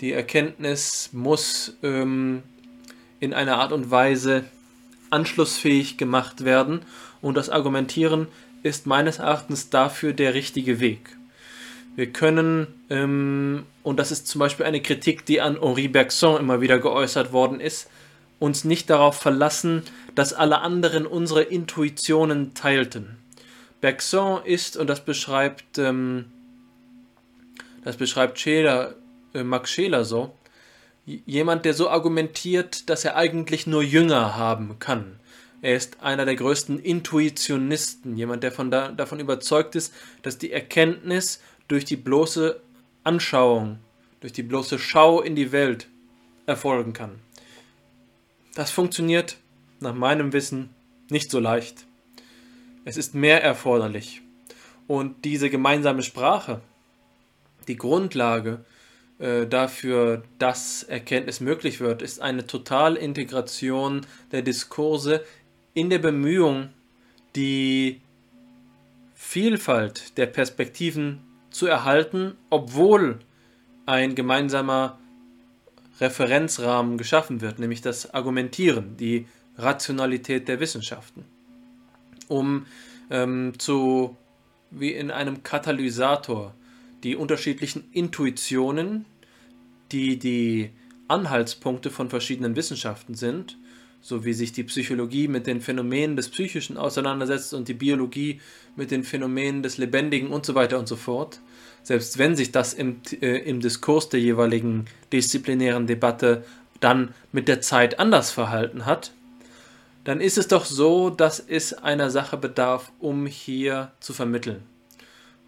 Die Erkenntnis muss ähm, in einer Art und Weise anschlussfähig gemacht werden und das Argumentieren ist meines Erachtens dafür der richtige Weg. Wir können, ähm, und das ist zum Beispiel eine Kritik, die an Henri Bergson immer wieder geäußert worden ist, uns nicht darauf verlassen, dass alle anderen unsere Intuitionen teilten. Bergson ist, und das beschreibt, ähm, das beschreibt Scheler, äh, Max Scheler so, jemand, der so argumentiert, dass er eigentlich nur Jünger haben kann. Er ist einer der größten Intuitionisten, jemand, der von da, davon überzeugt ist, dass die Erkenntnis durch die bloße Anschauung, durch die bloße Schau in die Welt erfolgen kann. Das funktioniert nach meinem Wissen nicht so leicht. Es ist mehr erforderlich. Und diese gemeinsame Sprache, die Grundlage äh, dafür, dass Erkenntnis möglich wird, ist eine Totalintegration der Diskurse in der Bemühung, die Vielfalt der Perspektiven zu erhalten, obwohl ein gemeinsamer Referenzrahmen geschaffen wird, nämlich das Argumentieren, die Rationalität der Wissenschaften, um ähm, zu, wie in einem Katalysator, die unterschiedlichen Intuitionen, die die Anhaltspunkte von verschiedenen Wissenschaften sind, so wie sich die Psychologie mit den Phänomenen des Psychischen auseinandersetzt und die Biologie mit den Phänomenen des Lebendigen und so weiter und so fort, selbst wenn sich das im, äh, im Diskurs der jeweiligen disziplinären Debatte dann mit der Zeit anders verhalten hat, dann ist es doch so, dass es einer Sache bedarf, um hier zu vermitteln.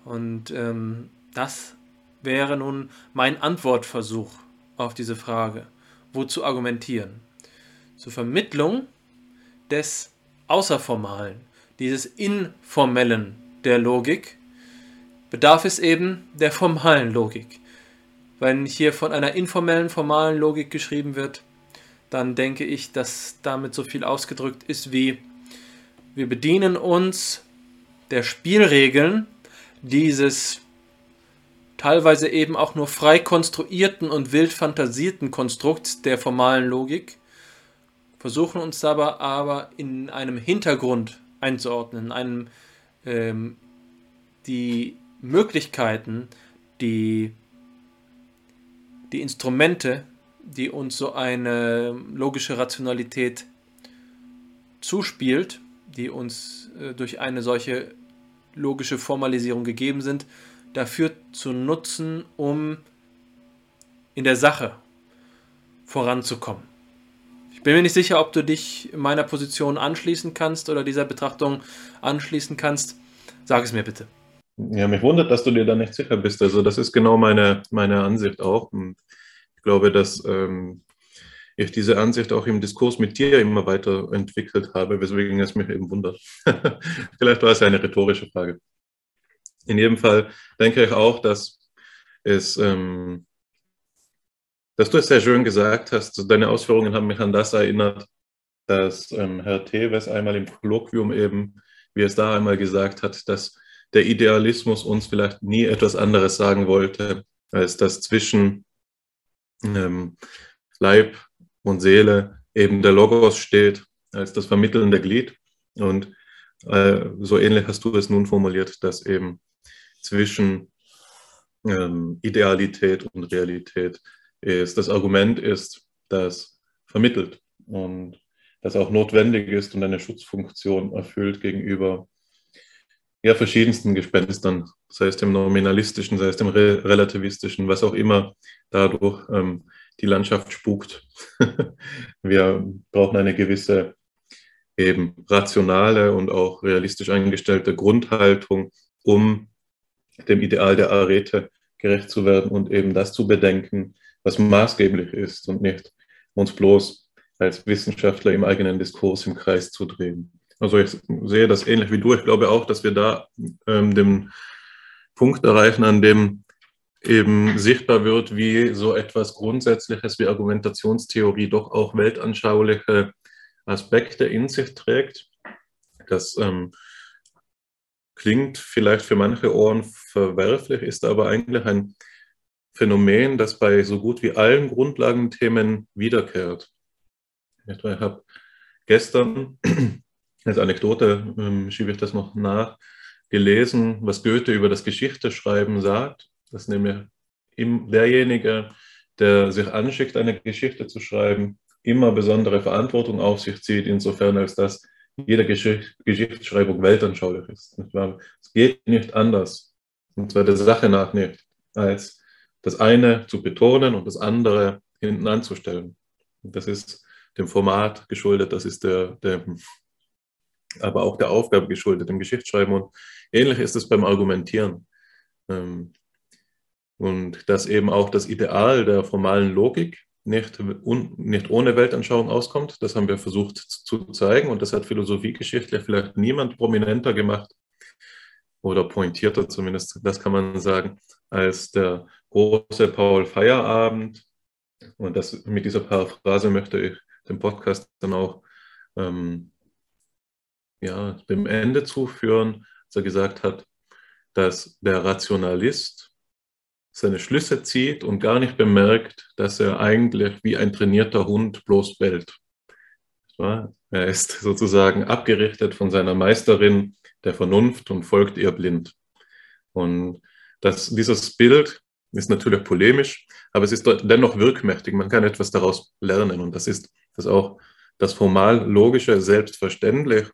Und ähm, das wäre nun mein Antwortversuch auf diese Frage, wozu argumentieren zur Vermittlung des Außerformalen, dieses Informellen der Logik, bedarf es eben der formalen Logik. Wenn hier von einer informellen, formalen Logik geschrieben wird, dann denke ich, dass damit so viel ausgedrückt ist wie wir bedienen uns der Spielregeln dieses teilweise eben auch nur frei konstruierten und wild fantasierten Konstrukts der formalen Logik versuchen uns dabei aber in einem Hintergrund einzuordnen, in einem ähm, die Möglichkeiten, die, die Instrumente, die uns so eine logische Rationalität zuspielt, die uns äh, durch eine solche logische Formalisierung gegeben sind, dafür zu nutzen, um in der Sache voranzukommen. Ich bin mir nicht sicher, ob du dich meiner Position anschließen kannst oder dieser Betrachtung anschließen kannst. Sag es mir bitte. Ja, mich wundert, dass du dir da nicht sicher bist. Also das ist genau meine, meine Ansicht auch. Und ich glaube, dass ähm, ich diese Ansicht auch im Diskurs mit dir immer weiter entwickelt habe, weswegen es mich eben wundert. Vielleicht war es ja eine rhetorische Frage. In jedem Fall denke ich auch, dass es, ähm, dass du es sehr schön gesagt hast. Deine Ausführungen haben mich an das erinnert, dass ähm, Herr Teves einmal im Kolloquium eben, wie es da einmal gesagt hat, dass der Idealismus uns vielleicht nie etwas anderes sagen wollte, als dass zwischen ähm, Leib und Seele eben der Logos steht als das vermittelnde Glied. Und äh, so ähnlich hast du es nun formuliert, dass eben zwischen ähm, Idealität und Realität ist, das Argument ist, das vermittelt und das auch notwendig ist und eine Schutzfunktion erfüllt gegenüber ja, verschiedensten Gespenstern, sei es dem nominalistischen, sei es dem Re relativistischen, was auch immer dadurch ähm, die Landschaft spukt. wir brauchen eine gewisse eben rationale und auch realistisch eingestellte Grundhaltung, um dem Ideal der Arete gerecht zu werden und eben das zu bedenken, was maßgeblich ist und nicht uns bloß als Wissenschaftler im eigenen Diskurs im Kreis zu drehen. Also ich sehe das ähnlich wie du. Ich glaube auch, dass wir da ähm, den Punkt erreichen, an dem eben sichtbar wird, wie so etwas Grundsätzliches wie Argumentationstheorie doch auch weltanschauliche Aspekte in sich trägt. Das ähm, klingt vielleicht für manche Ohren verwerflich, ist aber eigentlich ein Phänomen, das bei so gut wie allen Grundlagenthemen wiederkehrt. Ich habe gestern, als Anekdote ähm, schiebe ich das noch nach, gelesen, was Goethe über das Geschichteschreiben sagt dass nämlich derjenige, der sich anschickt, eine Geschichte zu schreiben, immer besondere Verantwortung auf sich zieht, insofern als dass jede Geschicht, Geschichtsschreibung weltanschaulich ist. Es geht nicht anders, und zwar der Sache nach nicht, als das eine zu betonen und das andere hinten anzustellen. Das ist dem Format geschuldet, das ist der, der aber auch der Aufgabe geschuldet, dem Geschichtsschreiben. Und ähnlich ist es beim Argumentieren. Ähm, und dass eben auch das Ideal der formalen Logik nicht, un, nicht ohne Weltanschauung auskommt. Das haben wir versucht zu zeigen und das hat philosophiegeschichtlich vielleicht niemand prominenter gemacht oder pointierter zumindest, das kann man sagen, als der große Paul Feierabend. Und das, mit dieser Paraphrase möchte ich den Podcast dann auch ähm, ja, dem Ende zuführen, als er gesagt hat, dass der Rationalist seine Schlüsse zieht und gar nicht bemerkt, dass er eigentlich wie ein trainierter Hund bloß bellt. Er ist sozusagen abgerichtet von seiner Meisterin der Vernunft und folgt ihr blind. Und das, dieses Bild ist natürlich polemisch, aber es ist dennoch wirkmächtig. Man kann etwas daraus lernen. Und das ist, dass auch das formal Logische selbstverständlich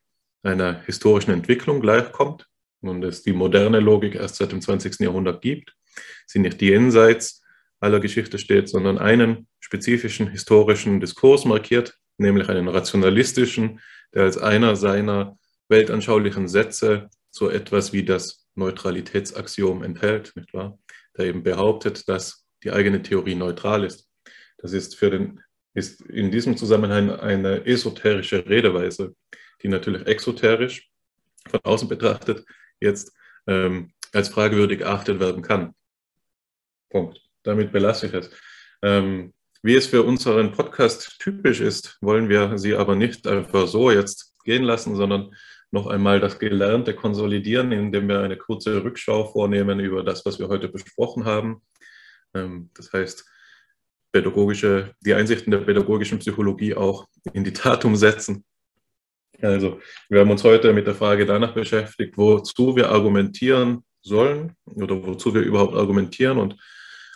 einer historischen Entwicklung gleichkommt und es die moderne Logik erst seit dem 20. Jahrhundert gibt sie nicht jenseits aller Geschichte steht, sondern einen spezifischen historischen Diskurs markiert, nämlich einen rationalistischen, der als einer seiner weltanschaulichen Sätze so etwas wie das Neutralitätsaxiom enthält, nicht wahr? Der eben behauptet, dass die eigene Theorie neutral ist. Das ist für den ist in diesem Zusammenhang eine esoterische Redeweise, die natürlich exoterisch von außen betrachtet jetzt ähm, als fragwürdig erachtet werden kann. Punkt. Damit belasse ich es. Ähm, wie es für unseren Podcast typisch ist, wollen wir Sie aber nicht einfach so jetzt gehen lassen, sondern noch einmal das Gelernte konsolidieren, indem wir eine kurze Rückschau vornehmen über das, was wir heute besprochen haben. Ähm, das heißt, pädagogische, die Einsichten der pädagogischen Psychologie auch in die Tat umsetzen. Also, wir haben uns heute mit der Frage danach beschäftigt, wozu wir argumentieren sollen oder wozu wir überhaupt argumentieren und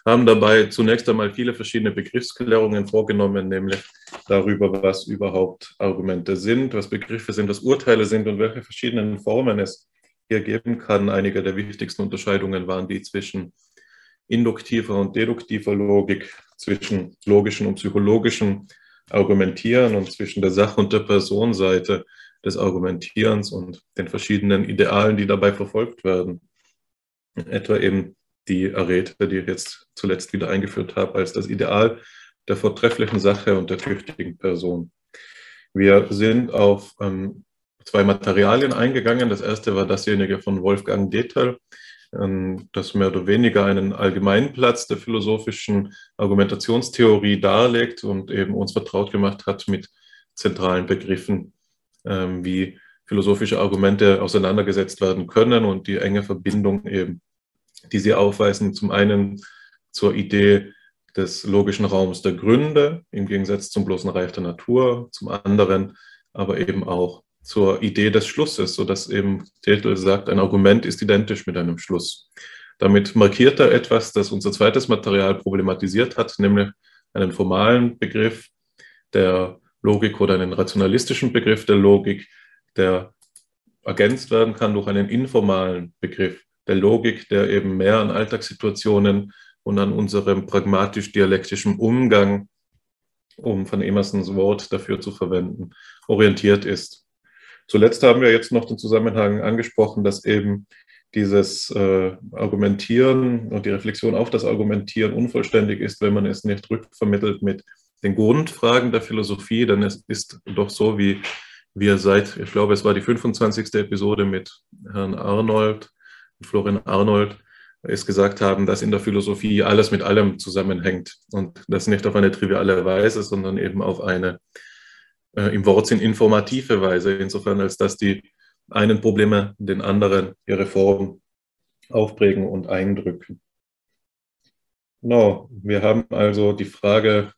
haben dabei zunächst einmal viele verschiedene Begriffsklärungen vorgenommen, nämlich darüber, was überhaupt Argumente sind, was Begriffe sind, was Urteile sind und welche verschiedenen Formen es hier geben kann. Einige der wichtigsten Unterscheidungen waren die zwischen induktiver und deduktiver Logik, zwischen logischen und psychologischen Argumentieren und zwischen der Sach- und der Personseite des Argumentierens und den verschiedenen Idealen, die dabei verfolgt werden. etwa eben die Arete, die ich jetzt zuletzt wieder eingeführt habe, als das Ideal der vortrefflichen Sache und der tüchtigen Person. Wir sind auf ähm, zwei Materialien eingegangen. Das erste war dasjenige von Wolfgang Detel, ähm, das mehr oder weniger einen allgemeinen Platz der philosophischen Argumentationstheorie darlegt und eben uns vertraut gemacht hat mit zentralen Begriffen, ähm, wie philosophische Argumente auseinandergesetzt werden können und die enge Verbindung eben, die sie aufweisen, zum einen zur Idee des logischen Raums der Gründe im Gegensatz zum bloßen Reich der Natur, zum anderen aber eben auch zur Idee des Schlusses, sodass eben Tetel sagt, ein Argument ist identisch mit einem Schluss. Damit markiert er etwas, das unser zweites Material problematisiert hat, nämlich einen formalen Begriff der Logik oder einen rationalistischen Begriff der Logik, der ergänzt werden kann durch einen informalen Begriff der Logik, der eben mehr an Alltagssituationen und an unserem pragmatisch-dialektischen Umgang, um von Emersons Wort dafür zu verwenden, orientiert ist. Zuletzt haben wir jetzt noch den Zusammenhang angesprochen, dass eben dieses äh, Argumentieren und die Reflexion auf das Argumentieren unvollständig ist, wenn man es nicht rückvermittelt mit den Grundfragen der Philosophie, denn es ist doch so, wie wir seit, ich glaube, es war die 25. Episode mit Herrn Arnold, Florian Arnold, es gesagt haben, dass in der Philosophie alles mit allem zusammenhängt und das nicht auf eine triviale Weise, sondern eben auf eine äh, im Wortsinn informative Weise, insofern als dass die einen Probleme den anderen ihre Form aufprägen und eindrücken. Genau, wir haben also die Frage,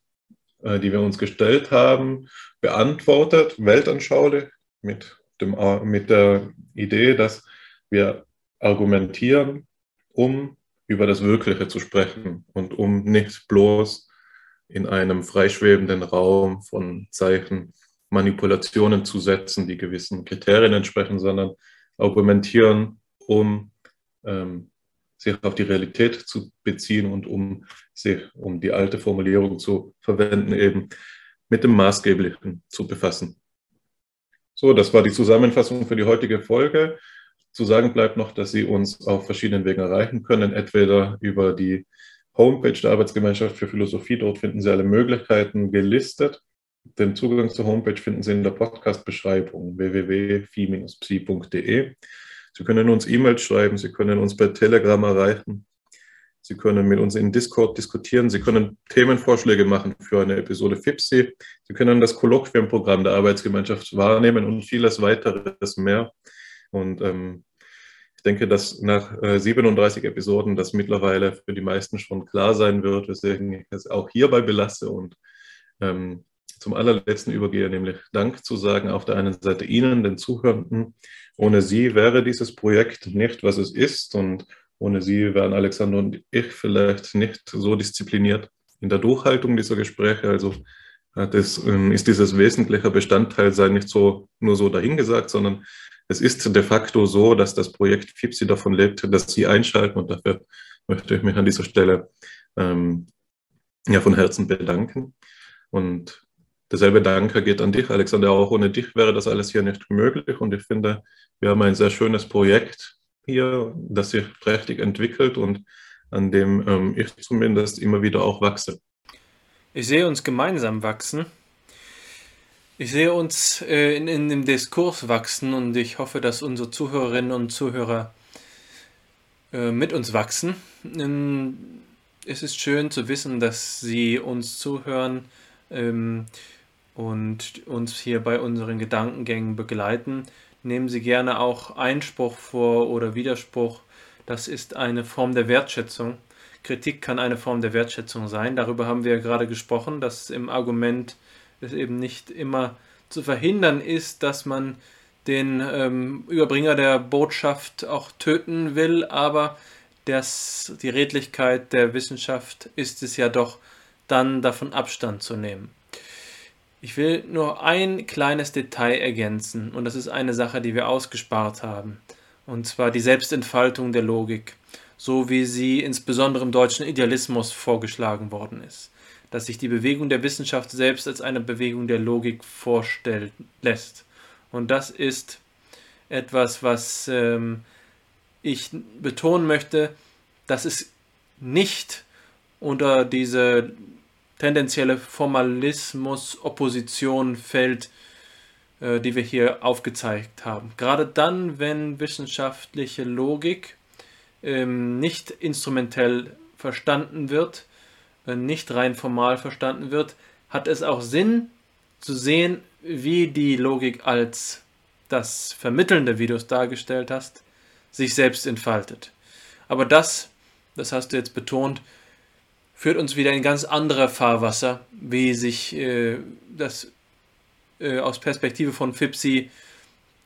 äh, die wir uns gestellt haben, beantwortet, weltanschaulich, mit, dem, mit der Idee, dass wir argumentieren, um über das Wirkliche zu sprechen und um nicht bloß in einem freischwebenden Raum von Zeichen Manipulationen zu setzen, die gewissen Kriterien entsprechen, sondern argumentieren, um ähm, sich auf die Realität zu beziehen und um sich, um die alte Formulierung zu verwenden, eben mit dem Maßgeblichen zu befassen. So, das war die Zusammenfassung für die heutige Folge. Zu sagen bleibt noch, dass Sie uns auf verschiedenen Wegen erreichen können, entweder über die Homepage der Arbeitsgemeinschaft für Philosophie, dort finden Sie alle Möglichkeiten gelistet. Den Zugang zur Homepage finden Sie in der Podcast-Beschreibung www.phi-psi.de. Sie können uns E-Mails schreiben, Sie können uns bei Telegram erreichen, Sie können mit uns in Discord diskutieren, Sie können Themenvorschläge machen für eine Episode FIPSI, Sie können das Kolloquiumprogramm der Arbeitsgemeinschaft wahrnehmen und vieles weiteres mehr. Und ähm, ich denke, dass nach äh, 37 Episoden das mittlerweile für die meisten schon klar sein wird, weswegen ich es auch hierbei belasse und ähm, zum allerletzten übergehe, nämlich Dank zu sagen auf der einen Seite Ihnen, den Zuhörenden. Ohne Sie wäre dieses Projekt nicht, was es ist und ohne Sie wären Alexander und ich vielleicht nicht so diszipliniert in der Durchhaltung dieser Gespräche. Also das ähm, ist dieses wesentliche Bestandteil sei nicht so nur so dahingesagt, sondern es ist de facto so, dass das Projekt FIPSI davon lebt, dass Sie einschalten und dafür möchte ich mich an dieser Stelle ähm, ja, von Herzen bedanken. Und Derselbe Danke geht an dich, Alexander. Auch ohne dich wäre das alles hier nicht möglich. Und ich finde, wir haben ein sehr schönes Projekt hier, das sich prächtig entwickelt und an dem ähm, ich zumindest immer wieder auch wachse. Ich sehe uns gemeinsam wachsen. Ich sehe uns äh, in, in dem Diskurs wachsen und ich hoffe, dass unsere Zuhörerinnen und Zuhörer äh, mit uns wachsen. Ähm, es ist schön zu wissen, dass sie uns zuhören. Ähm, und uns hier bei unseren Gedankengängen begleiten. Nehmen Sie gerne auch Einspruch vor oder Widerspruch. Das ist eine Form der Wertschätzung. Kritik kann eine Form der Wertschätzung sein. Darüber haben wir gerade gesprochen, dass im Argument es eben nicht immer zu verhindern ist, dass man den ähm, Überbringer der Botschaft auch töten will, aber das, die Redlichkeit der Wissenschaft ist es ja doch, dann davon Abstand zu nehmen. Ich will nur ein kleines Detail ergänzen und das ist eine Sache, die wir ausgespart haben. Und zwar die Selbstentfaltung der Logik, so wie sie insbesondere im deutschen Idealismus vorgeschlagen worden ist. Dass sich die Bewegung der Wissenschaft selbst als eine Bewegung der Logik vorstellen lässt. Und das ist etwas, was ähm, ich betonen möchte, dass es nicht unter diese tendenzielle Formalismus-Opposition fällt, äh, die wir hier aufgezeigt haben. Gerade dann, wenn wissenschaftliche Logik ähm, nicht instrumentell verstanden wird, nicht rein formal verstanden wird, hat es auch Sinn zu sehen, wie die Logik als das Vermittelnde, wie du es dargestellt hast, sich selbst entfaltet. Aber das, das hast du jetzt betont, führt uns wieder in ganz andere Fahrwasser, wie sich äh, das äh, aus Perspektive von Fipsi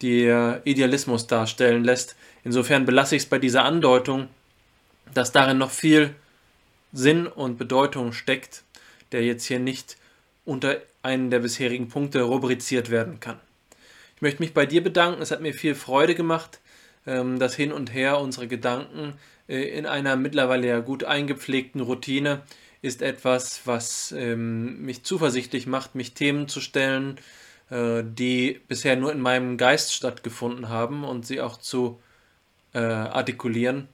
der Idealismus darstellen lässt. Insofern belasse ich es bei dieser Andeutung, dass darin noch viel Sinn und Bedeutung steckt, der jetzt hier nicht unter einen der bisherigen Punkte rubriziert werden kann. Ich möchte mich bei dir bedanken. Es hat mir viel Freude gemacht, ähm, das Hin und Her unserer Gedanken äh, in einer mittlerweile ja gut eingepflegten Routine ist etwas, was ähm, mich zuversichtlich macht, mich Themen zu stellen, äh, die bisher nur in meinem Geist stattgefunden haben und sie auch zu äh, artikulieren.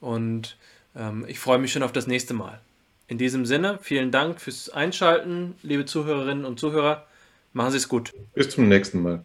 Und ich freue mich schon auf das nächste Mal. In diesem Sinne, vielen Dank fürs Einschalten, liebe Zuhörerinnen und Zuhörer. Machen Sie es gut. Bis zum nächsten Mal.